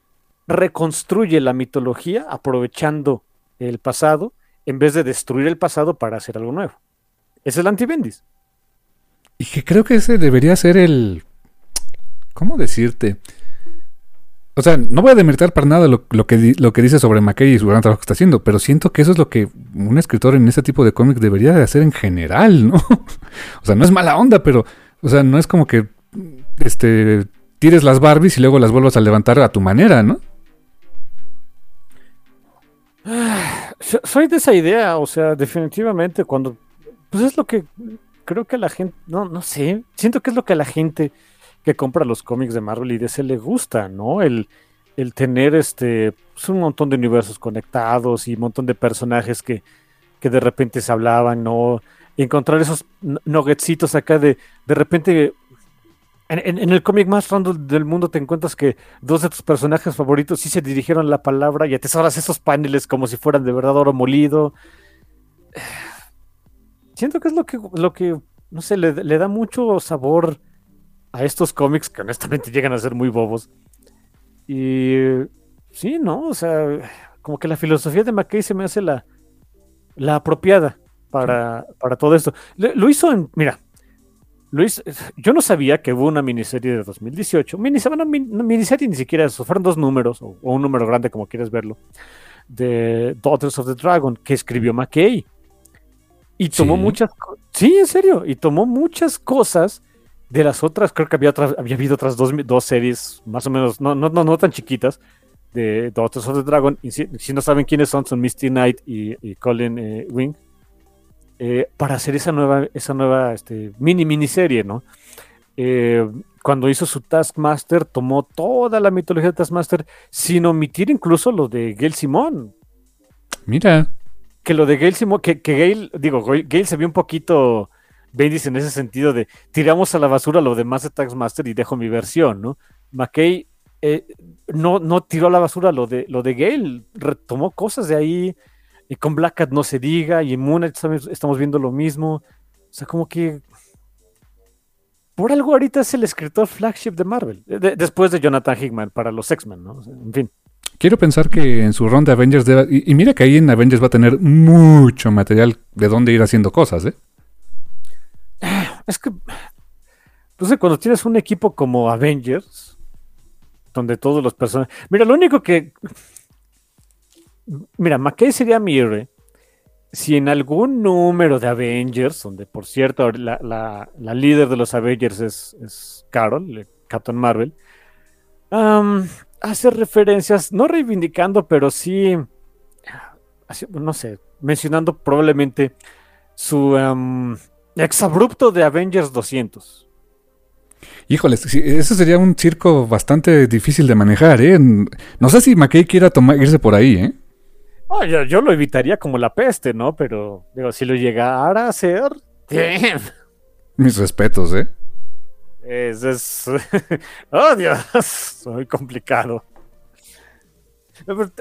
reconstruye la mitología aprovechando el pasado en vez de destruir el pasado para hacer algo nuevo. Es el anti-Bendis. Y que creo que ese debería ser el... ¿Cómo decirte? O sea, no voy a demeritar para nada lo, que, lo que dice sobre McKay y su gran trabajo que está haciendo, pero siento que eso es lo que un escritor en este tipo de cómics debería de hacer en general, ¿no? o sea, no es mala onda, pero, o sea, no es como que este, tires las Barbies y luego las vuelvas a levantar a tu manera, ¿no? Soy de esa idea, o sea, definitivamente cuando, pues es lo que creo que la gente, no, no sé, siento que es lo que la gente que compra los cómics de Marvel y DC le gusta, ¿no? El, el tener este pues, un montón de universos conectados y un montón de personajes que, que de repente se hablaban, ¿no? Encontrar esos nuggetsitos acá de de repente en, el cómic más random del mundo te encuentras que dos de tus personajes favoritos sí se dirigieron la palabra y atesoras esos paneles como si fueran de verdad oro molido. Siento que es lo que, lo que no sé, le, le da mucho sabor a estos cómics que honestamente llegan a ser muy bobos. Y sí, ¿no? O sea, como que la filosofía de McKay se me hace la, la apropiada para, para todo esto. Lo, hizo en, mira, Luis, yo no sabía que hubo una miniserie de 2018, miniserie, no, miniserie ni siquiera eso, fueron dos números, o, un número grande como quieres verlo, de Daughters of the Dragon, que escribió McKay. Y tomó muchas, sí, en serio, y tomó muchas cosas de las otras, creo que había, había habido otras dos, dos, series, más o menos, no, no, no, tan chiquitas, de Daughters of the Dragon. si, no saben quiénes son, son Misty Knight y, Colin eh, Wing. Eh, para hacer esa nueva, esa nueva este, mini miniserie, ¿no? Eh, cuando hizo su Taskmaster, tomó toda la mitología de Taskmaster sin omitir incluso lo de Gail Simón. Mira. Que lo de Gail Simón, que, que Gail, digo, Gail se vio un poquito Bendis en ese sentido de tiramos a la basura lo demás de Taxmaster y dejo mi versión, ¿no? McKay eh, no, no tiró a la basura lo de, lo de Gale, retomó cosas de ahí, y con Black Cat no se diga, y en estamos viendo lo mismo. O sea, como que por algo ahorita es el escritor flagship de Marvel, después de Jonathan Hickman para los X-Men, ¿no? en fin. Quiero pensar que en su ronda Avengers y, y, mira que ahí en Avengers va a tener mucho material de dónde ir haciendo cosas, ¿eh? Es que, pues cuando tienes un equipo como Avengers, donde todos los personajes. Mira, lo único que. Mira, McKay sería mi si en algún número de Avengers, donde por cierto la, líder de los Avengers es, Carol, Captain Marvel, hace referencias, no reivindicando, pero sí, no sé, mencionando probablemente su Exabrupto de Avengers 200. Híjoles, eso sería un circo bastante difícil de manejar, ¿eh? No sé si McKay quiera tomar, irse por ahí, ¿eh? yo, lo evitaría como la peste, ¿no? Pero, digo, si lo llegara a hacer, Mis respetos, ¿eh? Es, es... oh, Dios, muy complicado.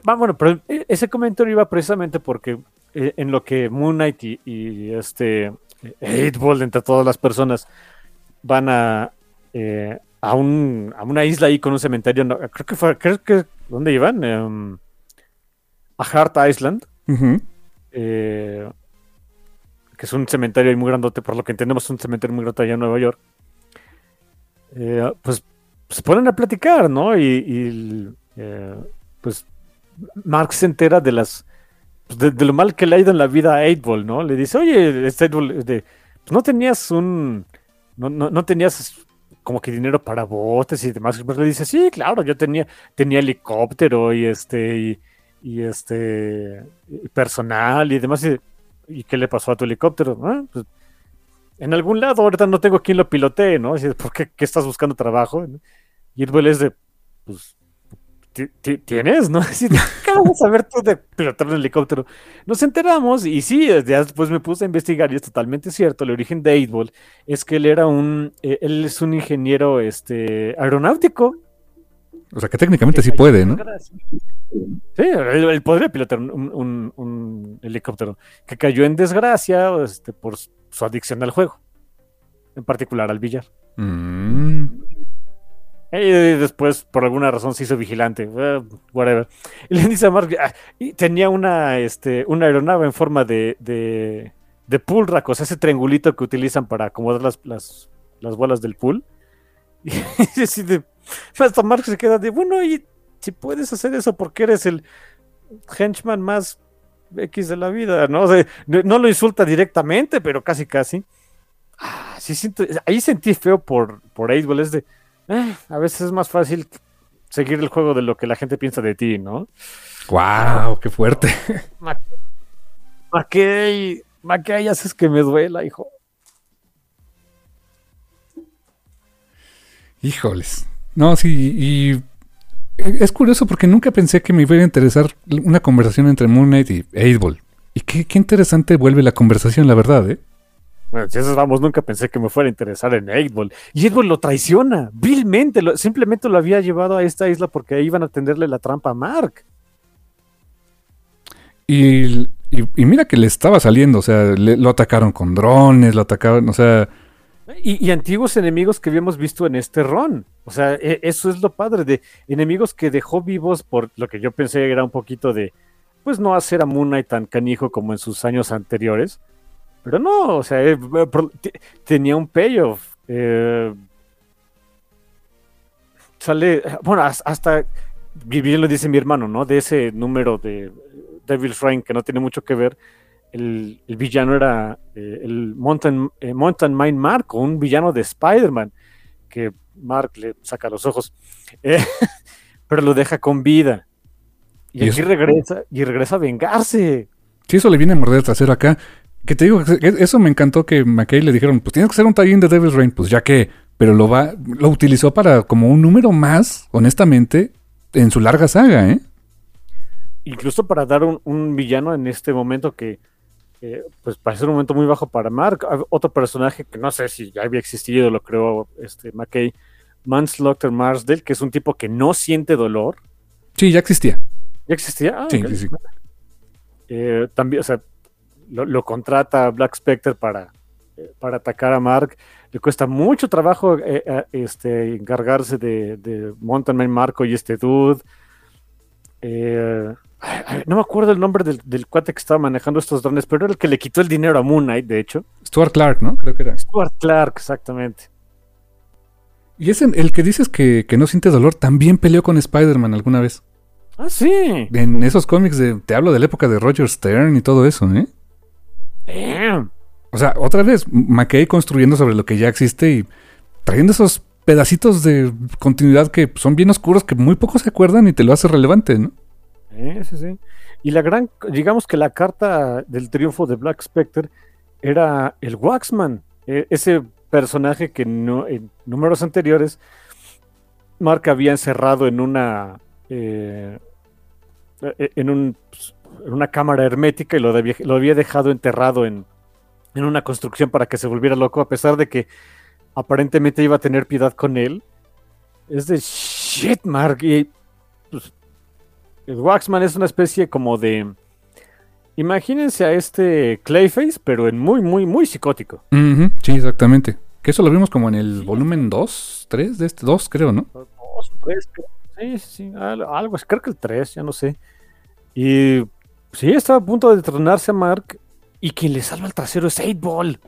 Bueno, pero ese comentario iba precisamente porque eh, en lo que Moon Knight y este Eightball entre todas las personas van a, eh, a, un, a, una isla ahí con un cementerio. creo que fue, creo que, ¿dónde iban? Em, a Hart Island. Eh, que es un cementerio muy grandote, por lo que entendemos, es un cementerio muy grande allá en Nueva York. Eh, pues se ponen a platicar, ¿no? Y, pues Mark se entera de las pues, de, lo mal que le ha ido en la vida a 8 ¿no? Le dice, oye, este de, pues no tenías un, no, no, tenías como que dinero para botes y demás. Pues le dice, sí, claro, yo tenía, tenía helicóptero y este, y, este, personal y demás. Y, qué le pasó a tu helicóptero? Ah, pues, en algún lado, ahorita no tengo quien lo pilotee, ¿no? ¿Por qué, estás buscando trabajo? Y es de, ¿tienes? ¿No? ¿Qué vas a ver tú de pilotar un helicóptero? Nos enteramos y sí, después me puse a investigar y es totalmente cierto. El origen de 8 es que él era un, eh, él es un ingeniero este, aeronáutico. O sea que técnicamente sí puede, ¿no? Sí, él, podría pilotar un, helicóptero que cayó en desgracia este, por su adicción al juego, en particular al billar. Mm. Y después, por alguna razón, se hizo vigilante. Eh, whatever. Y le dice a Mark, ah, y tenía una, este, una aeronave en forma de, de, de pool rack, o sea, ese triangulito que utilizan para acomodar las, las, las bolas del pool. Y así de, hasta Mark se queda de, bueno, y si puedes hacer eso porque eres el henchman más X de la vida, ¿no? no, lo insulta directamente, pero casi, casi. Ah, sí siento, ahí sentí feo por, por es de eh, a veces es más fácil seguir el juego de lo que la gente piensa de ti, ¿no? ¡Wow! ¡Qué fuerte! McKay, McKay, haces que me duela, hijo. Híjoles. No, sí, y es curioso porque nunca pensé que me iba a interesar una conversación entre Moon Knight y 8 Y qué, qué interesante vuelve la conversación, la verdad, ¿eh? Bueno, si eso vamos, nunca pensé que me fuera a interesar en 8 Y 8 lo traiciona, vilmente. simplemente lo había llevado a esta isla porque ahí iban a tenderle la trampa a Mark. Y, mira que le estaba saliendo, o sea, lo atacaron con drones, lo atacaron, o sea... Y, antiguos enemigos que habíamos visto en este ron. O sea, e, eso es lo padre de enemigos que dejó vivos por lo que yo pensé era un poquito de, pues no hacer a Moon Knight tan canijo como en sus años anteriores pero no, o sea, eh, tenía un payoff. Eh, sale, bueno, hasta, bien lo dice mi hermano, ¿no? De ese número de Devil's Reign que no tiene mucho que ver, el, villano era eh, el Mountain, Mountain Mind Mark, un villano de Spider-Man, que Mark le saca los ojos, pero lo deja con vida. Y, aquí regresa, y regresa a vengarse. Sí, eso le viene a morder el trasero acá. Que te digo, eso me encantó que McKay le dijeron, pues tienes que hacer un tie de Devil's Reign, pues ya que, pero lo va, lo utilizó para como un número más, honestamente, en su larga saga, ¿eh? Incluso para dar un, villano en este momento que, pues parece un momento muy bajo para Mark. Otro personaje que no sé si ya había existido, lo creo, este McKay, Manslaughter Marsdale, que es un tipo que no siente dolor. Sí, ya existía. ¿Ya existía? Ah, sí, sí, sí. Eh, también, o sea, lo, contrata Black Spectre para, para atacar a Mark. Le cuesta mucho trabajo eh, eh, este, encargarse de, de Mountain Man Marco y este dude. Eh, no me acuerdo el nombre del, cuate que estaba manejando estos drones, pero era el que le quitó el dinero a Moon Knight, de hecho. Stuart Clark, ¿no? Creo que era. Stuart Clark, exactamente. Y es el que dices que, que no siente dolor, también peleó con Spider-Man alguna vez. Ah, sí. En esos cómics de, te hablo de la época de Roger Stern y todo eso, ¿eh? O sea, otra vez, McKay construyendo sobre lo que ya existe y trayendo esos pedacitos de continuidad que son bien oscuros que muy pocos se acuerdan y te lo hace relevante, ¿no? Sí, sí, Y la gran, digamos que la carta del triunfo de Black Spectre era el Waxman, e, ese personaje que no, en números anteriores Mark había encerrado en una eh, e, en un pues, en una cámara hermética y lo, lo había dejado enterrado en, una construcción para que se volviera loco, a pesar de que aparentemente iba a tener piedad con él. Es de shit, Mark. Y pues, el Waxman es una especie como de. Imagínense a este Clayface, pero en muy, muy, muy psicótico. sí, exactamente. Que eso lo vimos como en el volumen 2, 3 de este 2, creo, ¿no? 2, 3, sí, sí, algo, creo que el 3, ya no sé. Y Sí, estaba a punto de tronarse a Mark y quien le salva el trasero es 8 Ball.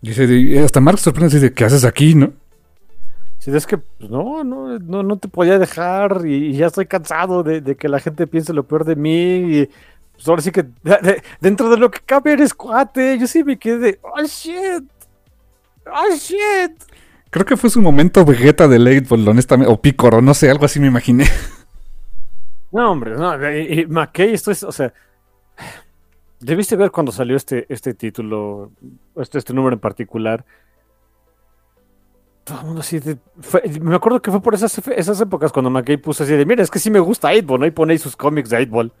Dice, hasta Mark sorprende y dice, ¿qué haces aquí, no? Sí, es que pues, no, no, no, no te podía dejar y, ya estoy cansado de, que la gente piense lo peor de mí. Y pues ahora sí que dentro de lo que cabe eres cuate. Yo sí me quedé de, oh shit, oh shit. Creo que fue su momento Vegeta de 8 Ball, honestamente, o Picoro, no sé, algo así me imaginé. No, hombre, no. Y, McKay, esto es, o sea, debiste ver cuando salió este, este título, este, este número en particular. todo el mundo así de, me acuerdo que fue por esas, esas épocas cuando McKay puso así de, mira, es que sí me gusta 8-Ball, ¿no? Y pone ahí sus cómics de 8-Ball.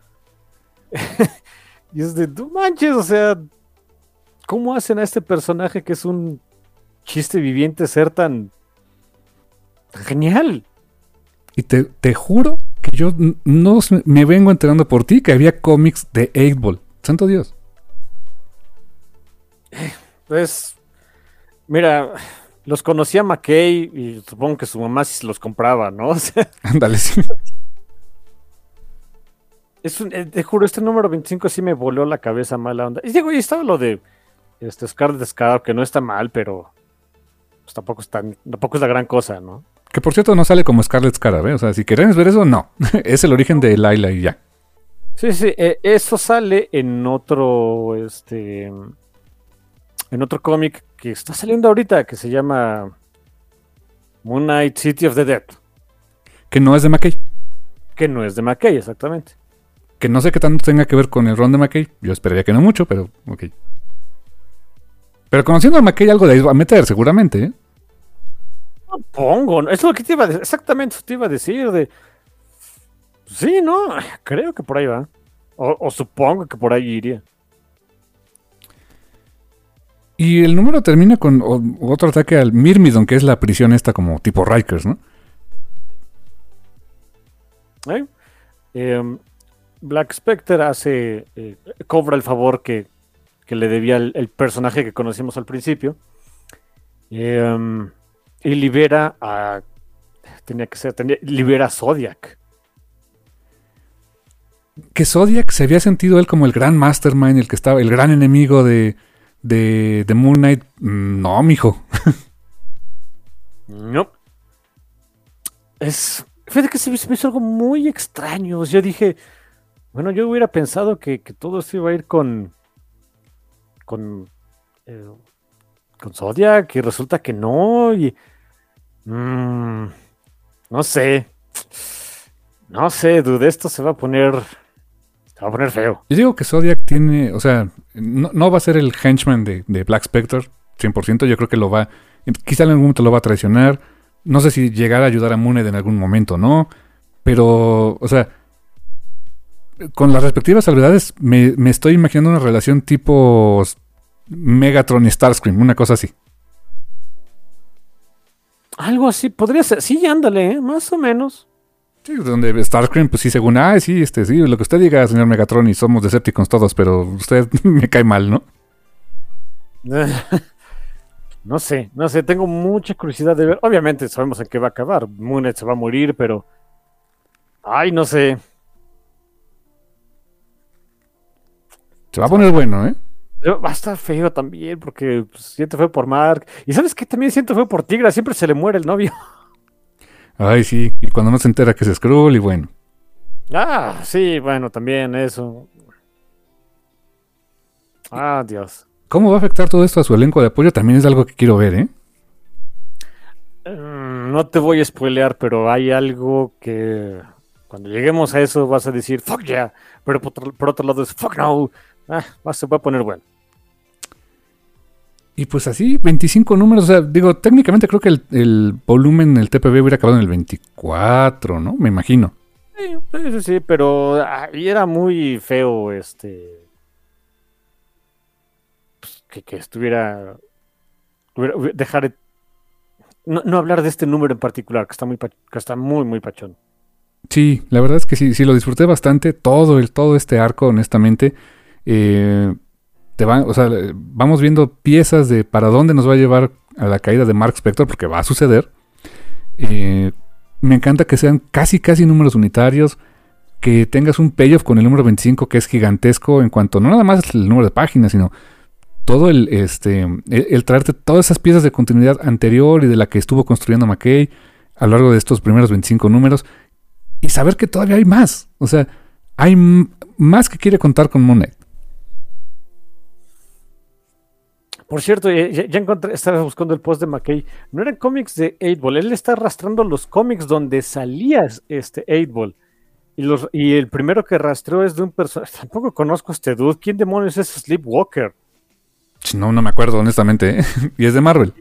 y es de, no manches, o sea, ¿cómo hacen a este personaje que es un chiste viviente ser tan genial? Y te, te juro que yo no me vengo enterando por ti que había cómics de 8-Ball. Santo Dios. Pues, mira, los conocía McKay y supongo que su mamá sí los compraba, ¿no? O sea, Ándale, sí. Es un- eh, te juro, este número 25 sí me voló la cabeza mala onda. Y digo, y estaba lo de este Scarlet Scarab, que no está mal, pero pues tampoco, está, tampoco es la gran cosa, ¿no? Que por cierto no sale como Scarlet Scarab, ¿eh? O sea, si querés ver eso, no. es el origen de Laila y ya. Sí, sí, eh, eso sale en otro, este, en otro cómic que está saliendo ahorita, que se llama Moon Knight City of the Dead, Que no es de McKay. que no es de McKay, exactamente. Que no sé qué tanto tenga que ver con el ron de McKay. Yo esperaría que no mucho, pero ok. Pero conociendo a McKay algo de ahí va a meter, seguramente, ¿eh? Pongo, ¿no? es lo que te iba a decir, exactamente eso te iba a decir de... Sí, no, creo que por ahí va. O, o supongo que por ahí iría. Y el número termina con o- otro ataque al Myrmidon, que es la prisión esta como tipo Rikers, ¿no? ¿eh? Em, Black Spectre hace, eh, cobra el favor que, que le debía el, el personaje que conocimos al principio. Em, y libera a... Tenía que ser, tenía- libera a Zodiac. Que Zodiac se había sentido él como el gran mastermind, el que estaba, el gran enemigo de, de, de Moon Knight. Mm, No, mijo. No. Es. Fíjate que se me se me hizo algo muy extraño. Yo dije. Bueno, yo hubiera pensado que, que todo esto iba a ir con. con. eh, con Zodiac. Y resulta que no. Y. mm, no sé. No sé, dude. Esto se va a poner. Se va a poner feo. Yo digo que Zodiac tiene, o sea, no, va a ser el henchman de, de Black Spectre, 100%. Yo creo que lo va, quizá en algún momento lo va a traicionar. No sé si llegar a ayudar a Moon Knight en algún momento, ¿no? Pero, o sea, con las respectivas salvedades, me, me estoy imaginando una relación tipo Megatron y Starscream, una cosa así. Algo así. Podría ser. Sí, ándale, ¿eh? más o menos. Sí, donde Starscream, pues sí, según, ah, sí, este, sí, lo que usted diga, señor Megatron, y somos Decepticons todos, pero usted me cae mal, ¿no? No sé, no sé, tengo mucha curiosidad de ver. Obviamente sabemos en qué va a acabar. Moon Knight se va a morir, pero. Ay, no sé. Se va a poner bueno, ¿eh? Va a estar feo también, porque pues, siento feo por Mark. Y sabes que también siento feo por Tigra, siempre se le muere el novio. Ay, sí, y cuando no se entera que es Skrull, y bueno. Ah, sí, bueno, también eso. Ah, Dios. ¿Cómo va a afectar todo esto a su elenco de apoyo? También es algo que quiero ver, ¿eh? Mm, No te voy a spoilear, pero hay algo que cuando lleguemos a eso vas a decir fuck yeah, pero por otro, por otro lado es fuck no. Ah, se va a poner bueno. Y pues así, 25 números. O sea, digo, técnicamente creo que el, el volumen, el TPB hubiera acabado en el 24, ¿no? Me imagino. Sí, sí, sí, sí, pero ahí era muy feo este. pues, que, que estuviera. hubiera- hubiera- dejar. No, no hablar de este número en particular, que está muy, que está muy, muy pachón. Sí, la verdad es que sí, sí lo disfruté bastante. Todo, el, todo este arco, honestamente. Eh, te va, o sea, vamos viendo piezas de para dónde nos va a llevar a la caída de Mark Spector, porque va a suceder. Eh, me encanta que sean casi, casi números unitarios. Que tengas un payoff con el número 25 que es gigantesco en cuanto no nada más el número de páginas, sino todo el, este, el, traerte todas esas piezas de continuidad anterior y de la que estuvo construyendo McKay a lo largo de estos primeros 25 números y saber que todavía hay más. O sea, hay más que quiere contar con Moon Por cierto, eh, ya, ya encontré, estaba buscando el post de McKay. No eran cómics de 8-Ball, él está arrastrando los cómics donde salía este 8-Ball. Y, los, y el primero que rastreó es de un personaje. Tampoco conozco a este dude. ¿Quién demonios es Sleepwalker? Ch, No, no me acuerdo, honestamente. ¿eh? y es de Marvel.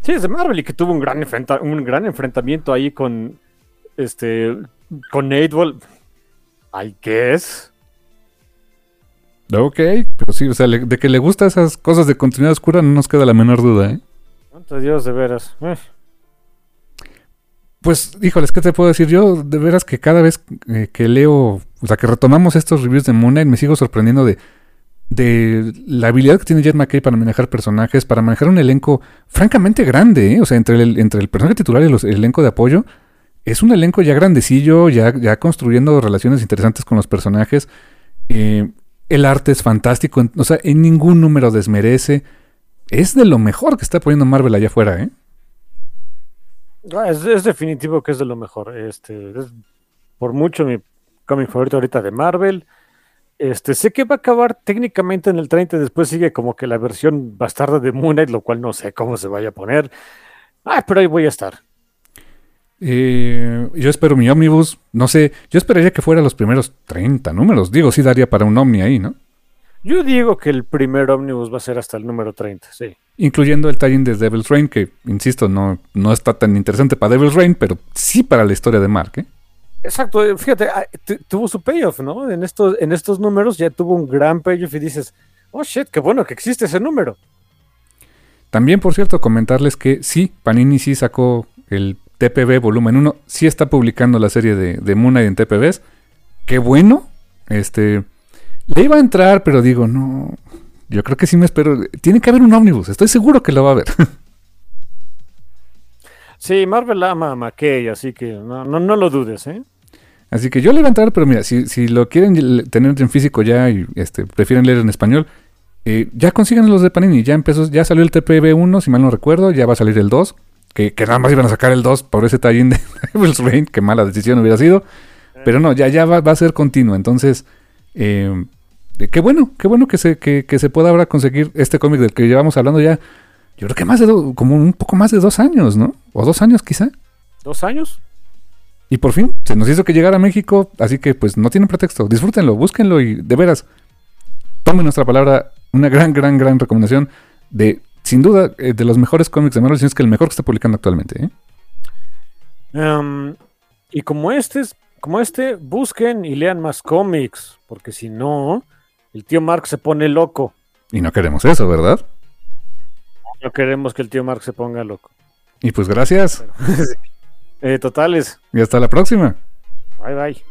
Sí, es de Marvel y que tuvo un gran, enfrenta- un gran enfrentamiento ahí con este con Nate Wall. I guess. Ok, pero sí, o sea, le- de que le gustan esas cosas de continuidad oscura no nos queda la menor duda, ¿eh? Santo Dios, de veras. Eh, Pues, híjoles, ¿qué te puedo decir? Yo, de veras que cada vez eh, que leo, o sea, que retomamos estos reviews de Moon Knight, me sigo sorprendiendo de, de la habilidad que tiene Jet McKay para manejar personajes, para manejar un elenco francamente grande, ¿eh? O sea, entre el, entre el personaje titular y los- el elenco de apoyo, es un elenco ya grandecillo, ya, ya construyendo relaciones interesantes con los personajes. Eh, el arte es fantástico, o sea, en ningún número desmerece. Es de lo mejor que está poniendo Marvel allá afuera, ¿eh? ah, es, es definitivo que es de lo mejor. Este, es por mucho mi cómic favorito ahorita de Marvel. Este, sé que va a acabar técnicamente en el 30, después sigue como que la versión bastarda de Moon Knight, lo cual no sé cómo se vaya a poner. Ah, pero ahí voy a estar. Eh, yo espero mi ómnibus. No sé, yo esperaría que fuera los primeros 30 números. Digo, sí daría para un Omni ahí, ¿no? Yo digo que el primer ómnibus va a ser hasta el número 30, sí. Incluyendo el tie de Devil's Reign, que, insisto, no, no está tan interesante para Devil's Reign, pero sí para la historia de Mark, ¿eh? Exacto, eh, fíjate, ah, tu- tuvo su payoff, ¿no? En estos, en estos números ya tuvo un gran payoff y dices, oh shit, qué bueno que existe ese número. También, por cierto, comentarles que sí, Panini sí sacó el TPB volumen 1. Sí está publicando la serie de, de Moon Knight en TPBs. Qué bueno. Este. Le iba a entrar, pero digo, no. Yo creo que sí me espero. Tiene que haber un ómnibus. Estoy seguro que lo va a haber. Sí, Marvel ama a McKay, así que no, no, no lo dudes, ¿eh? Así que yo le iba a entrar, pero mira, si, si lo quieren tener en físico ya y este, prefieren leer en español, eh, ya consigan los de Panini. Ya empezó, ya salió el TPB 1, si mal no recuerdo, ya va a salir el 2. Que, que nada más iban a sacar el 2 por ese tallín de Devil's Reign, qué mala decisión hubiera sido. Pero no, ya, ya va, va a ser continuo. Entonces, eh, eh, qué bueno, qué bueno que se, que, que se pueda ahora conseguir este cómic del que llevamos hablando ya. Yo creo que más de do- como un poco más de dos años, ¿no? O dos años quizá. ¿Dos años? Y por fin se nos hizo que llegara a México, así que pues no tienen pretexto. Disfrútenlo, búsquenlo y de veras, tomen nuestra palabra, una gran, gran, gran recomendación de, sin duda, eh, de los mejores cómics de Marvel, si no es que el mejor que está publicando actualmente. ¿eh? Em, y como este, es- como este, busquen y lean más cómics, porque si no, el tío Mark se pone loco. Y no queremos eso, ¿verdad? No queremos que el tío Mark se ponga loco. Y pues gracias Eh, totales. y hasta la próxima. Bye bye.